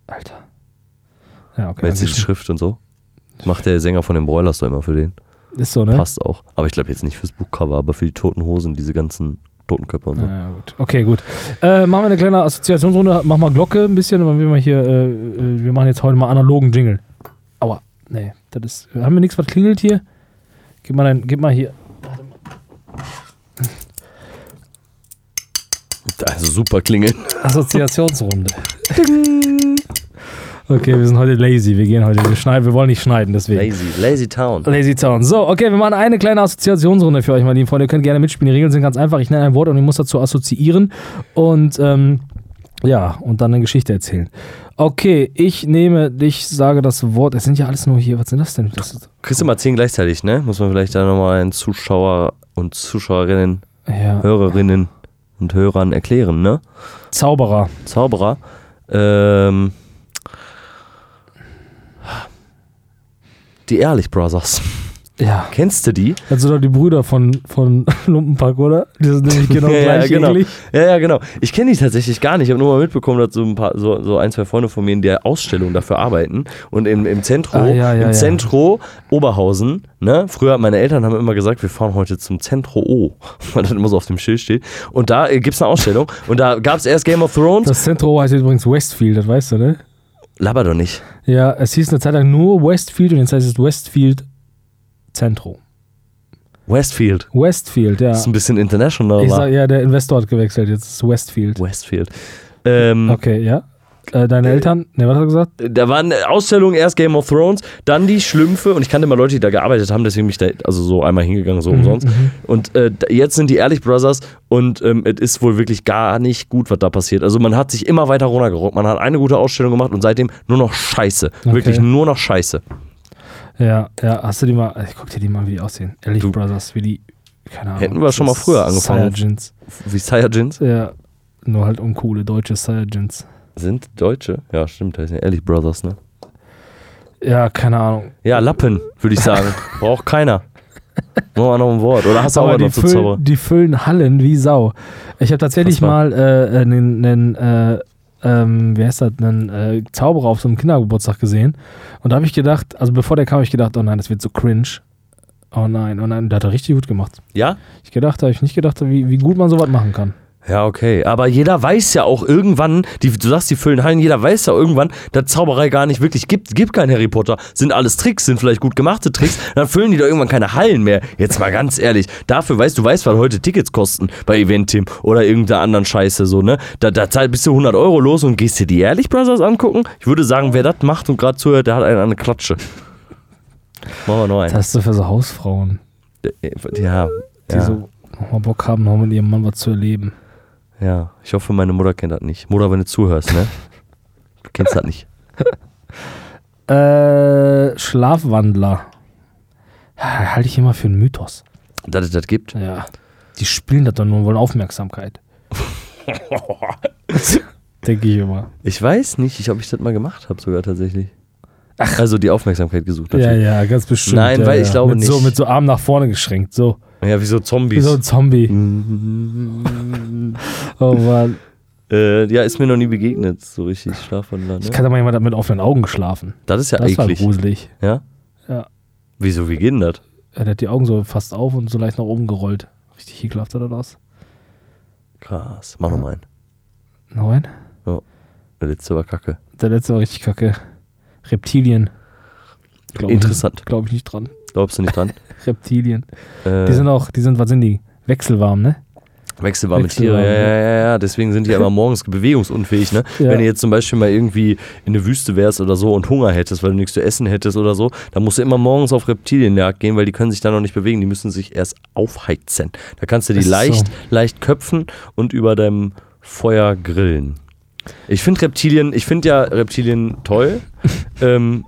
Alter. Ja, okay. Mit die Schrift und so. Macht der Sänger von den Broilers doch immer für den. Ist so, ne? Passt auch. Aber ich glaube jetzt nicht fürs Buchcover, aber für die toten Hosen, diese ganzen Totenköpfe und so. Ja, gut. Okay, gut. Äh, machen wir eine kleine Assoziationsrunde. Mach mal Glocke ein bisschen, wir mal hier, äh, äh, wir machen jetzt heute mal analogen Jingle. Aua. Nee, das ist. Haben wir nichts, was klingelt hier? Gib mal dein, gib mal hier. Also super klingeln. Assoziationsrunde. okay, wir sind heute lazy. Wir gehen heute, wir schneiden, wir wollen nicht schneiden, deswegen. Lazy, Lazy Town. Lazy Town. So, okay, wir machen eine kleine Assoziationsrunde für euch, meine lieben Freunde. Ihr könnt gerne mitspielen. Die Regeln sind ganz einfach. Ich nenne ein Wort und ihr müsst dazu assoziieren. Und ähm, ja, und dann eine Geschichte erzählen. Okay, ich nehme, ich sage das Wort. Es sind ja alles nur hier. Was sind das denn? Das ist, Kriegst du mal zehn gleichzeitig, ne? Muss man vielleicht da nochmal einen Zuschauer und Zuschauerinnen, ja, Hörerinnen und Hörern erklären, ne? Zauberer. Zauberer. Ähm, die Ehrlich Brothers. Ja. Kennst du die? Das sind doch die Brüder von, von Lumpenpack, oder? Die sind nämlich genau ja, gleich ja, genau. eklig. Ja, ja, genau. Ich kenne die tatsächlich gar nicht. Ich habe nur mal mitbekommen, dass so ein paar, so, so ein, zwei Freunde von mir in der Ausstellung dafür arbeiten. Und im, im Zentro, Ah, ja, ja, im ja. Zentro Oberhausen, ne? Früher, meine Eltern haben immer gesagt, wir fahren heute zum Zentro O, weil das immer so auf dem Schild steht. Und da äh, gibt es eine Ausstellung. Und da gab es erst Game of Thrones. Das Zentro heißt übrigens Westfield, das weißt du, ne? Laber doch nicht. Ja, es hieß eine Zeit lang nur Westfield und jetzt heißt es Westfield Zentro. Westfield. Westfield, ja. Das ist ein bisschen international. Ich sag, ja, der Investor hat gewechselt, jetzt ist es Westfield. Westfield. Ähm, Okay, ja. Äh, deine Eltern, ne, was hat er gesagt? Da war eine Ausstellung, erst Game of Thrones, dann die Schlümpfe und ich kannte mal Leute, die da gearbeitet haben, deswegen bin ich da also so einmal hingegangen, so umsonst. Und äh, jetzt sind die Ehrlich Brothers und ähm, es ist wohl wirklich gar nicht gut, was da passiert. Also man hat sich immer weiter runtergerockt. Man hat eine gute Ausstellung gemacht und seitdem nur noch Scheiße. Wirklich nur noch Scheiße. Ja, ja, hast du die mal, ich guck dir die mal, wie die aussehen. Ehrlich Du- Brothers, wie die, keine Ahnung. Hätten wir schon mal früher angefangen. Saiyajins. Wie Saiyajins Ja, nur halt uncoole deutsche Saiyajins. sind Deutsche. Ja, stimmt, das sind Ehrlich Brothers, ne? Ja, keine Ahnung. Ja, Lappen, würde ich sagen. Braucht keiner. Nur mal noch ein Wort. Oder hast du auch Aber die noch zu füllen, die füllen Hallen wie Sau. Ich habe tatsächlich mal äh, einen, einen äh, ähm, wie heißt das, einen äh, Zauberer auf so einem Kindergeburtstag gesehen. Und da habe ich gedacht, also bevor der kam, habe ich gedacht, oh nein, das wird so cringe. Oh nein, oh nein, der hat er richtig gut gemacht. Ja? Ich gedacht, habe ich nicht gedacht, wie, wie gut man sowas machen kann. Ja, okay. Aber jeder weiß ja auch irgendwann, die, du sagst, die füllen Hallen, jeder weiß ja irgendwann, dass Zauberei gar nicht wirklich gibt. Gibt kein Harry Potter. Sind alles Tricks, sind vielleicht gut gemachte Tricks. Dann füllen die doch irgendwann keine Hallen mehr. Jetzt mal ganz ehrlich. Dafür weißt du, weißt, was heute Tickets kosten bei Eventim oder irgendeiner anderen Scheiße, so, ne? Da, da zahl- bist du 100 Euro los und gehst dir die Ehrlich Brothers angucken. Ich würde sagen, wer das macht und gerade zuhört, der hat einen an der Klatsche. Machen wir noch Das einen. hast du für so Hausfrauen, Ja. die Ja, so nochmal Bock haben, noch mit ihrem Mann was zu erleben. Ja, ich hoffe, meine Mutter kennt das nicht. Mutter, wenn du zuhörst, ne? Du kennst das nicht. Äh, Schlafwandler. Ja, Halte ich immer für einen Mythos. Dass es das gibt. Ja. Die spielen das doch nur und wollen Aufmerksamkeit. Denke ich immer. Ich weiß nicht, ob ich das mal gemacht habe, sogar tatsächlich. Also die Aufmerksamkeit gesucht. Ja, natürlich. ja, ganz bestimmt. Nein, ja, weil ja. ich glaube mit So, nicht. mit so Arm nach vorne geschränkt. So. Ja, wie so Wie Zombies. so ein Zombie. Oh Mann. äh, ja, ist mir noch nie begegnet, so richtig Schlafwandler. Ich Ne? kann da mal jemand mit offenen Augen geschlafen. Das ist ja Das war eklig. gruselig. Ja? Ja. Wieso, wie geht denn das? Er hat die Augen so fast auf und so leicht nach oben gerollt. Richtig ekelhaft oder das? Krass. Mach noch mal einen. Nein. Der letzte war kacke. Der letzte war richtig kacke. Reptilien. Glaub Interessant. Glaube ich nicht dran. Glaubst du nicht dran? Reptilien. äh, Die sind auch, die sind, was sind die? Wechselwarm, ne? Wechselwarme Wechselwarm, Tiere, ja, ja. ja, ja. Deswegen sind die ja immer morgens bewegungsunfähig, ne? Ja. Wenn du jetzt zum Beispiel mal irgendwie in der Wüste wärst oder so und Hunger hättest, weil du nichts zu essen hättest oder so, dann musst du immer morgens auf Reptilienjagd gehen, weil die können sich dann noch nicht bewegen, die müssen sich erst aufheizen. Da kannst du die Ist so. leicht, leicht köpfen und über deinem Feuer grillen. Ich finde Reptilien, ich finde ja Reptilien toll. ähm,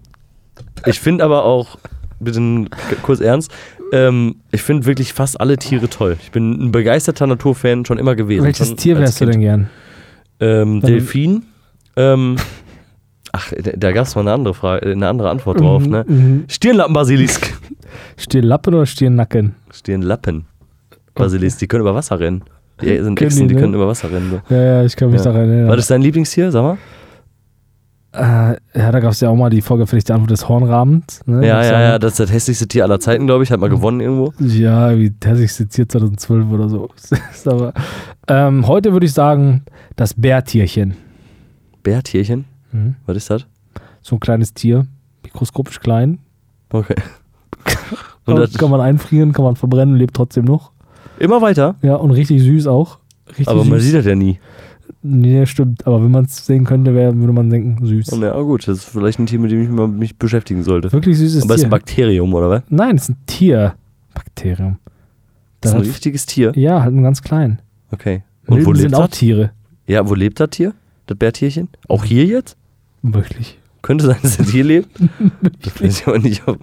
ich finde aber auch, bitte kurz ernst, ähm, ich finde wirklich fast alle Tiere toll. Ich bin ein begeisterter Naturfan schon immer gewesen. Welches schon Tier wärst du denn gern? Ähm, Delfin. Ähm, ach, da, da gab es mal eine andere Frage, eine andere Antwort drauf, Mhm, ne? mhm. Stirnlappenbasilisk. Stirnlappen oder Stirnnacken? Stirnlappen. Basilisk, die können über Wasser rennen. Die sind Können Echsen, die, die ne? können über Wasser rennen. So. Ja, ja, ich kann mich Ja. daran erinnern. War das dein Lieblingstier, sag mal? Äh, ja, da gab es ja auch mal die vorgefertigte Antwort des Hornrabens. Ne? Ja, Das ja, ja, das ist das hässlichste Tier aller Zeiten, glaube ich. Hat mal gewonnen irgendwo. Ja, wie der sich jetzt 2012 oder so. Aber, ähm, heute würde ich sagen, das Bärtierchen. Bärtierchen? Mhm. Was ist das? So ein kleines Tier, mikroskopisch klein. Okay. Und Kann, das, kann man einfrieren, kann man verbrennen, lebt trotzdem noch. immer weiter. Ja, und richtig süß auch. Richtig Aber man süß. sieht das ja nie. Nee, stimmt. Aber wenn man es sehen könnte, wär, würde man denken, süß. Und ja, gut, das ist vielleicht ein Tier, mit dem ich mal mich beschäftigen sollte. Wirklich süßes Aber es ist Tier. ein Bakterium, oder was? Nein, es ist ein Tier. Bakterium. Das ist ein richtiges Tier. ja, halt nur ganz klein. Okay. Und Milben wo lebt sind auch das? Tiere. Ja, wo lebt das Tier? Das Bärtierchen? Auch hier jetzt? Wirklich. Könnte sein, dass es hier lebt. Das weiß ich aber nicht, ob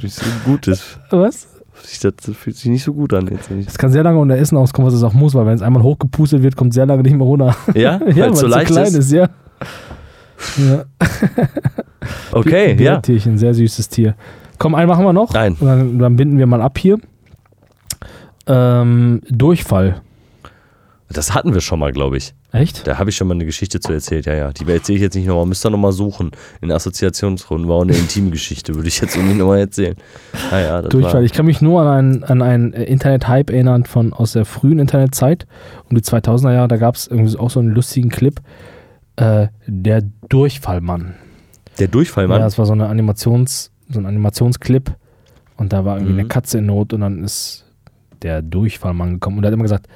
das so gut ist. Was? Das fühlt sich nicht so gut an jetzt. Es kann sehr lange unter Essen auskommen, was es auch muss, weil wenn es einmal hochgepustet wird, kommt es sehr lange nicht mehr runter. Ja, weil ja, es so leicht klein ist. ja. ja. Okay, Bär- ja. Bärtierchen, sehr süßes Tier. Komm, einen machen wir noch. Nein. Und dann, dann binden wir mal ab hier. Ähm, Durchfall. Das hatten wir schon mal, glaube ich. Echt? Da habe ich schon mal eine Geschichte zu erzählt. Ja, ja. Die erzähle ich jetzt nicht nochmal. Müsst ihr nochmal suchen. In Assoziationsrunden war auch eine intime Geschichte, würde ich jetzt irgendwie nochmal erzählen. Ah, ja, das Durchfall. War, Ich kann mich nur an einen, an einen äh, Internet-Hype erinnern von aus der frühen Internetzeit, um die 2000er Jahre. Da gab es irgendwie auch so einen lustigen Clip. Äh, der Durchfallmann. der Durchfallmann. Ja, es war so eine Animations, so ein Animationsclip und da war irgendwie Mhm. eine Katze in Not und dann ist der Durchfallmann gekommen und er hat immer gesagt,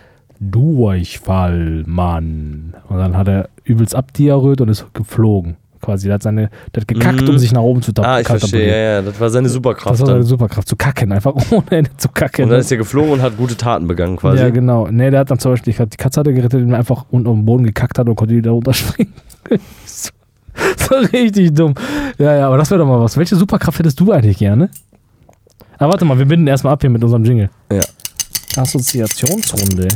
Durchfallmann. Und dann hat er übelst abdiarrhoet und ist geflogen. Quasi, der hat seine, der hat gekackt, Mhm. um sich nach oben zu ah, ich verstehe. Ja, ja. Das war seine Superkraft. Das war seine. Superkraft, zu kacken, einfach ohne Ende zu kacken. Und dann ist er geflogen und hat gute Taten begangen quasi. Ja, genau. Nee, der hat dann zum Beispiel, ich die Katze hat er gerettet, indem er einfach unten auf den Boden gekackt hat und konnte wieder runterspringen. so, so richtig dumm. Ja, ja, aber das wäre doch mal was. Welche Superkraft hättest du eigentlich gerne? Aber warte mal, wir binden erstmal ab hier mit unserem Jingle. Ja. Assoziationsrunde.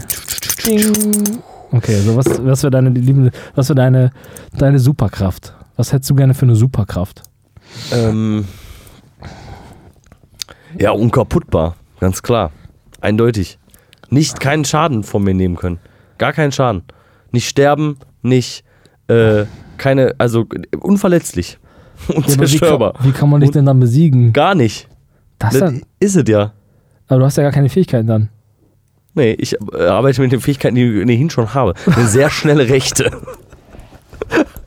Ding. Okay, so was, was wäre deine liebende, was wäre deine, deine Superkraft? Was hättest du gerne für eine Superkraft? Ähm, ja, unkaputtbar. Ganz klar. Eindeutig. Nicht keinen Schaden von mir nehmen können. Gar keinen Schaden. Nicht sterben, nicht, äh, keine, also unverletzlich. Ja, aber wie, Unzerstörbar. kann, wie kann man dich denn dann besiegen? Gar nicht. Das Das ist es ja. aber du hast ja gar keine Fähigkeiten dann. Nee, ich äh, arbeite mit den Fähigkeiten, die ich ohnehin schon habe. Eine sehr schnelle Rechte.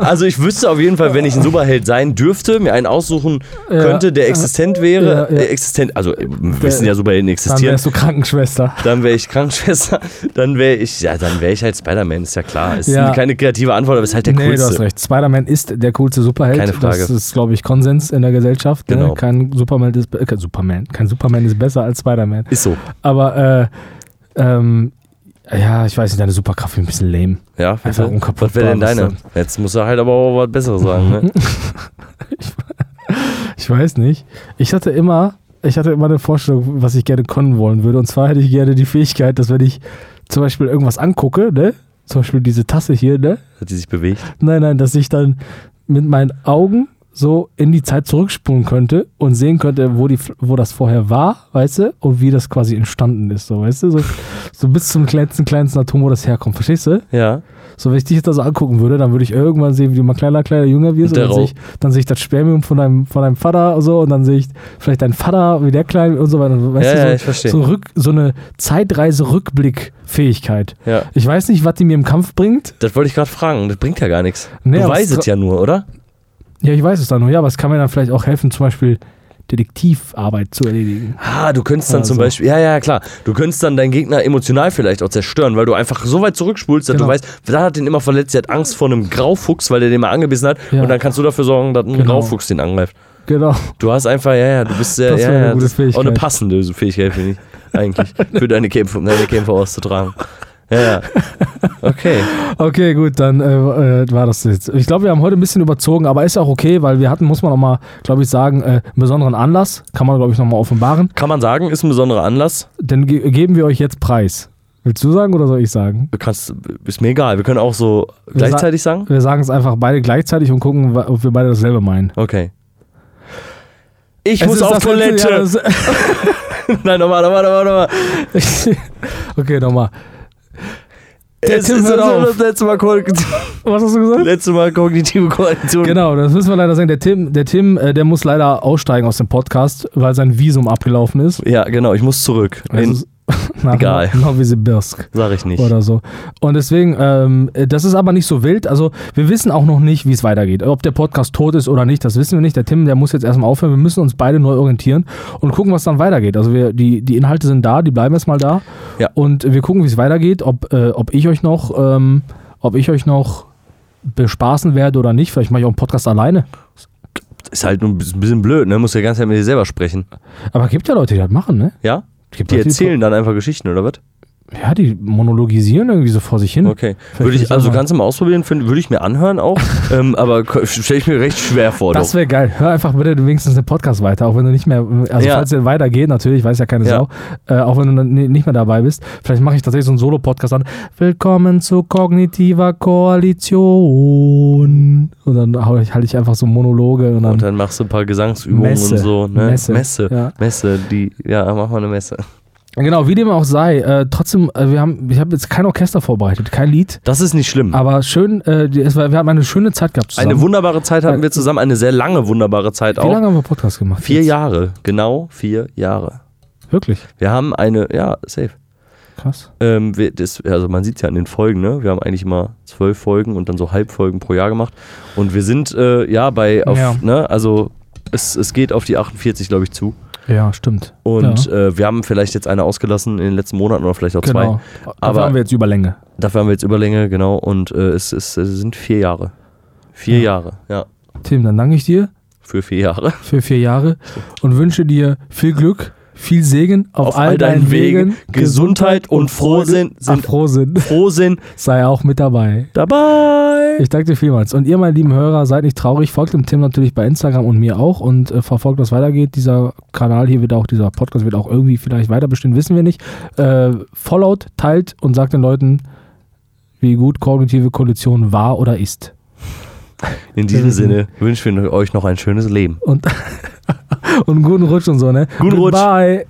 Also ich wüsste auf jeden Fall, wenn ich ein Superheld sein dürfte, mir einen aussuchen könnte, der existent wäre, ja, ja. Äh, existent, also äh, wir wissen ja, Superhelden Dann existieren, wärst du Krankenschwester. dann wäre ich Krankenschwester, dann wäre ich, ja, dann wäre ich halt Spider-Man, ist ja klar. Ist Ja. keine kreative Antwort, aber ist halt der nee, du hast coolste. recht. Spider-Man ist der coolste Superheld. Keine Frage. Das ist, glaube ich, Konsens in der Gesellschaft. Genau. Ne? Kein Superman ist äh, kein Superman. Kein Superman ist besser als Spider-Man. Ist so. Aber äh, ähm, ja, ich weiß nicht, deine Superkraft ist ein bisschen lame. Ja, Einfach bitte. unkaputtbar, was wäre denn deine? Jetzt musst du halt aber auch was Besseres sagen, ne? Ich weiß nicht. Ich hatte immer, ich hatte immer eine Vorstellung, was ich gerne können wollen würde. Und zwar hätte ich gerne die Fähigkeit, dass wenn ich zum Beispiel irgendwas angucke, ne? Zum Beispiel diese Tasse hier, ne? Hat die sich bewegt? Nein, nein, dass ich dann mit meinen Augen so in die Zeit zurückspulen könnte und sehen könnte, wo, die, wo das vorher war, weißt du, und wie das quasi entstanden ist, so, weißt du, so, so bis zum kleinsten, kleinsten Atom, wo das herkommt, verstehst du? Ja. So, wenn ich dich jetzt da so angucken würde, dann würde ich irgendwann sehen, wie du mal kleiner, kleiner, jünger wirst Und dann sehe ich, dann sehe ich das Spermium von deinem, von deinem Vater und so und dann sehe ich vielleicht deinen Vater, wie der klein und so weiter, weißt Ja, du, so, ja, ich verstehe. so, Rück, so eine Zeitreise-Rückblick-Fähigkeit. Ja. Ich weiß nicht, was die mir im Kampf bringt, Das wollte ich gerade fragen. Das bringt ja gar nichts. Nee, es ja nur, oder? Ja, ich weiß es dann nur, ja, aber es kann mir dann vielleicht auch helfen, zum Beispiel Detektivarbeit zu erledigen. Ah, du könntest dann Also. zum Beispiel, ja, ja, klar, du könntest dann deinen Gegner emotional vielleicht auch zerstören, weil du einfach so weit zurückspulst, dass Genau. du weißt, da hat den immer verletzt, der hat Angst vor einem Graufuchs, weil der den mal angebissen hat Ja. und dann kannst du dafür sorgen, dass ein Genau. Graufuchs den angreift. Genau. Du hast einfach, ja, ja, du bist sehr, Das ja, eine ja, gute ist auch eine Fähigkeit. passende Fähigkeit, finde ich, eigentlich, für deine Kämpfe, deine Kämpfe auszutragen. Ja. Okay. Okay, gut, dann äh, äh, war das jetzt. Ich glaube, wir haben heute ein bisschen überzogen, aber ist auch okay, weil wir hatten, muss man auch mal, glaube ich, sagen, äh, einen besonderen Anlass. Kann man, glaube ich, nochmal offenbaren. Kann man sagen, ist ein besonderer Anlass. Dann ge geben wir euch jetzt Preis. Willst du sagen oder soll ich sagen? Du kannst, ist mir egal, wir können auch so gleichzeitig sagen. Wir sagen es einfach beide gleichzeitig und gucken, ob wir beide dasselbe meinen. Okay. Ich Es muss auf Toilette. letzte- ja, das- Nein, nochmal, nochmal, nochmal, nochmal. okay, nochmal. Der Tim ist hört das, auf. letzte Mal, kognitive, Was hast du gesagt? letzte Mal kognitive Koalition. Genau, das müssen wir leider sagen. Der Tim, der, Tim äh, der muss leider aussteigen aus dem Podcast, weil sein Visum abgelaufen ist. Ja, genau, ich muss zurück. In, ist nach Egal. Novosibirsk. sag ich nicht. oder so. Und deswegen, ähm, das ist aber nicht so wild. Also wir wissen auch noch nicht, wie es weitergeht. Ob der Podcast tot ist oder nicht, das wissen wir nicht. Der Tim, der muss jetzt erstmal aufhören. Wir müssen uns beide neu orientieren und gucken, was dann weitergeht. Also wir, die, die Inhalte sind da, die bleiben erstmal da. Ja. Und wir gucken, wie es weitergeht, ob, äh, ob ich euch noch, ähm, ob ich euch noch bespaßen werde oder nicht. Vielleicht mache ich auch einen Podcast alleine. Ist halt nur ein bisschen blöd, ne? Muss ja ganz Zeit mit dir selber sprechen. Aber gibt ja Leute, die das machen, ne? Ja? Gibt Die erzählen dann einfach Geschichten, oder was? Ja, die monologisieren irgendwie so vor sich hin. Okay. Würde ich, also mal- ganz im Ausprobieren find- würde ich mir anhören auch. ähm, aber stelle ich mir recht schwer vor. Das wäre geil. Hör einfach bitte wenigstens den Podcast weiter, auch wenn du nicht mehr, also Ja. falls der weitergeht, natürlich, weiß ja keine Ja. Sau, äh, auch wenn du nicht mehr dabei bist. Vielleicht mache ich tatsächlich so einen Solo-Podcast an. Willkommen zu kognitiver Koalition. Und dann halte ich einfach so Monologe und dann, Und dann machst du ein paar Gesangsübungen Messe. und so. Ne? Messe. Messe. Ja. Messe. Die, ja, mach mal eine Messe. Genau, wie dem auch sei. Äh, trotzdem, äh, wir haben, ich habe jetzt kein Orchester vorbereitet, kein Lied, Das ist nicht schlimm. aber schön, äh, es war, wir haben eine schöne Zeit gehabt zusammen. Eine wunderbare Zeit hatten wir zusammen, eine sehr lange wunderbare Zeit Wie auch. lange haben wir Podcast gemacht? Vier jetzt? Jahre, genau vier Jahre. Wirklich? Wir haben eine, ja, safe. Krass. Ähm, wir, das, also man sieht ja an den Folgen, ne? Wir haben eigentlich immer zwölf Folgen und dann so Halbfolgen pro Jahr gemacht. Und wir sind äh, ja bei, auf, Ja. ne, also es, es geht auf die 48, glaube ich, zu. Ja, stimmt. Und ja. äh, wir haben vielleicht jetzt eine ausgelassen in den letzten Monaten oder vielleicht auch zwei. Genau. Aber- Aber haben wir jetzt Überlänge. Dafür haben wir jetzt Überlänge, genau. Und äh, es, ist, es sind vier Jahre. Vier Ja. Jahre, ja. Tim, dann danke ich dir Für vier Jahre. für vier Jahre und wünsche dir viel Glück, viel Segen auf, all deinen Wegen, Gesundheit und Frohsinn Ach, sind Frohsinn Frohsinn sei auch mit dabei. dabei. Ich danke dir vielmals. Und ihr, meine lieben Hörer, seid nicht traurig. Folgt dem Tim natürlich bei Instagram und mir auch und äh, verfolgt, was weitergeht. Dieser Kanal hier wird auch, dieser Podcast wird auch irgendwie vielleicht weiter bestehen, wissen wir nicht. Äh, followt, teilt und sagt den Leuten, wie gut kognitive Koalition war oder ist. In diesem Sinne wünschen wir euch noch ein schönes Leben. Und, und einen guten Rutsch und so, ne? Guten Rutsch. Goodbye.